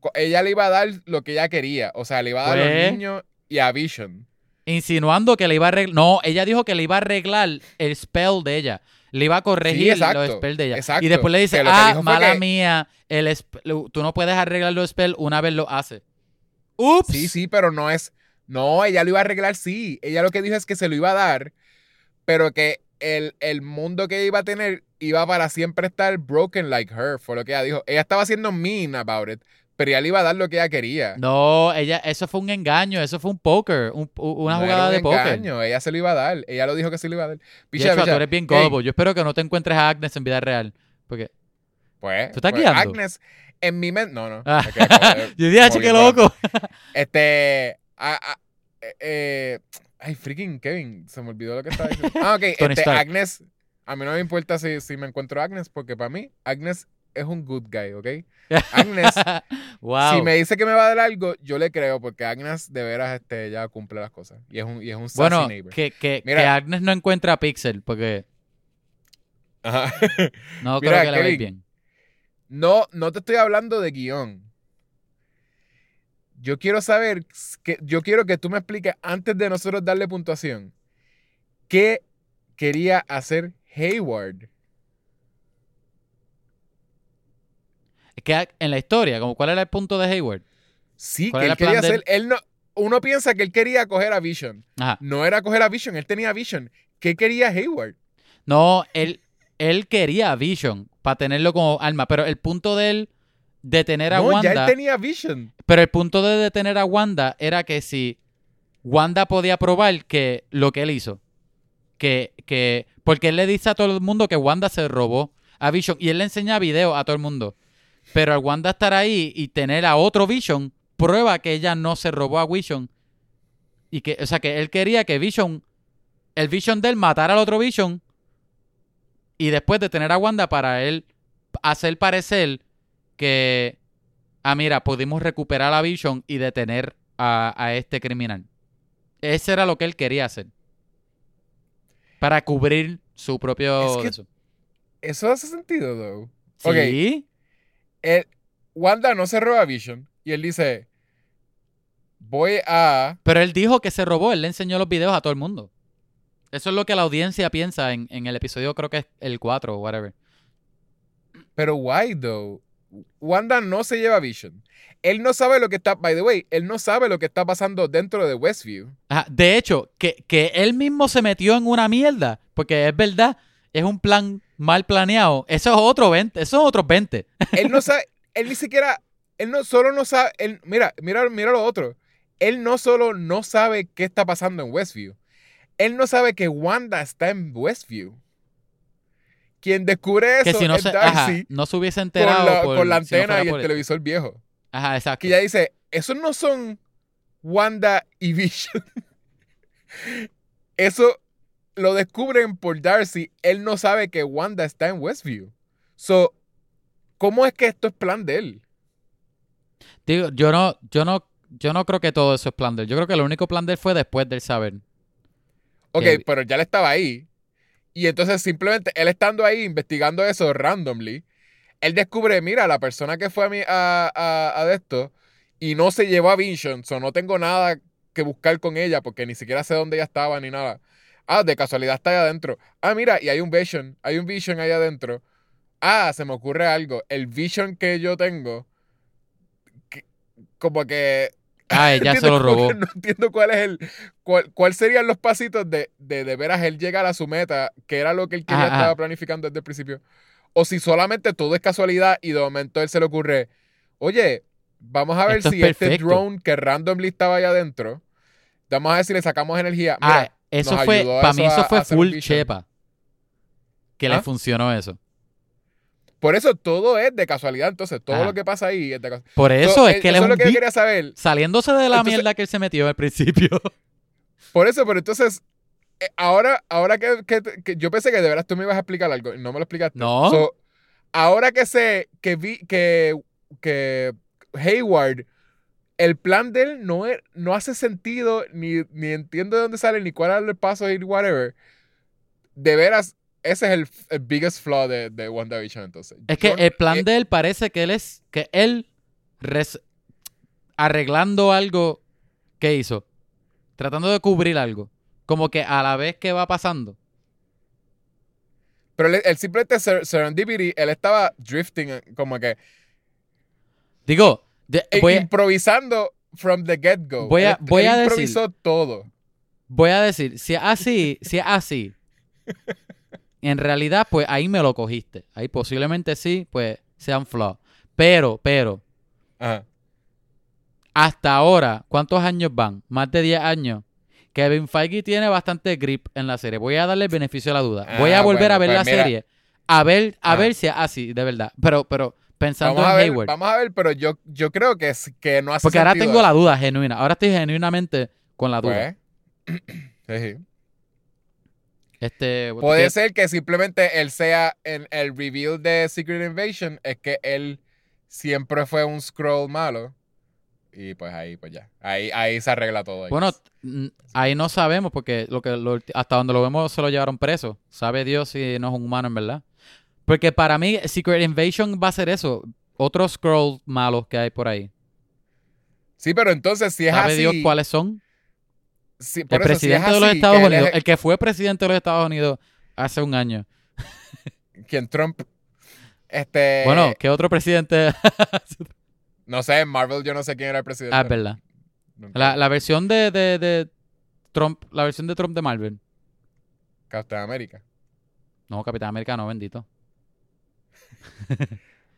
cu- ella le iba a dar lo que ella quería. O sea, le iba a dar a Pues- los niños y a Vision. Insinuando que le iba a arreglar. No, ella dijo que le iba a arreglar el spell de ella. Le iba a corregir exacto, los spells de ella. exacto. Y después le dice, ah, mala que- mía, el tú no puedes arreglar los spells una vez lo hace. Ups. Sí, sí, pero no es. No, ella lo iba a arreglar, sí. Ella lo que dijo es que se lo iba a dar, pero que el, el mundo que iba a tener iba para siempre estar broken like her. Fue lo que ella dijo. Ella estaba siendo mean about it, pero ella le iba a dar lo que ella quería. No, ella, eso fue un engaño, eso fue un u- una No jugada era un de póker. engaño, Ella se lo iba a dar. Ella lo dijo que se lo iba a dar. Picha, Yeshua, picha. tú eres bien Ey, gullible. Yo espero que no te encuentres a Agnes en vida real. Porque. Pues, ¿Tú estás pues, guiando? Agnes, en mi mente. No, no. Ah. que de- Yo dije, "Ah, qué loco. Este. ah, eh, eh, ay, freaking Kevin. Se me olvidó lo que estaba diciendo. Ah, ok. Este. Agnes. A mí no me importa si, si me encuentro a Agnes, porque para mí, Agnes es un good guy, ¿ok? Agnes, wow. si me dice que me va a dar algo, yo le creo, porque Agnes de veras este, ya cumple las cosas. Y es un, y es un sassy bueno, neighbor. que, que, Mira. que Agnes no encuentra a Pixel porque Ajá. no Mira, creo que le Kevin. bien. No, no te estoy hablando de guion. Yo quiero saber, que, yo quiero que tú me expliques antes de nosotros darle puntuación, ¿qué quería hacer Hayward? En la historia, como cuál era el punto de Hayward. Sí, ¿Cuál que él quería hacer, él no, uno piensa que él quería coger a Vision. Ajá. No era coger a Vision, él tenía Vision. ¿Qué quería Hayward? No, él, él quería a Vision para tenerlo como arma, pero el punto de él de tener a No, ya Wanda, él tenía Vision. pero el punto de detener a Wanda era que si Wanda podía probar que lo que él hizo, que, que, porque él le dice a todo el mundo que Wanda se robó a Vision y él le enseña videos a todo el mundo, pero al Wanda estar ahí y tener a otro Vision, prueba que ella no se robó a Vision y que, o sea, que él quería que Vision, el Vision de él matara al otro Vision y después de tener a Wanda para él hacer parecer que, ah, mira, pudimos recuperar a Vision y detener a, a este criminal. Ese era lo que él quería hacer. Para cubrir su propio... Es que- eso. Eso hace sentido, though. Sí. Wanda no se roba Vision. Y él dice, voy a... pero él dijo que se robó, él le enseñó los videos a todo el mundo. Eso es lo que la audiencia piensa en, en el episodio, creo que es el 4 o whatever. Pero why though? Wanda no se lleva Vision. Él no sabe lo que está, by the way, él no sabe lo que está pasando dentro de Westview. Ajá, De hecho, que, que él mismo se metió en una mierda, porque es verdad, es un plan mal planeado. Eso es otro 20, eso es otros 20. Él no sabe, él ni siquiera, él no solo no sabe, él, mira, mira, mira lo otro. Él no solo no sabe qué está pasando en Westview. Él no sabe que Wanda está en Westview. Quien descubre eso que si no es se, ajá, no se hubiese con, enterado la, por- con la si no antena y el por- televisor viejo. Ajá, exacto. Que ella dice, esos no son Wanda y Vision. Eso lo descubren por Darcy. Él no sabe que Wanda está en Westview. So, ¿cómo es que esto es plan de él? Digo, yo no, yo no, yo no creo que todo eso es plan de él. Yo creo que el único plan de él fue después del saber. Ok, Que- pero ya él estaba ahí. Y entonces simplemente él estando ahí investigando eso randomly, él descubre, mira, la persona que fue a, mi, a, a, a esto y no se llevó a Vision, so no tengo nada que buscar con ella porque ni siquiera sé dónde ella estaba ni nada. Ah, de casualidad está ahí adentro. Ah, mira, y hay un Vision, hay un Vision ahí adentro. Ah, se me ocurre algo. El Vision que yo tengo, que- como que Ah, ella se lo robó. No entiendo cuál es el. Cuál, cuál serían los pasitos de, de, de veras él llegar a su meta, que era lo que él quería estaba planificando desde el principio. O si solamente todo es casualidad y de momento él se le ocurre, oye, vamos a ver Esto es si este drone que randomly estaba allá adentro, vamos a ver si le sacamos energía. Ah, eso nos fue, para mí eso a- fue a full chepa. Que ¿Ah? le funcionó eso. por eso todo es de casualidad, entonces todo Ajá. lo que pasa ahí es de casualidad. Por eso es que él es eso es lo que yo quería saber. saliéndose de la Entonces- mierda que él se metió al principio. Por eso, pero entonces, eh, ahora, ahora que, que- que yo pensé que de veras tú me ibas a explicar algo y no me lo explicaste. No. So, ahora que sé que vi que, que Hayward, el plan de él no, es- no hace sentido, ni, ni entiendo de dónde sale, ni cuál es el paso y whatever. De veras, ese es el, el biggest flaw de, de WandaVision entonces. Es que Yo- el plan eh, de él parece que él es, que él res- arreglando algo que hizo, tratando de cubrir algo. Como que a la vez que va pasando. Pero él simplemente ser- serendipity, él estaba drifting, eh, como que Digo, de- eh, voy, a, improvisando from the get-go. Voy a- Él- voy él a decir- improvisó todo. voy a decir, si es así, si es así, en realidad, pues ahí me lo cogiste. Ahí posiblemente sí, pues sea un flaw. Pero, pero, Ajá. hasta ahora, ¿cuántos años van? Más de 10 años. Kevin Feige tiene bastante grip en la serie. Voy a darle el beneficio de la duda. Voy Ah, a volver bueno, a ver pues la mira. serie. A ver, a Ajá. ver si es así, de verdad. Pero, pero pensando Vamos a, en ver, Hayward. vamos a ver, pero yo, yo creo que, es- que no hace Porque ahora tengo la duda genuina. Ahora estoy genuinamente con la duda. Pues, sí, sí. Este, Puede ser que simplemente él sea en el reveal de Secret Invasion, es que él siempre fue un scroll malo. Y pues ahí, pues ya. Ahí, ahí se arregla todo. Bueno, ahí no sabemos porque lo que lo- hasta donde lo vemos se lo llevaron preso. Sabe Dios si no es un humano en verdad. Porque para mí Secret Invasion va a ser eso. Otros scrolls malos que hay por ahí. sí, pero entonces si es ¿Sabe así. Dios cuáles son? El si es presidente de los Estados Unidos. es- El que fue presidente de los Estados Unidos hace un año. quien Trump. Este. Bueno, ¿qué otro presidente? No sé, en Marvel yo no sé quién era el presidente. ah, es verdad. La, la versión de, de, de Trump, la versión de Trump de Marvel. Captain América. No, Capitán América no, bendito.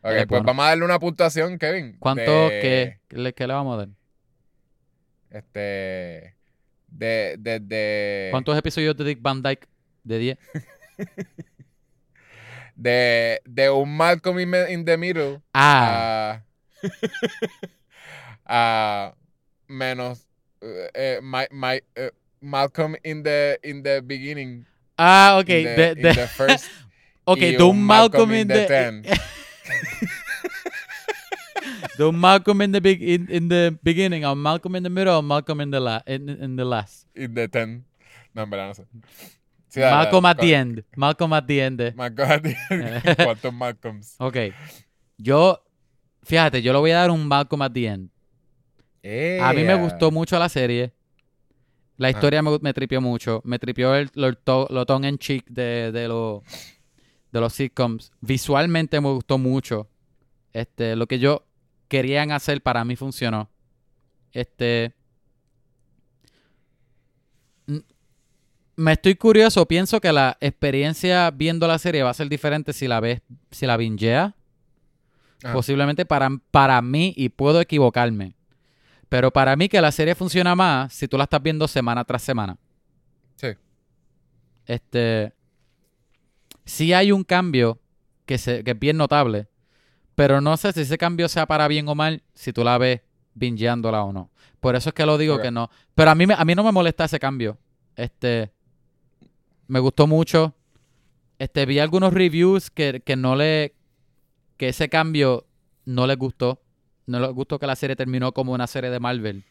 Ok, Eh, pues bueno. vamos a darle una puntuación, Kevin. ¿Cuánto? de- ¿qué, qué le, qué le vamos a dar? Este. De. de, de ¿Cuántos episodios de Dick Van Dyke? De 10. De, de un Malcolm in, the Middle Ah, a. a menos. eh, eh, my, my, eh, Malcolm in the, in the beginning. ah, ok. in the, de, in de- the first. ok, y de un Malcolm, in in the the, ten. de un Malcolm in the, big, in, in the beginning, a Malcolm in the middle, a Malcolm in the, la, in, in the last. In the ten. No, en verdad no sé. Sí, dale, Malcolm dale, at the end. Malcolm at the end. Malcolm at the end. ¿Cuántos Malcolms? Ok. Yo, fíjate, yo le voy a dar un Malcolm at the end. A mí me gustó mucho la serie. La historia me, me tripió mucho. Me tripió el, lo, lo tongue en cheek de, de, los de los sitcoms. Visualmente me gustó mucho. Este, lo que yo querían hacer para mí funcionó. Este. Me estoy curioso. Pienso que la experiencia viendo la serie va a ser diferente si la ves, si la bingeas. Ajá. Posiblemente para, para mí, y puedo equivocarme. Pero para mí que la serie funciona más si tú la estás viendo semana tras semana. Sí. Este. Sí hay un cambio que, se, que es bien notable. Pero no sé si ese cambio sea para bien o mal si tú la ves bingeándola o no. Por eso es que lo digo que no. Pero a mí, me- a mí no me molesta ese cambio. Este. Me gustó mucho. Este, vi algunos reviews que, que no le. que ese cambio no les gustó. No les gustó que la serie terminó como una serie de Marvel.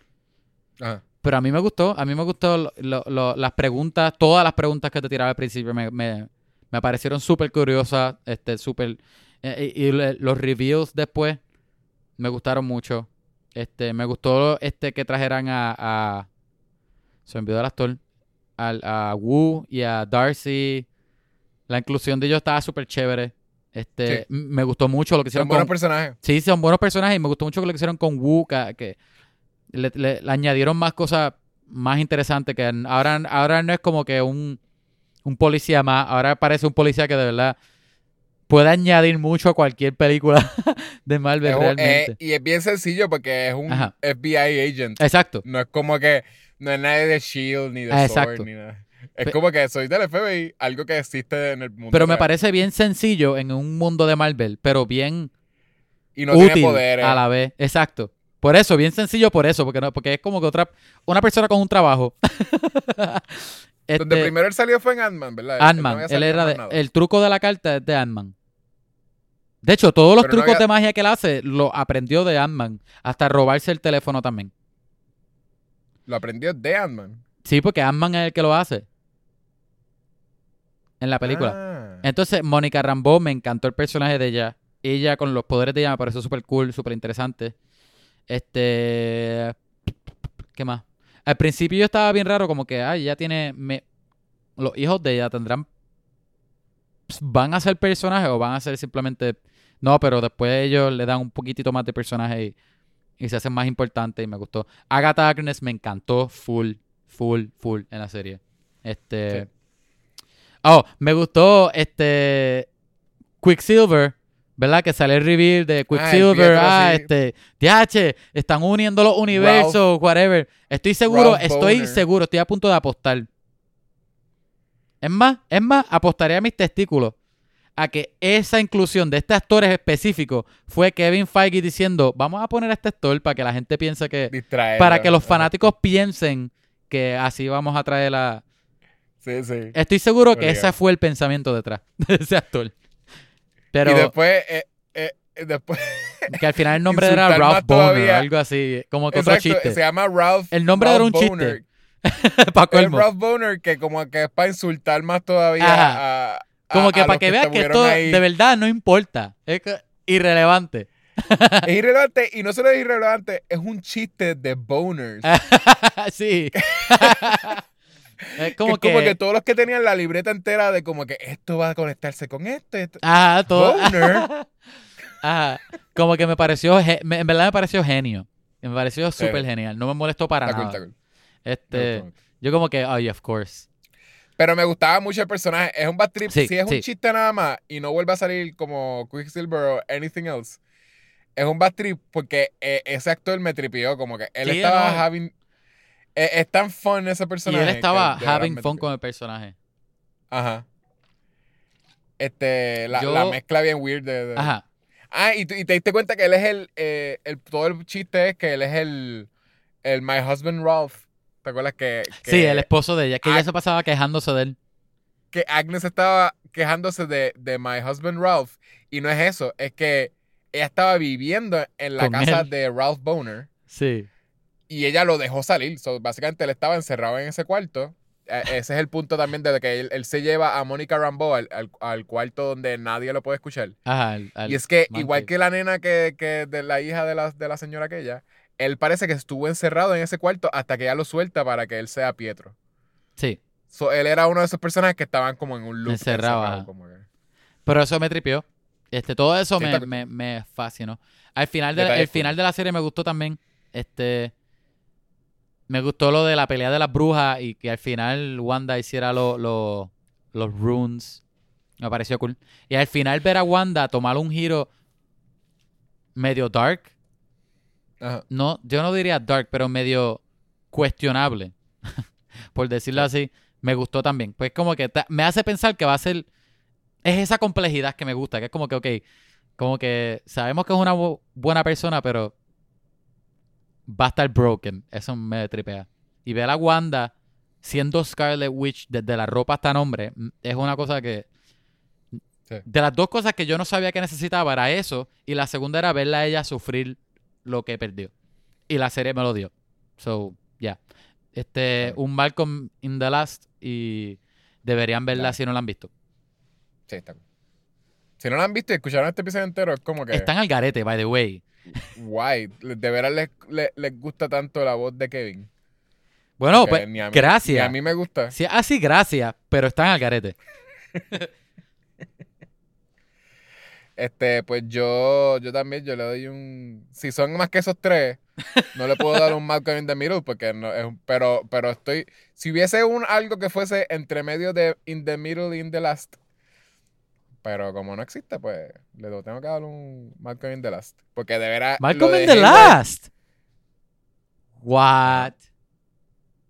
Ajá. Pero a mí me gustó, a mí me gustó lo- lo- lo- las preguntas, todas las preguntas que te tiraba al principio me, me, me parecieron súper curiosas, este, súper... eh, y, y los reviews después me gustaron mucho. Este, me gustó este que trajeran a... a se me olvidó el actor. al- a Wu y a Darcy. La inclusión de ellos estaba súper chévere. Este, Sí. me gustó mucho lo que Son hicieron buenos con, personajes. Sí, son buenos personajes y me gustó mucho lo que hicieron con Wu, que, que le, le- le añadieron más cosas más interesantes, que ahora, ahora no es como que un, un policía más, ahora parece un policía que de verdad puede añadir mucho a cualquier película de Marvel Es un- realmente. eh, y es bien sencillo porque es un Ajá. FBI agent. Exacto. No es como que no es nadie de Shield ni de Ah, Sword exacto. ni nada. Es Pe- como que soy del FBI, algo que existe en el mundo. Pero me parece bien sencillo en un mundo de Marvel, pero bien Y no tiene útil poderes. a la vez. Exacto. Por eso, bien sencillo por eso, porque no, porque es como que otra una persona con un trabajo. Donde Este, primero él salió fue en Ant-Man, ¿verdad? Él no Ant-Man. Él era de- el truco de la carta es de Ant-Man. De hecho, todos los Pero no trucos había- de magia que él hace lo aprendió de Ant-Man. Hasta robarse el teléfono también. Lo aprendió de Ant-Man. Sí, porque Ant-Man es el que lo hace. En la película. Ah. Entonces, Mónica Rambeau me encantó el personaje de ella. Ella con los poderes de ella me pareció súper cool, súper interesante. Este. ¿Qué más? Al principio yo estaba bien raro, como que, ay, ya tiene. me- los hijos de ella tendrán. ¿Van a ser personajes o van a ser simplemente.? No, pero después ellos le dan un poquitito más de personaje y, y se hacen más importantes y me gustó. Agatha Agnes me encantó full, full, full en la serie. Este. Sí. Oh, me gustó este. Quicksilver. ¿Verdad? Que sale el reveal de Quicksilver. Pietro, ah, este. DH, están uniendo los universos, whatever. Estoy seguro, Ralph estoy Boner. seguro, estoy a punto de apostar. Es más, es más, apostaré a mis testículos a que esa inclusión de este actor específico fue Kevin Feige diciendo, vamos a poner a este actor para que la gente piense que... Distraerlo. Para que los fanáticos piensen que así vamos a traer la... Sí, sí. Estoy seguro que ese fue el pensamiento detrás de ese actor. Pero y después, eh, eh, después que al final el nombre era Ralph Boner o algo así, como que otro chiste. se llama Ralph. El nombre Ralph era un Boner. chiste. El. Ralph Boner que como que es para insultar más todavía a, a- Como que a para los que veas que esto ahí. de verdad no importa. Es que- irrelevante. Es irrelevante y no solo es irrelevante, es un chiste de boners. sí. Es Que como como que... todos los que tenían la libreta entera de como que esto va a conectarse con esto. esto. Ajá, todo. Boner. Ajá. Como que me pareció, me- en verdad me pareció genio. Me pareció súper genial. No me molestó para Está cool, nada. está cool. Este, gustó yo como que, oh, yeah, of course. Pero me gustaba mucho el personaje. Es un bad trip. Sí, si es sí. un chiste nada más y no vuelve a salir como Quicksilver o anything else, es un bad trip porque eh, ese actor me tripió. Como que él Sí, estaba no. having. Eh, es tan fun ese Y personaje. él estaba having fun con el personaje. Ajá. Este, la, Yo- la mezcla bien weird de. de- Ajá. Ah, y, y te diste cuenta que él es el, eh, el. Todo el chiste es que él es el. El My Husband Ralph. ¿Te acuerdas que. que Sí, el esposo de ella, que Ah. ella se pasaba quejándose de él. que Agnes estaba quejándose de, de My Husband Ralph. Y no es eso, es que ella estaba viviendo en la Con casa él. de Ralph Boner Sí. Y ella lo dejó salir. So, básicamente él estaba encerrado en ese cuarto. Eh, ese es el punto también de que él, él se lleva a Mónica Rambeau al, al- al cuarto donde nadie lo puede escuchar. Ajá. al- y es que, igual que la nena que, que de la hija de la, de la señora aquella, él parece que estuvo encerrado en ese cuarto hasta que ella lo suelta para que él sea Pietro. Sí. So, él era uno de esos personajes que estaban como en un loop. Encerrado, que- Pero eso me tripió. Este, todo eso Sí, me, me, me fascinó. Al final, de, el final de la serie me gustó también. Este. Me gustó lo de la pelea de las brujas y que al final Wanda hiciera lo- lo- los runes. Me pareció cool. Y al final ver a Wanda tomar un giro medio dark. Ajá. No, yo no diría dark, pero medio cuestionable. por decirlo así. Me gustó también. Pues como que me hace pensar que va a ser. Es esa complejidad que me gusta. Que es como que, ok. Como que sabemos que es una bu- buena persona, pero va a estar broken. Eso me tripea. Y ver a Wanda siendo Scarlet Witch desde la ropa hasta nombre mm, es una cosa que. Sí. De las dos cosas que yo no sabía que necesitaba era eso. Y la segunda era verla a ella sufrir lo que perdió. Y la serie me lo dio. So, ya. Este, Claro. un Malcolm in the Last y deberían verla si no la han visto. Sí, está. Si no lo han visto y escucharon este episodio entero, es como que. Están al garete, by the way. Guay. De veras les, les, les gusta tanto la voz de Kevin. Bueno, pues, ni a mí- gracias. Ni a mí me gusta. Sí, ah, sí, gracias, pero están al garete. Este, pues yo, yo también, yo le doy un. Si son más que esos tres, no le puedo dar un Malcolm in the Middle, porque no es un- pero, pero estoy. Si hubiese un algo que fuese entre medio de In the Middle y In the Last. Pero como no existe, pues le tengo que dar un Malcolm in the Last. Porque de veras. Malcolm in the Last. What?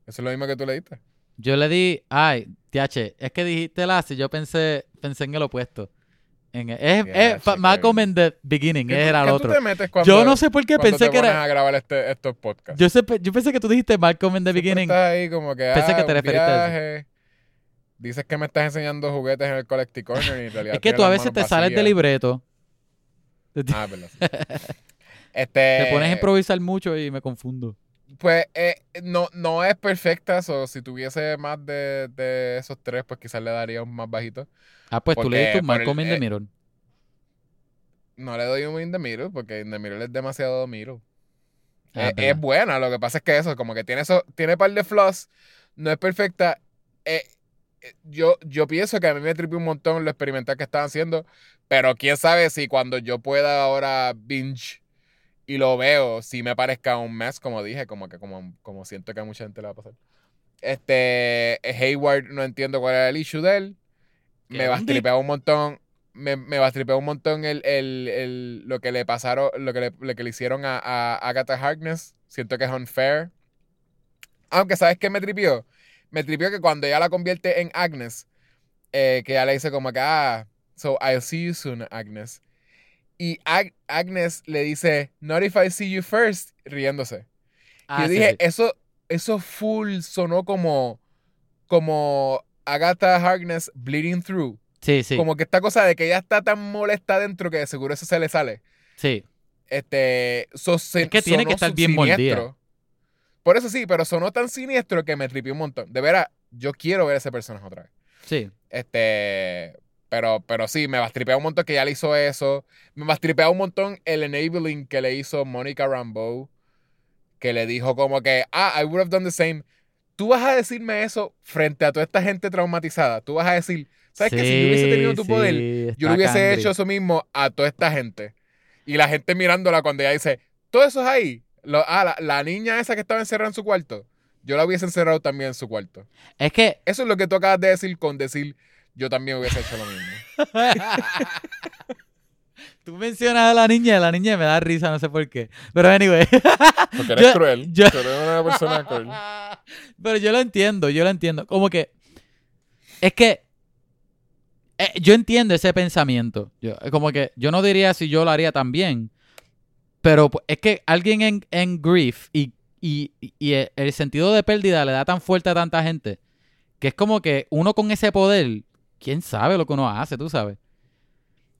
Eso es lo mismo que tú le diste. Yo le di, ay, TH, es que dijiste Last y yo pensé, pensé en el opuesto. En, es, es Malcolm in the beginning, ¿Qué, era el otro. tú te metes cuando, Yo no sé por qué pensé te que era. a grabar este- estos podcasts? Yo, sé, yo pensé que tú dijiste Malcolm in the beginning. ahí como que, Pensé ah, que te referiste a eso. Dices que me estás enseñando juguetes en el Collective Corner y en realidad Es que tú a veces te sales de libreto. Ah, sí. este, Te pones a improvisar mucho y me confundo. Pues eh, no, no es perfecta, so, si tuviese más de, de esos tres, pues quizás le daría un más bajito. Ah, pues tú le diste un el- in the eh, Mirror. No le doy un in the middle, porque in the middle es demasiado middle. Ah, es, verdad. es buena, lo que pasa es que eso, como que tiene eso, tiene par de flaws, no es perfecta. Eh, eh, yo, yo pienso que a mí me tripió un montón lo experimental que estaban haciendo, pero quién sabe si cuando yo pueda ahora binge y lo veo, si me parezca un mess, como dije, como que como, como siento que a mucha gente le va a pasar. Este, Hayward, no entiendo cuál era el issue de él. Me va a tripear un montón. Me, me va a tripear un montón el, el, el- lo que le pasaron, lo que le, lo que le hicieron a, a Agatha Harkness. Siento que es unfair. Aunque, ¿sabes qué me tripió? Me tripió que cuando ella la convierte en Agnes, eh, que ella le dice como que, ah, so I'll see you soon, Agnes. Y Ag- Agnes le dice, not if I see you first, riéndose. Ah, yo sí, dije, sí. eso, eso full sonó como, como Agatha Harkness bleeding through. Sí, sí. Como que esta cosa de que ella está tan molesta dentro que de seguro eso se le sale. Sí. Este, so- Es que tiene que estar bien mordida. Por eso sí, pero sonó tan siniestro que me tripió un montón. De veras, yo quiero ver a ese personaje otra vez. Sí. Este, pero, pero sí, me bastripea un montón que ya le hizo eso. Me bastripea un montón el enabling que le hizo Mónica Rambeau. Que le dijo como que, ah, I would have done the same. Tú vas a decirme eso frente a toda esta gente traumatizada. Tú vas a decir, ¿sabes qué? Si yo hubiese tenido tu Sí, poder, sí, yo le hubiese hecho eso mismo a toda esta gente. Y la gente mirándola cuando ella dice, todo eso es ahí. Lo- ah, la, la niña esa que estaba encerrada en su cuarto. Yo la hubiese encerrado también en su cuarto. Es que Eso es lo que tú acabas de decir con decir, yo también hubiese hecho lo mismo. tú mencionas a la niña, la niña me da risa, no sé por qué. Pero anyway. Porque eres Yo- cruel. yo- eres una persona cruel. Pero yo lo entiendo, yo lo entiendo. Como que. Es que. eh, yo entiendo ese pensamiento. Yo, como que yo no diría si yo lo haría también. Pero pues, es que alguien en, en grief y, y, y el, el sentido de pérdida le da tan fuerte a tanta gente que es como que uno con ese poder, quién sabe lo que uno hace, tú sabes.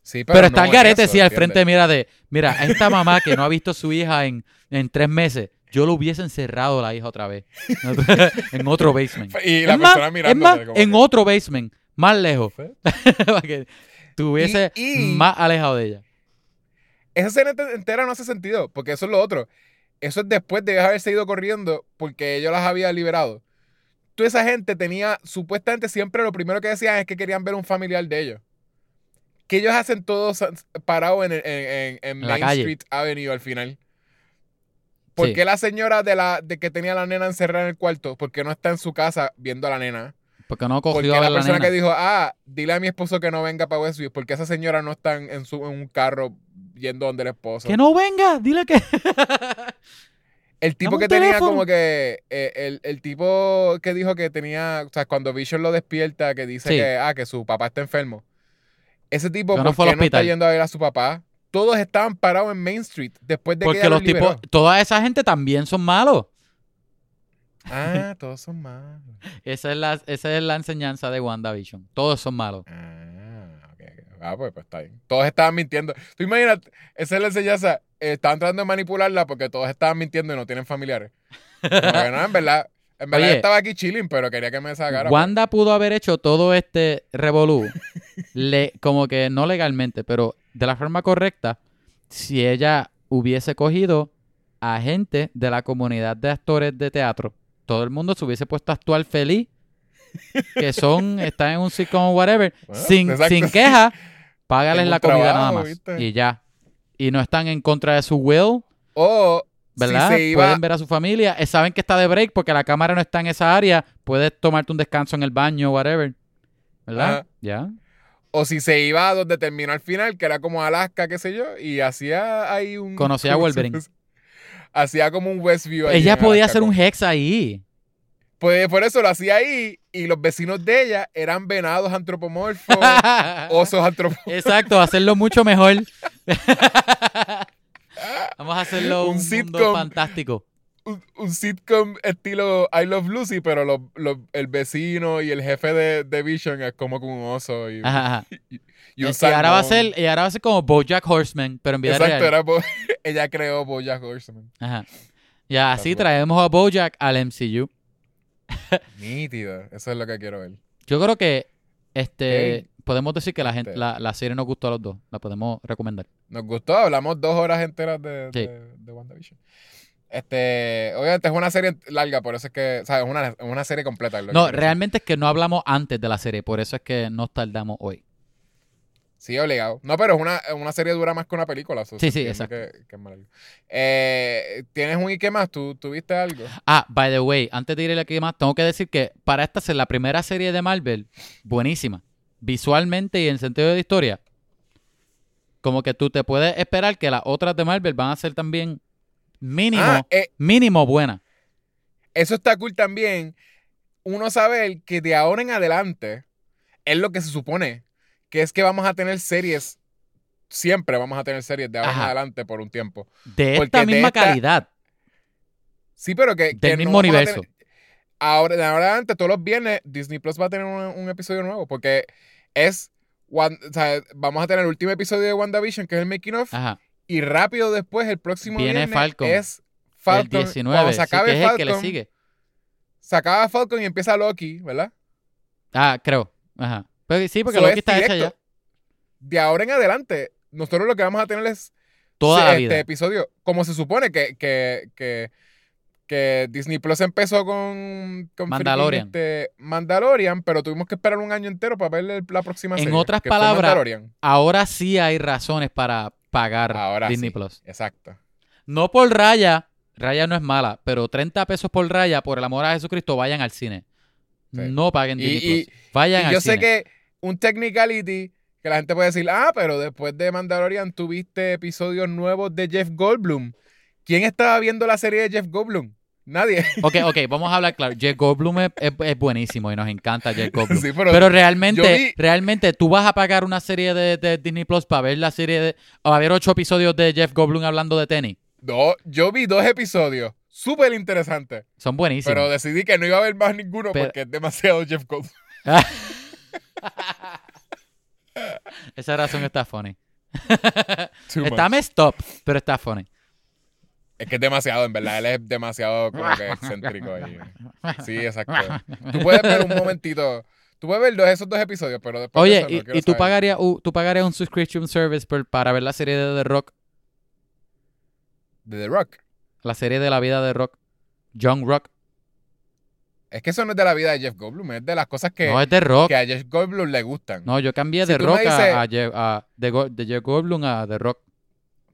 Sí, Pero, está no el garete, sí, al frente, mira, de, mira, a esta mamá que no ha visto a su hija en, en tres meses, yo lo hubiese encerrado la hija otra vez. en otro basement. Y la es más, persona es más, en que, otro basement, más lejos, para que Y- y- más alejado de ella. Esa escena ent- entera no hace sentido, porque eso es lo otro. Eso es después de haberse ido corriendo porque ellos las había liberado. Toda esa gente tenía, supuestamente siempre lo primero que decían es que querían ver un familiar de ellos. Que ellos hacen todos parados en, en, en- Main calle. Street Avenue al final. ¿Por Sí. qué la señora de la de que tenía a la nena encerrada en el cuarto? ¿Por qué no está en su casa viendo a la nena? Porque no Porque cogió a la persona nena. que dijo, ah, dile a mi esposo que no venga para Westview, porque esa señora no está en su, en un carro yendo donde el esposo. Que no venga, dile que. El tipo que tenía teléfono. como que, eh, el, el tipo que dijo que tenía, o sea, cuando Vision lo despierta, que dice Sí. que, ah, que su papá está enfermo. Ese tipo, Que no ¿por fue al qué no está yendo a ver a su papá? Todos estaban parados en Main Street después de que Porque los liberó. tipos, toda esa gente también son malos. Ah, todos son malos. Esa es la, esa es la enseñanza de WandaVision. Todos son malos. Ah. Ah, pues, pues está bien. Todos estaban mintiendo. Tú imaginas, esa es la enseñanza. eh, estaban tratando de manipularla porque todos estaban mintiendo y no tienen familiares. Como que no, en verdad. En verdad Oye. estaba aquí chilling, pero quería que me sacara. pues. Wanda pudo haber hecho todo este revolú, le, como que no legalmente, pero de la forma correcta, si ella hubiese cogido a gente de la comunidad de actores de teatro, todo el mundo se hubiese puesto a actuar feliz, que son, están en un sitcom o whatever, Bueno, sin, sin queja, págales la comida trabajo, nada más. ¿viste? Y ya. Y no están en contra de su will, O ¿verdad? si se iba. Pueden ver a su familia. eh, Saben que está de break porque la cámara no está en esa área. Puedes tomarte un descanso en el baño, whatever. ¿Verdad? Ya. O si se iba a donde terminó al final, que era como Alaska, qué sé yo, y hacía ahí un. Conocía a Wolverine. Hacía como un Westview. Ella podía Alaska, hacer un hex ahí. Pues por eso lo hacía ahí, y los vecinos de ella eran venados antropomorfos, osos antropomorfos. Exacto, hacerlo mucho mejor. Vamos a hacerlo Un un, mundo sitcom. fantástico. Un, un sitcom estilo I Love Lucy, pero los- el vecino y el jefe de, de Vision es como que un oso y, Ajá, ajá. y un y, ahora va a ser, y ahora va a ser como Bojack Horseman, pero en vida Exacto, real. era Bo- ella creó Bojack Horseman. Ajá. Y así traemos a Bojack al MCU. Nítido, eso es lo que quiero ver. Yo creo que este podemos decir que la gente, la, la serie nos gustó a los dos. La podemos recomendar. Nos gustó, hablamos dos horas enteras de, Sí. de, de WandaVision. Este, obviamente es una serie larga, por eso es que, ¿sabes? Es una, una serie completa. No, realmente es que no hablamos antes de la serie, por eso es que nos tardamos hoy. Sí, obligado. No, pero es una, una serie dura más que una película. so Sí, sí, entiende Que, es. Eh, ¿Tienes un y qué más? ¿Tú tuviste algo? Ah, by the way, antes de ir a que más, tengo que decir que para esta ser la primera serie de Marvel, buenísima. Visualmente y en sentido de historia. Como que tú te puedes esperar que las otras de Marvel van a ser también mínimo, Ah, eh, mínimo buenas. eso está cool también. Uno saber que de ahora en adelante es lo que se supone, que es que vamos a tener series, siempre vamos a tener series de ahora en adelante por un tiempo. De porque esta de misma esta- calidad. Sí, pero que... Del mismo universo. tener- ahora, de ahora en adelante, todos los viernes, Disney Plus va a tener un, un episodio nuevo, porque es... Wan- o sea, vamos a tener el último episodio de WandaVision, que es el making of, Ajá. y rápido después, el próximo Viene viernes, Falcon. es Falcon. el 19, Cuando se sí, acabe que es el que le sigue. se acaba Falcon y empieza Loki, ¿verdad? Ah, creo. Ajá. Sí, porque So, Loki es está hecha ya. De ahora en adelante, nosotros lo que vamos a tener es Toda este vida. episodio, como se supone que, que, que, que Disney Plus empezó con, con Mandalorian. este, Mandalorian, pero tuvimos que esperar un año entero para ver la próxima En serie. otras palabras. Ahora sí hay razones para pagar Ahora Disney sí. Plus. Exacto. No por raya, raya no es mala, pero 30 pesos por raya, por el amor a Jesucristo, vayan al cine. Sí. No paguen Disney y- Plus. Vayan Y al yo cine. sé que un technicality que la gente puede decir, ah, pero después de Mandalorian tuviste episodios nuevos de Jeff Goldblum. ¿Quién estaba viendo la serie de Jeff Goldblum? Nadie. Ok, ok, vamos a hablar claro. Jeff Goldblum es, es- es buenísimo y nos encanta Jeff Goldblum. Sí, pero, Pero realmente, vi- realmente, tú vas a pagar una serie de, de Disney Plus para ver la serie de. O a ver ocho episodios de Jeff Goldblum hablando de tenis. no, yo vi dos episodios súper interesantes, Son buenísimos. pero decidí que no iba a ver más ninguno Pero- porque es demasiado Jeff Goldblum. Esa razón está funny. Está messed up, pero está funny. Es que es demasiado, en verdad, él es demasiado como que excéntrico. y- Sí, exacto. Tú puedes ver un momentito, tú puedes ver dos, esos dos episodios, pero después de Oye, eso no y, tú pagarías tú pagarías un subscription service para ver la serie de The Rock, De The Rock. la serie de la vida de Rock, Young Rock. Es que eso no es de la vida de Jeff Goldblum, es de las cosas que, no es de Rock. que a Jeff Goldblum le gustan. No, yo cambié Si de Rock a- dices- a, Jeff- a- de, Go- de Jeff Goldblum a The Rock.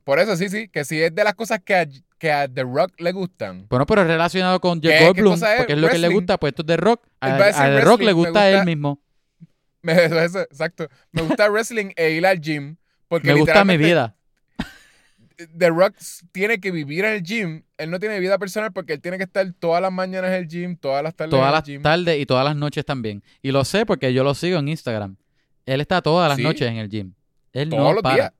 Por eso sí, sí, que si es de las cosas que a, que a The Rock le gustan. Bueno, pero relacionado con Jeff ¿Qué- qué Goldblum, es? porque es lo que le gusta, pues esto es de Rock. A, Él a a The Rock le gusta, él gusta- mismo. Me, eso, exacto. Me gusta wrestling e ir al gym. Porque Me gusta mi vida. The Rock tiene que vivir en el gym. Él no tiene vida personal porque él tiene que estar todas las mañanas en el gym, todas las tardes Todas en las gym. tardes y todas las noches también. Y lo sé porque yo lo sigo en Instagram. Él está todas las Sí. noches en el gym. Él todos no los para. días.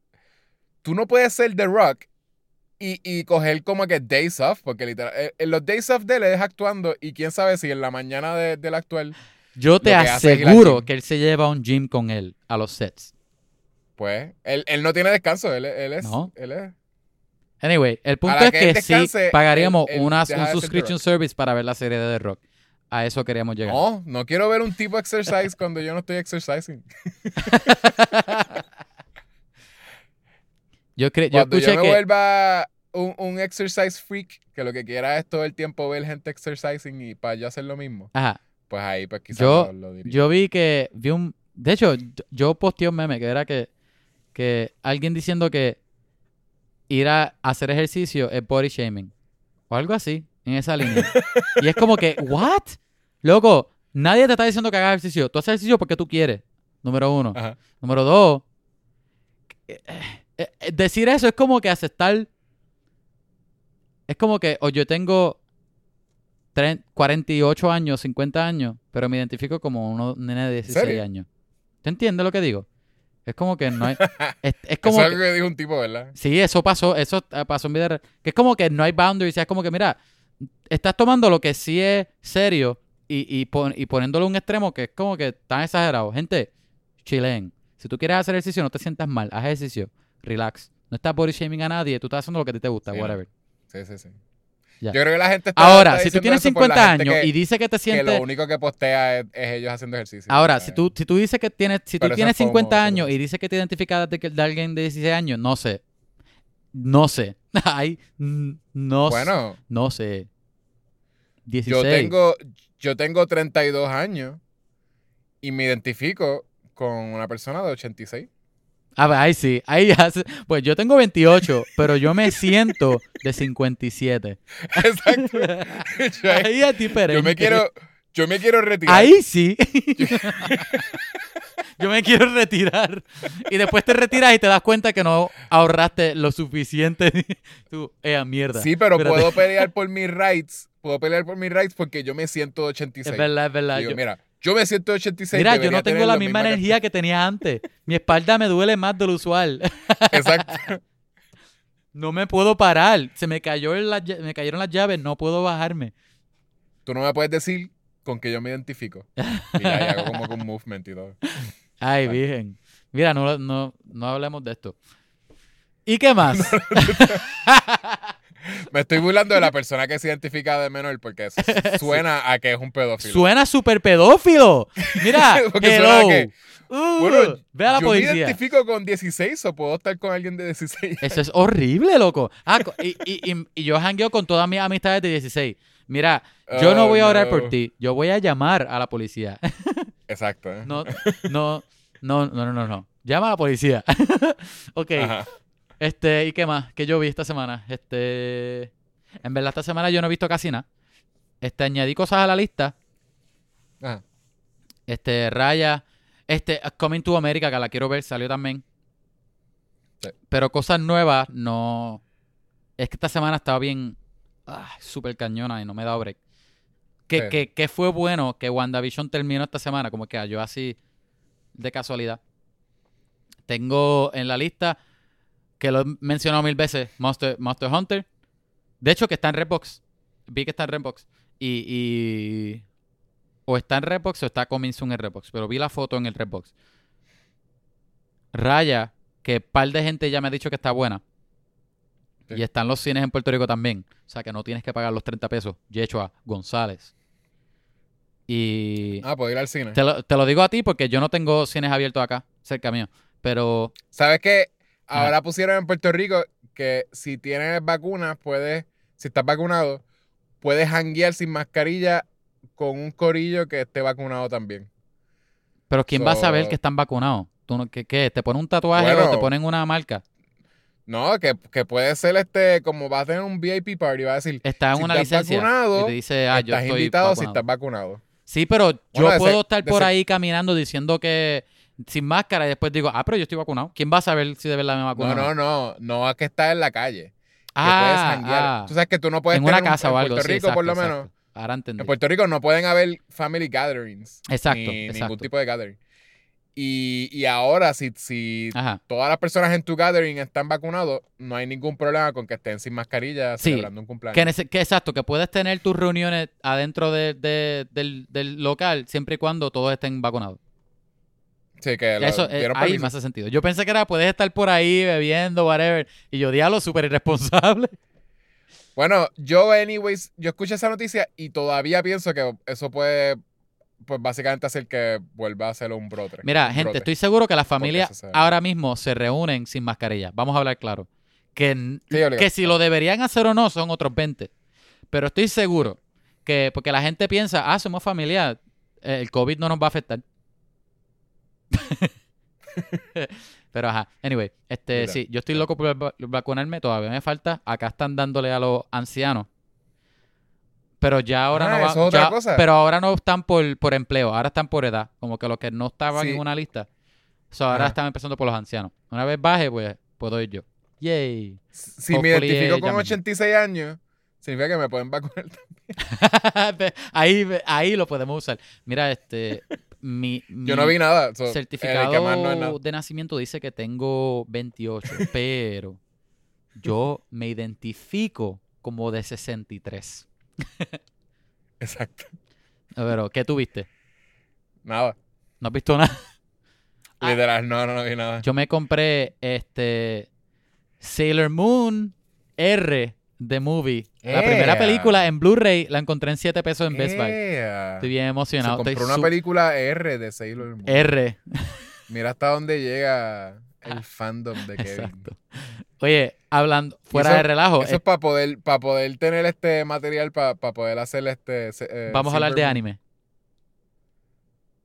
Tú no puedes ser The Rock y, y coger como que days off, porque literal, eh, en los days off de él es actuando y quién sabe si en la mañana de- del actual, Yo te que aseguro que él se lleva a un gym con él a los sets. pues, él, él no tiene descanso, él, él es... No. Él es Anyway, el punto es que sí pagaríamos una- un subscription service para ver la serie de The Rock. A eso queríamos llegar. No, no quiero ver un tipo exercise cuando yo no estoy exercising. Yo, cre- yo Cuando yo, escuché me que... vuelva un, un exercise freak, que lo que quiera es todo el tiempo ver gente exercising y para yo hacer lo mismo, Ajá. pues ahí pues quizás Yo- lo, diría. Yo vi que... Vi un... De hecho, yo- yo posteé un meme que era que, que alguien diciendo que ir a hacer ejercicio es body shaming. O algo así, en esa línea. y es como que, ¿what? Loco, nadie te está diciendo que hagas ejercicio. Tú haces ejercicio porque tú quieres. Número uno. Ajá. Número dos, eh, eh, eh, decir eso es como que aceptar. Es como que, o yo tengo tre- 48 años, 50 años, pero me identifico como un nene de 16 serio? años. ¿Te entiendes lo que digo? Es como que no hay. Es, es Eso como. es que- algo que dijo un tipo, ¿verdad? sí, eso pasó, eso eh, pasó en vida real. Que es como que no hay boundaries. Es como que, mira, estás tomando lo que sí es serio y, y, pon- y poniéndolo a un extremo que es como que tan exagerado. Gente, chilen. Si tú quieres hacer ejercicio, no te sientas mal. Haz ejercicio. Relax. No estás body shaming a nadie. Tú estás haciendo lo que a ti te gusta. Sí, no. whatever. Sí, sí, sí. Ya. Yo creo que la gente está Ahora, está si tú tienes eso por la 50 gente años que, y dices que te que sientes... lo único que postea es, es ellos haciendo ejercicio. Ahora, ¿sabes? si tú, si tú dices que tienes, si tú Pero tienes es FOMO, 50 pero- años y dices que te identificas de, que- de alguien de 16 años, no sé. No sé. Ay, no, Bueno, no sé. 16. yo tengo, yo tengo 32 años y me identifico con una persona de 86. A ver, ahí sí. Ahí Pues yo tengo 28, pero yo me siento de 57. Exacto. Yo, Ahí es diferente. yo me quiero, yo me quiero retirar. Ahí sí. Yo me quiero retirar. Y después te retiras y te das cuenta que no ahorraste lo suficiente. Tú, eh, mierda. Sí, pero Espérate. puedo pelear por mis rights. Puedo pelear por mis rights porque yo me siento de 86. Es verdad, es verdad. Digo, Yo- mira, yo me siento de 86. mira, yo no tengo la misma energía que tenía antes. Mi espalda me duele más de lo usual. Exacto. No me puedo parar. Se me cayó lla- me cayeron las llaves, no puedo bajarme. Tú no me puedes decir con que yo me identifico. Y ya, ya hago como un movement y todo. Ay, virgen. Mira, no, no, no hablemos de esto. ¿Y qué más? Me estoy burlando de la persona que se identifica de menor porque suena a que es un pedófilo. Suena súper pedófilo. Mira, Porque suena a hello. que- Uh, Bueno, ve a la yo policía. me identifico con 16 o puedo estar con alguien de 16. Eso es horrible, loco. Ah, y, y, y, y yo jangueo con todas mis amistades de 16. Mira, yo no Oh, voy a orar no. por ti. Yo voy a llamar a la policía. Exacto. ¿eh? No, no, no, no, no, no. no. Llama a la policía. ok. Ajá. Este, ¿y qué más? ¿Qué yo vi esta semana? Este. En verdad, esta semana yo no he visto casi nada. Este, añadí cosas a la lista. Ajá. Este, Raya. Este, Coming to America, que la quiero ver, salió también. Sí. Pero cosas nuevas, no. Es que esta semana estaba bien. ah, súper cañona y no me he dado break. Que, Sí. que, que fue bueno que WandaVision terminó esta semana, como que cayó así de casualidad. Tengo en la lista, que lo he mencionado mil veces, Monster, Monster Hunter. De hecho, que está en Redbox. Vi que está en Redbox. Y, y- O está en Redbox o está coming soon en Redbox. Pero vi la foto en el Redbox. Raya, que par de gente ya me ha dicho que está buena. Sí. Y están los cines en Puerto Rico también. O sea que no tienes que pagar los 30 pesos. Yechua González. Y Ah, puedo ir al cine. te lo, te lo digo a ti porque yo no tengo cines abiertos acá, cerca mío. Pero ¿Sabes qué? Ajá. Ahora pusieron en Puerto Rico que si tienes vacunas, puedes, si estás vacunado, puedes janguear sin mascarilla con un corillo que esté vacunado también. Pero ¿quién va a saber que están vacunados? ¿Tú no- qué, qué? ¿Te ponen un tatuaje o te ponen una marca? No, que, que puede ser este, como va a tener un VIP party, va a decir, Está en si una estás licencia vacunado, y te dice, ah, yo estás estoy invitado si estás vacunado. Sí, pero yo Bueno, puedo estar por ahí caminando diciendo que sin máscara y después digo, ah, pero yo estoy vacunado. ¿Quién va a saber si de verdad me No, vacuno? no, no, no es que estás en la calle. Que puedes Ah, ah, Tú sabes que tú no puedes en una tener casa en o algo. Puerto sí, Rico, por lo exacto, menos. exacto. Ahora entendí. En Puerto Rico no pueden haber family gatherings. Exacto, ni exacto. ningún tipo de gathering. Y, y ahora, si, si todas las personas en tu gathering están vacunados, no hay ningún problema con que estén sin mascarilla Sí, celebrando un cumpleaños. Que, que exacto, que puedes tener tus reuniones adentro de- de- del, del local siempre y cuando todos estén vacunados. Sí, que lo Eso eh, ahí me hace sentido. Yo pensé que era puedes estar por ahí bebiendo, whatever. Y yo diablo súper irresponsable. Bueno, yo, anyways, yo escuché esa noticia y todavía pienso que eso puede, pues básicamente hacer que vuelva a ser un brote. Mira, un gente, brote. estoy seguro que las familias se- ahora mismo se reúnen sin mascarilla. Vamos a hablar claro. Que, Sí, que si lo deberían hacer o no son otros 20. Pero estoy seguro que, porque la gente piensa, ah, somos familia, eh, el COVID no nos va a afectar. Pero ajá, anyway, este, Mira. sí, yo estoy loco por va- vacunarme, todavía me falta. Acá están dándole a los ancianos. Pero ya ahora Ah, no va- eso es otra ya- cosa. Pero ahora no están por, por empleo, ahora están por edad. Como que los que no estaban Sí. en una lista. So, ahora Ajá. están empezando por los ancianos. Una vez baje, pues puedo ir yo. Yay. Si me identifico eh, con ya mismo. 86 años, significa que me pueden vacunar. ahí, ahí lo podemos usar. Mira, este. Mi, Yo no vi nada. so, certificado que más no es nada. de nacimiento dice que tengo 28, pero yo me identifico como de 63. Exacto. Pero, ¿qué tuviste? Nada. ¿No has visto nada? Ah. Literal, no, no, no vi nada. Yo me compré este Sailor Moon R de movie. La primera película en Blu-ray la encontré en 7 pesos en Best Buy. Estoy bien Se emocionado. compró Estoy una película R de Sailor Moon. R. Mira hasta dónde llega el fandom de Kevin. Exacto. Oye, hablando, fuera eso- de relajo, Eso eh, es para poder, para poder tener este material, para poder hacer este. se- eh, vamos a hablar de Moon. anime.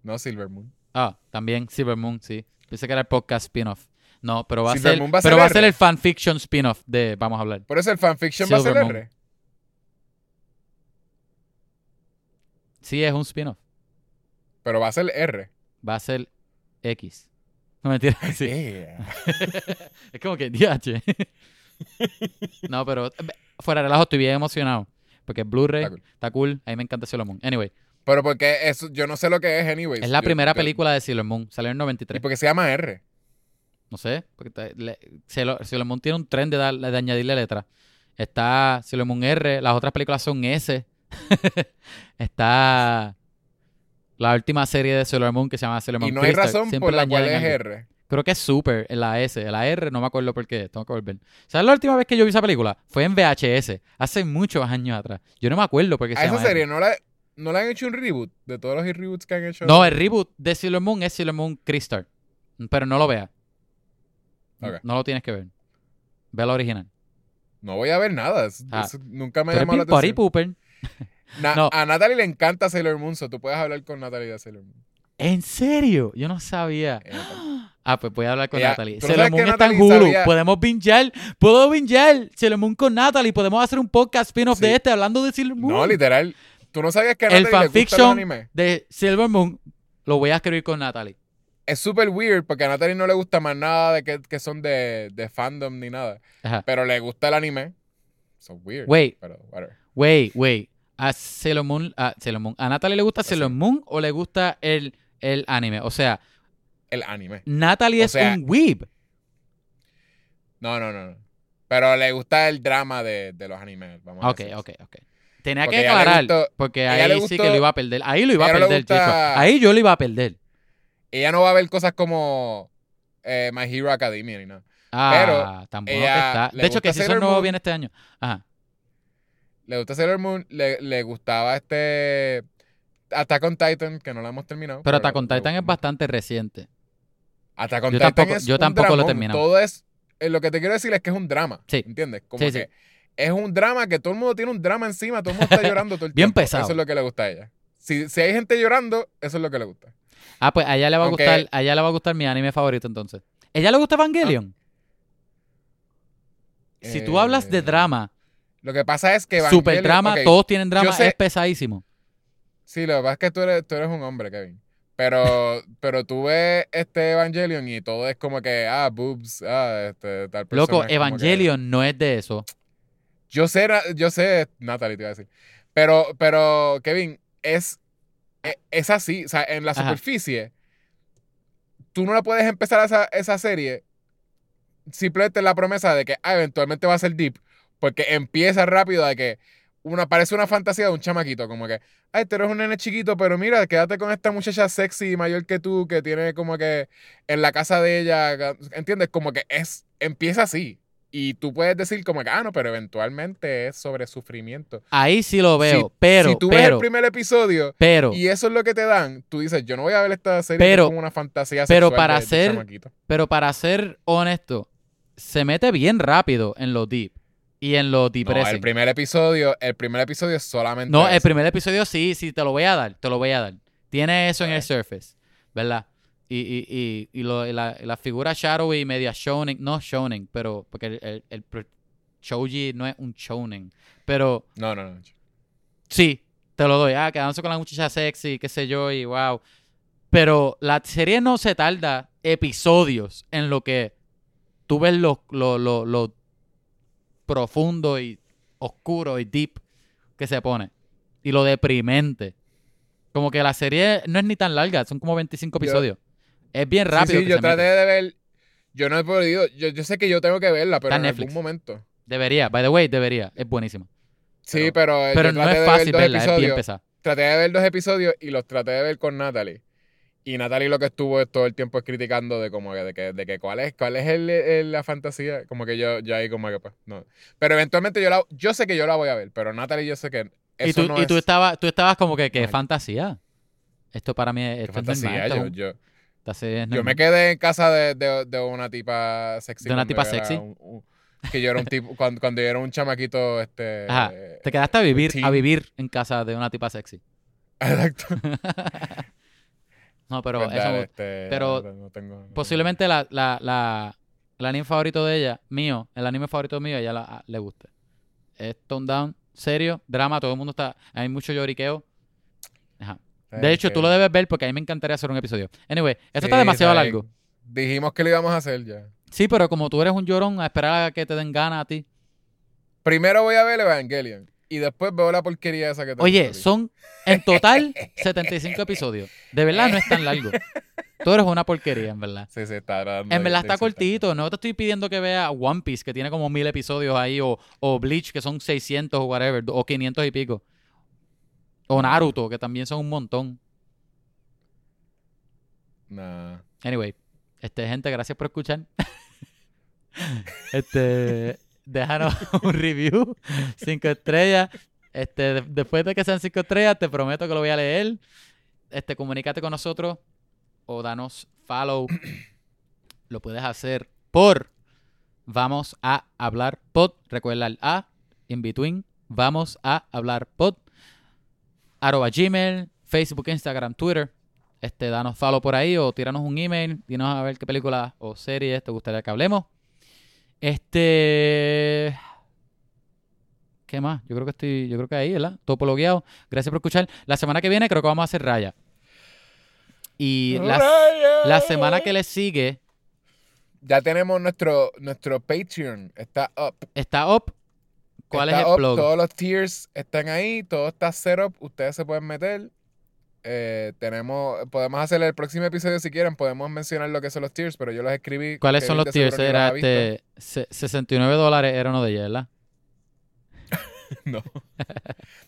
No, Silver Moon. Ah, también Silver Moon, sí. Pensé que era el podcast spin-off. No, pero va a ser, Moon va a pero va a ser el fanfiction spin-off de Vamos a hablar. Por eso el fanfiction va a ser. R. Sí, es un spin-off. Pero va a ser R. Va a ser X. No mentira, sí. Yeah. es como que DH. no, pero eh, fuera de relajo estoy bien emocionado. Porque Blu-ray, Está está cool. cool. A mí me encanta Sailor Moon. Anyway, Pero porque eso, yo no sé lo que es, anyways. es la Yo- primera yo- película de Sailor Moon. Salió en el Y 93. porque se llama R. No sé. Porque le- Moon tiene un tren de, dar- de añadirle letras. Está Sailor Moon R. Las otras películas son S. está la última serie de Sailor Moon que se llama Sailor Moon Y no hay razón Siempre por la cual es. R. Creo que es Super, en la S. En la R no me acuerdo por qué. Tengo que volver. ¿Sabes la última vez que yo vi esa película? Fue en VHS. Hace muchos años atrás. Yo no me acuerdo por qué se A esa llama R. serie no le, no le han hecho un reboot de todos los reboots que han hecho. No, el reboot de Sailor Moon es Sailor Moon Crystal. Pero no lo veas. No lo tienes que ver. Ve la original. No voy a ver nada. Ah. nunca me eres llamó la atención. Na- No. A Natalie le encanta Sailor Moon, so tú puedes hablar con Natalie de Sailor Moon. ¿En serio? Yo no sabía. Eh, Ah, pues voy a hablar con Ella- Natalie. ¿tú no Sailor Moon está en Hulu. sabía- Podemos bingear. Puedo bingear Sailor Moon con Natalie. Podemos hacer un podcast spin-off Sí. de este hablando de Sailor Moon. No, literal. ¿Tú no sabías que a El Natalie le gusta el fanfiction anime? de Sailor Moon lo voy a escribir con Natalie. Es súper weird porque a Natalie no le gusta más nada de que, que son de, de fandom ni nada. Ajá. Pero le gusta el anime. So weird. Wait. Pero, whatever. Wait, wait. A Sailor Moon, a Sailor Moon. ¿A Natalie le gusta Sailor Moon o le gusta el, el anime? O sea, El anime. Natalie O es sea, un weeb. No, no, no. no. Pero le gusta el drama de, de los animes. Vamos a Ok, decir. ok, ok. Tenía Porque que aclarar, gustó- porque ahí sí que lo iba a perder. Ahí lo iba a perder, gusta- chico. Ahí yo lo iba a perder. Ella no va a ver cosas como eh, My Hero Academia ni nada. Ah, que ella está. De hecho, que si eso Moon. viene este año. Ajá. Le gusta Sailor Moon. Le, le gustaba este. Attack on Titan, que no lo hemos terminado. Pero le- Attack on Titan es bastante reciente. Attack on Yo Titan tampoco- es yo un tampoco lo he terminado. Todo es. eh, lo que te quiero decir es que es un drama. Sí. ¿Entiendes? Como Sí, sí. que es un drama que todo el mundo tiene un drama encima, todo el mundo está llorando todo el Bien tiempo. pesado. Eso es lo que le gusta a ella. Si, si hay gente llorando, eso es lo que le gusta. Ah, pues a ella le va a Aunque- gustar, a ella le va a gustar mi anime favorito entonces. ¿Ella le gusta Evangelion? Si tú hablas de Eh, drama, Lo que pasa es que super Evangelion- drama, ok, todos tienen drama, sé- es pesadísimo. Sí, lo que pasa es que tú eres, tú eres un hombre, Kevin. Pero, pero tú ves este Evangelion y todo es como que, ah, boobs, ah, este, tal persona. Loco, es como que- Evangelion no es de eso. Yo sé, yo sé, Natalie te iba a decir. Pero, pero, Kevin, es, e- es así. O sea, en la Ajá. superficie, tú no la puedes empezar esa, esa serie simplemente en la promesa de que ah, eventualmente va a ser deep. Porque empieza rápido de que una, parece una fantasía de un chamaquito. Como que, ay, tú eres un nene chiquito, pero mira, quédate con esta muchacha sexy mayor que tú, que tiene como que en la casa de ella. ¿Entiendes? Como que es, empieza así. Y tú puedes decir como que, ah, no, pero eventualmente es sobre sufrimiento. Ahí sí lo veo, Si- pero, si tú ves el primer episodio pero, y eso es lo que te dan, tú dices, yo no voy a ver esta serie Pero- como una fantasía pero sexual para de- ser- pero para ser honesto, se mete bien rápido en lo deep y en lo No, depressing. el primer episodio, el primer episodio es solamente No, el primer episodio sí, sí, te lo voy a dar, te lo voy a dar. Tiene eso en el surface, ¿verdad? Y, y, y, y, lo, y la, y la figura shadowy media shonen, no shonen, pero porque el, el, el shouji no es un shonen, pero No, no, no. sí, te lo doy. Ah, quedándose con la muchacha sexy, qué sé yo, y wow. Pero la serie no se tarda episodios en lo que tú ves lo, lo, lo, lo profundo y oscuro y deep que se pone. Y lo deprimente. Como que la serie no es ni tan larga, son como 25 Yo- episodios. Es bien rápido. sí, que yo traté mete. de ver, yo no he podido, yo, yo sé que yo tengo que verla, pero Está en Netflix. algún momento. Debería, by the way, debería. Es buenísima. Sí, pero, eh, Pero yo no es fácil ver verla, es bien pesada. traté de ver dos episodios y los traté de ver con Natalie. Y Natalie lo que estuvo es todo el tiempo es criticando de como que, de que, de que cuál es, cuál es el, el- la fantasía. Como que yo, yo ahí como que pues, no. Pero eventualmente yo la, yo sé que yo la voy a ver, pero Natalie yo sé que Y tú, no y es tú, estabas, tú estabas como que, qué Normal. fantasía. Esto para mí es, fantasía. Yo, yo, me quedé en casa de, de, de una tipa sexy. ¿De una tipa sexy? un- un- que yo era un tipo, cuando, cuando yo era un chamaquito, este... Ajá. Te quedaste a vivir, a vivir en casa de una tipa sexy. Exacto. no, pero Verdad, eso este, pero no, no tengo- no tengo- posiblemente la, la, la, el anime favorito de ella, mío, el anime favorito mío, ella la- le guste. Es Tone Down, serio, drama, todo el mundo está, hay mucho lloriqueo. Ajá. De hecho, tú lo debes ver porque a mí me encantaría hacer un episodio. Anyway, esto Sí, está demasiado largo. Dijimos que lo íbamos a hacer ya. Sí, pero como tú eres un llorón, a esperar a que te den ganas a ti. Primero voy a ver Evangelion. Y después veo la porquería esa que te Oye, son en total 75 episodios. De verdad no es tan largo. Tú eres una porquería, en verdad. Sí, sí, está dando En verdad está cortito. No te estoy pidiendo que veas One Piece, que tiene como mil episodios ahí, o, o Bleach, que son 600 o whatever, o 500 y pico. O Naruto, que también son un montón. Nah. Anyway, este, gente, gracias por escuchar. este, déjanos un review, cinco estrellas. Este, de- después de que sean cinco estrellas, te prometo que lo voy a leer. Este, comunícate con nosotros o danos follow. lo puedes hacer por Vamos a hablar pod. Recuerda el A in between. Vamos a hablar pod. Arroba Gmail, Facebook, Instagram, Twitter. Este, danos follow por ahí o tíranos un email. Dinos a ver qué película o series te gustaría que hablemos. Este. ¿Qué más? Yo creo que estoy. Yo creo que ahí, ¿verdad? Todo por lo guiado. Gracias por escuchar. La semana que viene creo que vamos a hacer raya. Y la, Raya. la semana que le sigue Ya tenemos nuestro, nuestro Patreon. Está up. está up. ¿Cuál Está es el up? Todos los tiers están ahí. Todo está set up. Ustedes se pueden meter. Eh, tenemos, podemos hacer el próximo episodio si quieren. Podemos mencionar lo que son los tiers, pero yo los escribí. ¿Cuáles son los tiers? Era este. se- 69 dólares era uno de ellos, ¿verdad? No.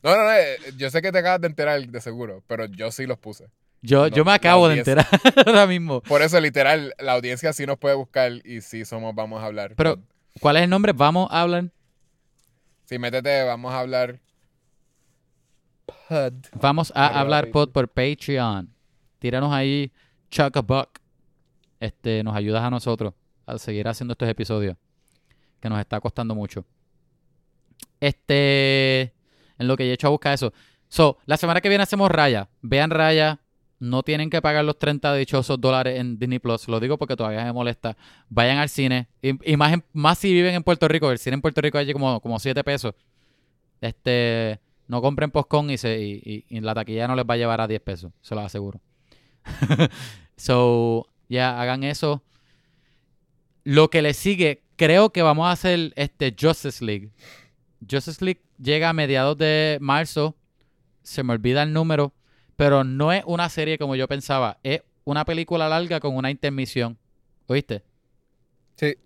No, no, no. eh, Yo sé que te acabas de enterar de seguro, pero yo sí los puse. Yo, No, yo me acabo de enterar ahora mismo. Por eso, literal, la audiencia sí nos puede buscar y sí somos Vamos a hablar. Pero- ¿Cuál es el nombre? Vamos a hablar. Sí, métete, vamos a hablar. Pod. Vamos a Arriba, hablar pod por Patreon. Tíranos ahí, chuck a buck. Este, nos ayudas a nosotros a seguir haciendo estos episodios. Que nos está costando mucho. Este, en lo que yo he hecho a buscar eso. So, la semana que viene hacemos Raya. Vean Raya. No tienen que pagar los 30 dichosos dólares en Disney Plus. Lo digo porque todavía me molesta. Vayan al cine. Y, más, más si viven en Puerto Rico. El cine en Puerto Rico allí como, como 7 pesos. Este, no compren postcón y, se, y, y- la taquilla no les va a llevar a 10 pesos. Se los aseguro. so, ya, hagan eso. Lo que le sigue, creo que vamos a hacer este Justice League. Justice League llega a mediados de marzo. Se me olvida el número. Pero no es una serie como yo pensaba. Es una película larga con una intermisión. ¿Oíste? Sí.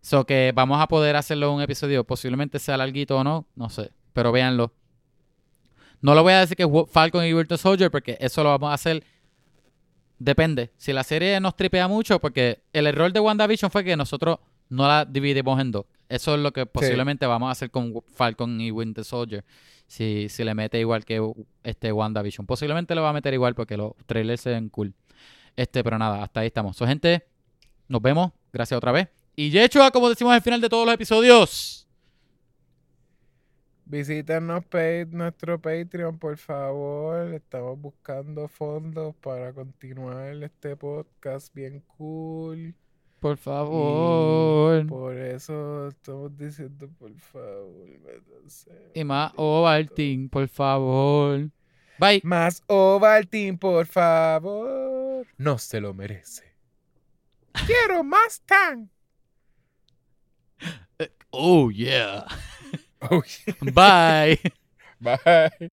So que vamos a poder hacerlo en un episodio. Posiblemente sea larguito o no. No sé. Pero véanlo. No lo voy a decir que es Falcon y Winter Soldier porque eso lo vamos a hacer. Depende. Si la serie nos tripea mucho, porque el error de WandaVision fue que nosotros no la dividimos en dos. Eso es lo que posiblemente vamos a hacer con Falcon y Winter Soldier. Si, si le mete igual que este WandaVision. Posiblemente lo va a meter igual porque los trailers se ven cool. Este, pero nada, hasta ahí estamos. So, gente, nos vemos. Gracias otra vez. Y Yechua, como decimos al final de todos los episodios. Visítanos nuestro Patreon, por favor. Estamos buscando fondos para continuar este podcast bien cool. Por favor. Por eso estamos diciendo, por favor, métanse. Y más Ovaltine, por favor. Bye. Más Ovaltine, por favor. No se lo merece. Quiero más tan. Oh, yeah. Oh, yeah. Bye. Bye.